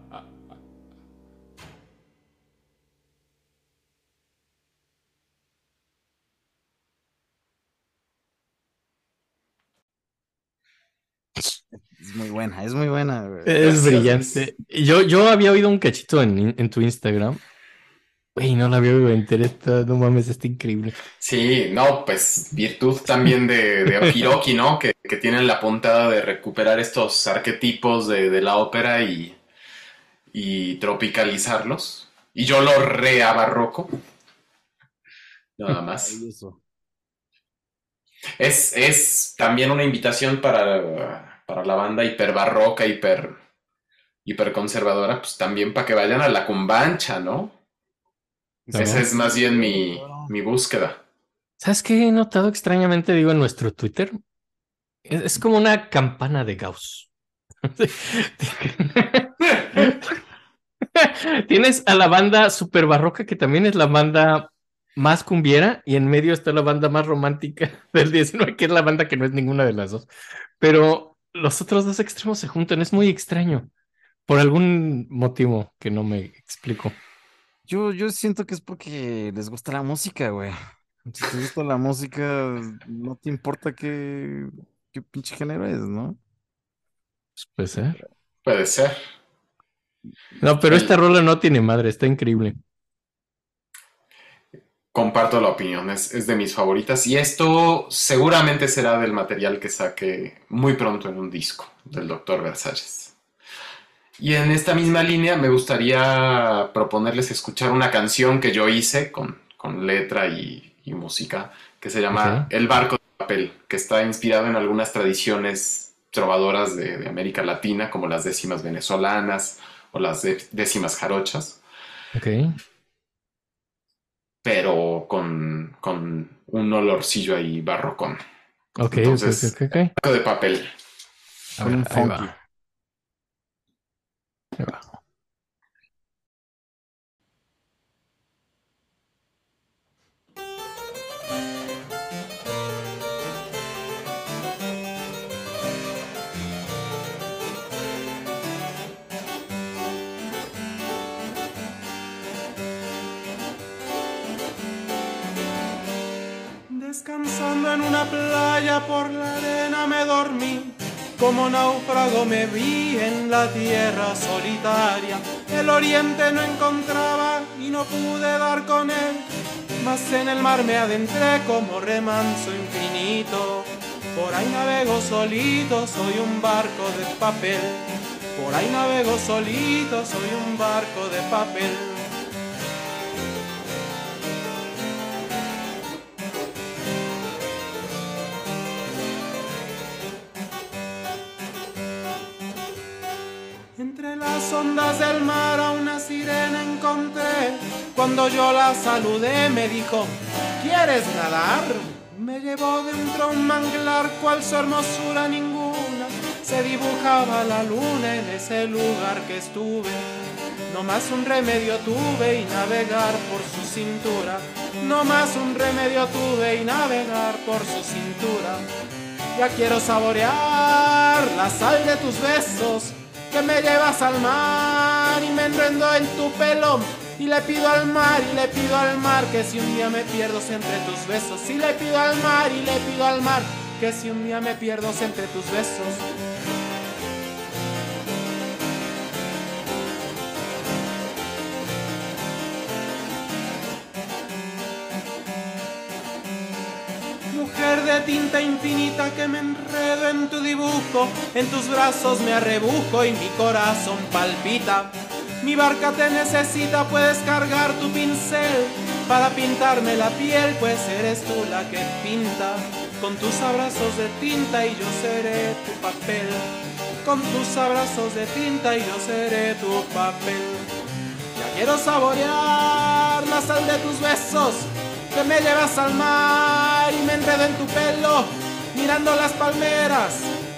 Es muy buena, es muy buena. Es brillante. Yo, yo había oído un cachito en, en tu Instagram Güey, no la veo entera, no mames, está increíble. Sí, no, pues virtud también de, de ¿no? Que, que, tienen la puntada de recuperar estos arquetipos de, la ópera y, y, tropicalizarlos. Y yo lo reabarroco. Nada más. Es, es también una invitación para, para la banda hiperbarroca, hiper, hiperconservadora, pues también para que vayan a la cumbancha, ¿no? Esa es más bien mi, mi, búsqueda. ¿Sabes qué he notado extrañamente, digo, en nuestro Twitter? Es, como una campana de Gauss. *laughs* Tienes a la banda super barroca, que también es la banda más cumbiera, y en medio está la banda más romántica del 19, que es la banda que no es ninguna de las dos. Pero los otros dos extremos se juntan, es muy extraño, por algún motivo que no me explico. Yo, yo siento que es porque les gusta la música, güey. Si te gusta la música, no te importa qué, qué pinche género es, ¿no? Pues puede ser. Puede ser. No, pero esta rola no tiene madre, está increíble. Comparto la opinión, es, es, de mis favoritas y esto seguramente será del material que saque muy pronto en un disco del Dr. Versalles. Y en esta misma línea me gustaría proponerles escuchar una canción que yo hice con, letra y, música, que se llama El barco de papel, que está inspirado en algunas tradiciones trovadoras de, América Latina, como las décimas venezolanas o las décimas jarochas. Ok. Pero con, un olorcillo ahí barrocón. Ok, Entonces, ok, Barco de papel. un funky. Descansando en una playa por la arena me dormí como náufrago me vi en la tierra solitaria. El oriente no encontraba y no pude dar con él. Mas en el mar me adentré como remanso infinito. Por ahí navego solito, soy un barco de papel. Por ahí navego solito, soy un barco de papel. Ondas del mar a una sirena encontré. Cuando yo la saludé me dijo, ¿quieres nadar? Me llevó dentro un manglar cual su hermosura ninguna. Se dibujaba la luna en ese lugar que estuve. No más un remedio tuve y navegar por su cintura. No más un remedio tuve y navegar por su cintura. Ya quiero saborear la sal de tus besos que me llevas al mar y me enrendo en tu pelo. Y le pido al mar y le pido al mar que si un día me pierdo entre tus besos. Y le pido al mar y le pido al mar que si un día me pierdo entre tus besos tinta infinita que me enredo en tu dibujo, en tus brazos me arrebujo y mi corazón palpita. Mi barca te necesita, puedes cargar tu pincel para pintarme la piel, pues eres tú la que pinta. Con tus abrazos de tinta y yo seré tu papel. Con tus abrazos de tinta y yo seré tu papel. Ya quiero saborear la sal de tus besos que me llevas al mar y me enredo en tu pelo, mirando las palmeras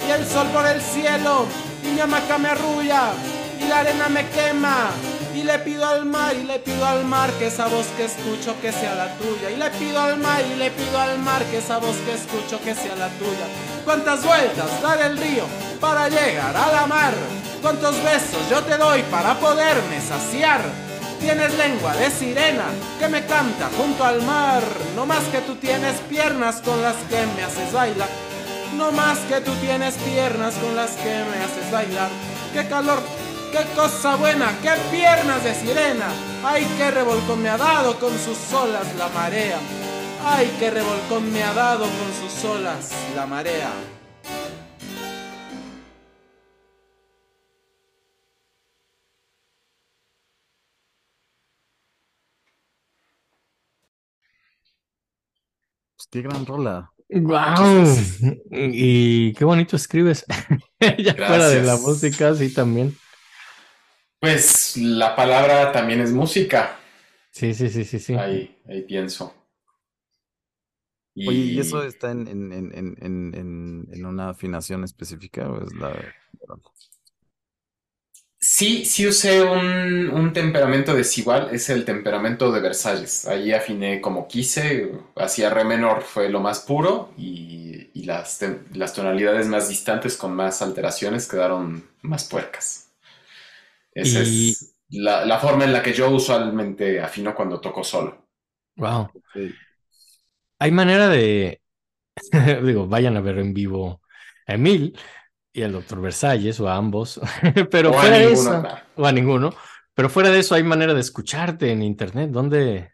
y el sol por el cielo, y mi hamaca me arrulla y la arena me quema. Y le pido al mar y le pido al mar que esa voz que escucho que sea la tuya. Y le pido al mar y le pido al mar que esa voz que escucho que sea la tuya. ¿Cuántas vueltas dar el río para llegar a la mar? ¿Cuántos besos yo te doy para poderme saciar? Tienes lengua de sirena que me canta junto al mar. No más que tú tienes piernas con las que me haces bailar. No más que tú tienes piernas con las que me haces bailar. Qué calor, qué cosa buena, qué piernas de sirena. Ay, qué revolcón me ha dado con sus olas la marea. Ay, qué revolcón me ha dado con sus olas la marea. Qué gran rola. ¡Wow! Y qué bonito escribes. *laughs* ya fuera de la música, sí, también. Pues la palabra también es música. Sí, sí, sí, sí, sí. Ahí, ahí pienso. Y, Oye, ¿y eso está en, en, en, en, en, en- en una afinación específica o es la... Sí, sí usé un, un temperamento desigual, es el temperamento de Versalles. Ahí afiné como quise, hacia re menor fue lo más puro y, y las, las tonalidades más distantes con más alteraciones quedaron más puercas. Esa Y- es la, la forma en la que yo usualmente afino cuando toco solo. Wow. Sí. Hay manera de, *laughs* digo, vayan a ver en vivo a Emil y al doctor Versalles o a ambos, *laughs* pero O fuera de eso, o a ninguno, pero fuera de eso hay manera de escucharte en internet. ¿Dónde,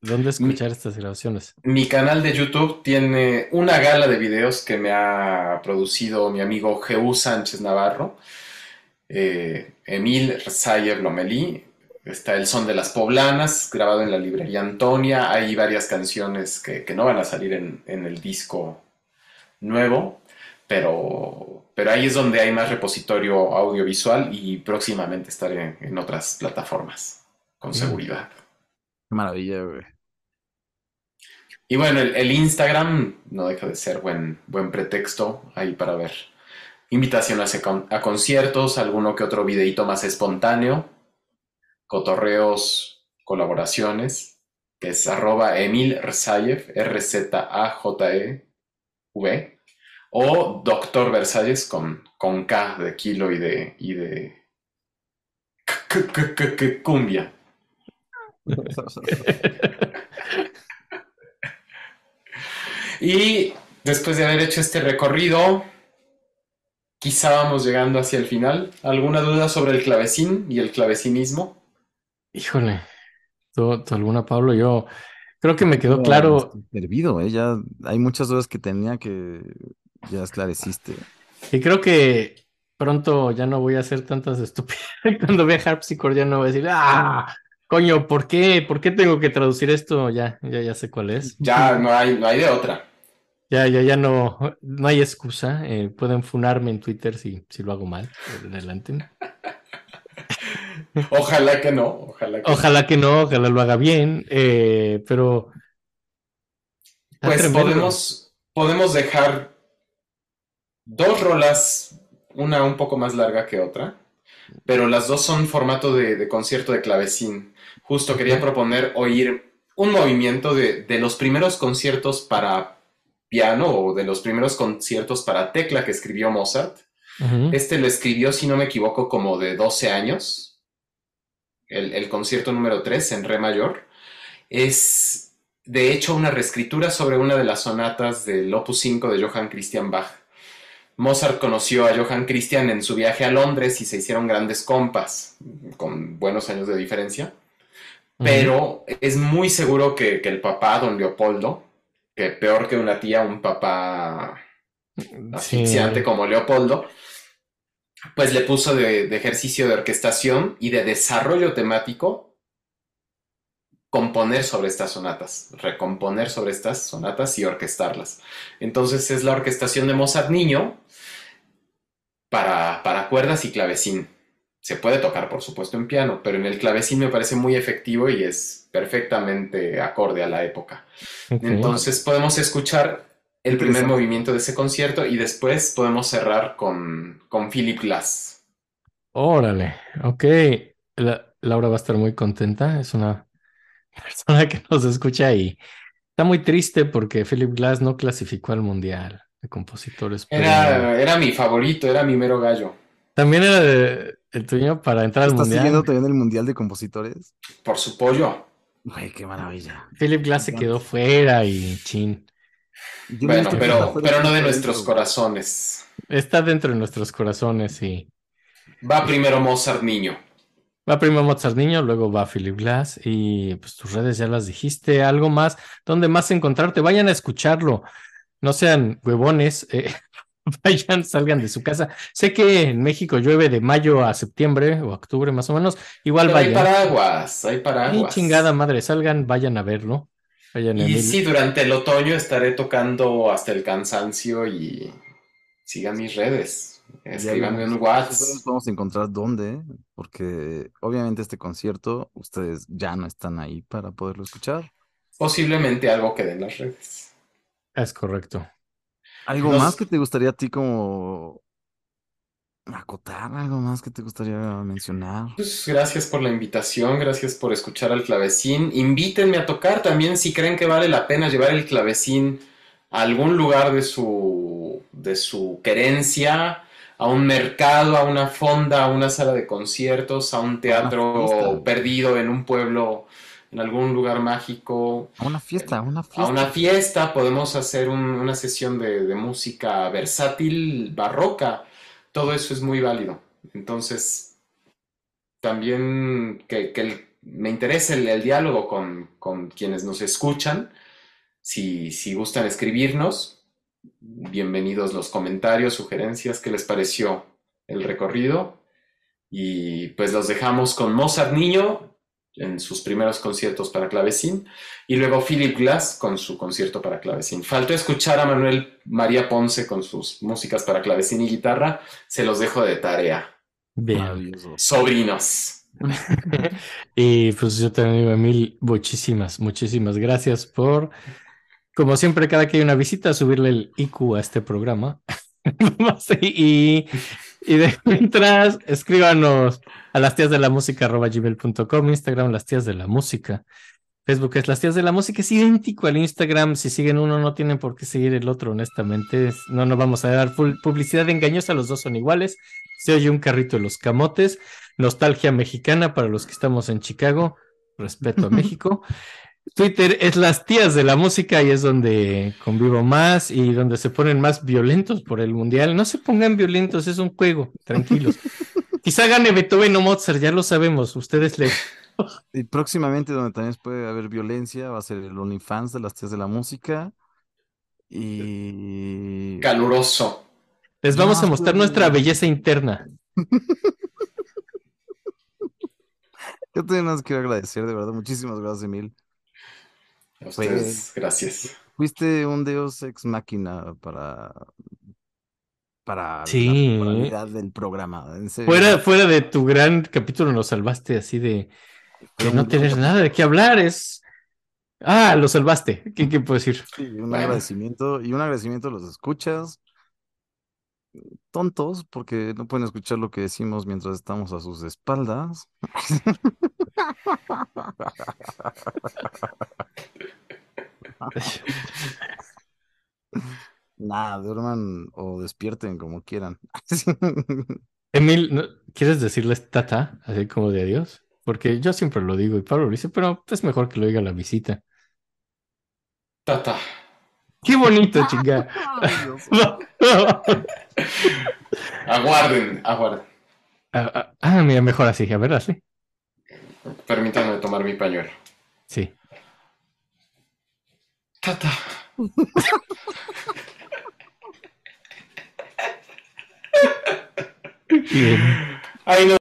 dónde escuchar estas grabaciones? Mi canal de YouTube tiene una gala de videos que me ha producido mi amigo Jeú Sánchez Navarro, eh, Emil Sayer Lomelí. Está El Son de las Poblanas, grabado en la librería Antonia. Hay varias canciones que, que no van a salir en, en el disco nuevo, pero, pero ahí es donde hay más repositorio audiovisual y próximamente estaré en otras plataformas, con Mm. seguridad. Qué maravilla, güey. Y bueno, el, el Instagram no deja de ser buen, buen pretexto ahí para ver invitaciones a, con- a conciertos, alguno que otro videíto más espontáneo, cotorreos, colaboraciones, que es arroba Emil Rzayev, R-Z-A-J-E-V, o Doctor Versalles con, con K de kilo y de, y de c- c- c- c- cumbia. Y después de haber hecho este recorrido, quizá vamos llegando hacia el final. ¿Alguna duda sobre el clavecín y el clavecinismo? Híjole, ¿tú, tú alguna, Pablo? Yo creo que me quedó claro, Servido, ¿eh? Ya hay muchas dudas que tenía que ya esclareciste. y creo que pronto ya no voy a hacer tantas estupideces. *laughs* Cuando vea Harpsichord ya no voy a decir, ah, coño, ¿por qué? ¿Por qué tengo que traducir esto? Ya, ya, ya sé cuál es. Ya no hay, no hay de otra. Ya, ya, ya no, no hay excusa. eh, pueden funarme en Twitter si, si lo hago mal. Adelante. *laughs* Ojalá que no, ojalá que Ojalá que no, ojalá lo haga bien, eh, pero... Pues tremendo. podemos, podemos dejar dos rolas, una un poco más larga que otra, pero las dos son formato de, de concierto de clavecín. Justo quería proponer oír un movimiento de, de los primeros conciertos para piano o de los primeros conciertos para tecla que escribió Mozart. Este lo escribió, si no me equivoco, como de 12 años. El, el concierto número 3 en re mayor. Es, de hecho, una reescritura sobre una de las sonatas del Opus 5 de Johann Christian Bach. Mozart conoció a Johann Christian en su viaje a Londres y se hicieron grandes compas, con buenos años de diferencia. Pero es muy seguro que, que el papá, don Leopoldo, que peor que una tía, un papá asfixiante Sí. como Leopoldo, pues le puso de, de ejercicio de orquestación y de desarrollo temático componer sobre estas sonatas, recomponer sobre estas sonatas y orquestarlas. Entonces es la orquestación de Mozart niño para, para cuerdas y clavecín. Se puede tocar, por supuesto, en piano, pero en el clavecín me parece muy efectivo y es perfectamente acorde a la época. Entonces podemos escuchar el primer movimiento de ese concierto y después podemos cerrar con, con Philip Glass. Órale, ok. La- Laura va a estar muy contenta. Es una persona que nos escucha y está muy triste porque Philip Glass no clasificó al Mundial de Compositores. Era, era mi favorito, era mi mero gallo. También era de- el tuyo para entrar al ¿Estás Mundial. siguiendo también el Mundial de Compositores? Por su pollo. Güey, qué maravilla. Philip Glass se quedó fuera y chin. Yo Bueno, pero, pero no de nuestros corazones. Está dentro de nuestros corazones y Va primero Mozart niño. Va primero Mozart Niño, luego va Philip Glass y pues tus redes ya las dijiste. ¿Algo más? ¿Dónde más encontrarte? Vayan a escucharlo. No sean huevones. eh, *laughs* Vayan, salgan de su casa. Sé que en México llueve de mayo a septiembre o octubre más o menos. Igual Pero hay vayan. paraguas, hay Ay, paraguas. chingada madre, salgan, vayan a verlo. Vayan a Y sí, durante el otoño estaré tocando hasta el cansancio y sigan mis redes. Escríbanme en WhatsApp. vamos a encontrar dónde, porque obviamente este concierto ustedes ya no están ahí para poderlo escuchar. Posiblemente algo quede en las redes. Es correcto. ¿Algo Nos- más que te gustaría a ti como acotar? ¿Algo más que te gustaría mencionar? Pues gracias por la invitación, gracias por escuchar al clavecín. Invítenme a tocar también si creen que vale la pena llevar el clavecín a algún lugar de su, de su querencia, a un mercado, a una fonda, a una sala de conciertos, a un teatro perdido en un pueblo, en algún lugar mágico. A una fiesta, a una A fiesta. una fiesta podemos hacer un- una sesión de, de música versátil, barroca. Todo eso es muy válido. Entonces, también que, que el- me interesa el, el diálogo con, con quienes nos escuchan. Si, si gustan escribirnos, bienvenidos los comentarios, sugerencias, qué les pareció el recorrido. Y pues los dejamos con Mozart Niño en sus primeros conciertos para clavecín y luego Philip Glass con su concierto para clavecín. Faltó escuchar a Manuel María Ponce con sus músicas para clavecín y guitarra. Se los dejo de tarea. Bien. Maravilloso. Sobrinos. *laughs* Y pues yo también digo, Emil, muchísimas, muchísimas gracias por, como siempre, cada que hay una visita, subirle el IQ a este programa. *laughs* y, y de *laughs* mientras, escríbanos a las tías de la música arroba gmail.com, Instagram las tías de la música. Facebook es Las Tías de la Música, es idéntico al Instagram. Si siguen uno, no tienen por qué seguir el otro, honestamente. Es- No nos vamos a dar pu- publicidad engañosa, los dos son iguales. Se oye un carrito de los camotes. Nostalgia mexicana para los que estamos en Chicago. Respeto a *laughs* México. Twitter es Las Tías de la Música y es donde convivo más y donde se ponen más violentos por el mundial. No se pongan violentos, es un juego, tranquilos. *laughs* Quizá gane Beethoven o Mozart, ya lo sabemos. Ustedes le *laughs* Y próximamente, donde también puede haber violencia, va a ser el OnlyFans de las tías de la música. Y. Caluroso. Les vamos a mostrar pues, nuestra belleza interna. *laughs* Yo también nos quiero agradecer, de verdad. Muchísimas gracias, Emil. A ustedes, gracias. Fuiste un deus ex máquina para para Sí. la moralidad del programa. en serio. Fuera, fuera de tu gran capítulo, nos salvaste así de, de no tener nada de qué hablar. Es. Ah, lo salvaste. ¿Qué, qué puedo decir? Sí, un Bueno. agradecimiento y un agradecimiento a los escuchas tontos porque no pueden escuchar lo que decimos mientras estamos a sus espaldas. *laughs* *laughs* Nada, duerman o despierten como quieran. *laughs* Emil, ¿no- ¿quieres decirles tata, así como de adiós? Porque yo siempre lo digo y Pablo lo dice, pero es mejor que lo diga la visita. Tata. Qué bonito, *laughs* chinga. Ay, Dios. *laughs* *laughs* Aguarden, aguarden. ah, ah, ah, mira, mejor así. A ver, así. Permítanme tomar mi pañuelo. Sí. Tata. Bien. Ay, no.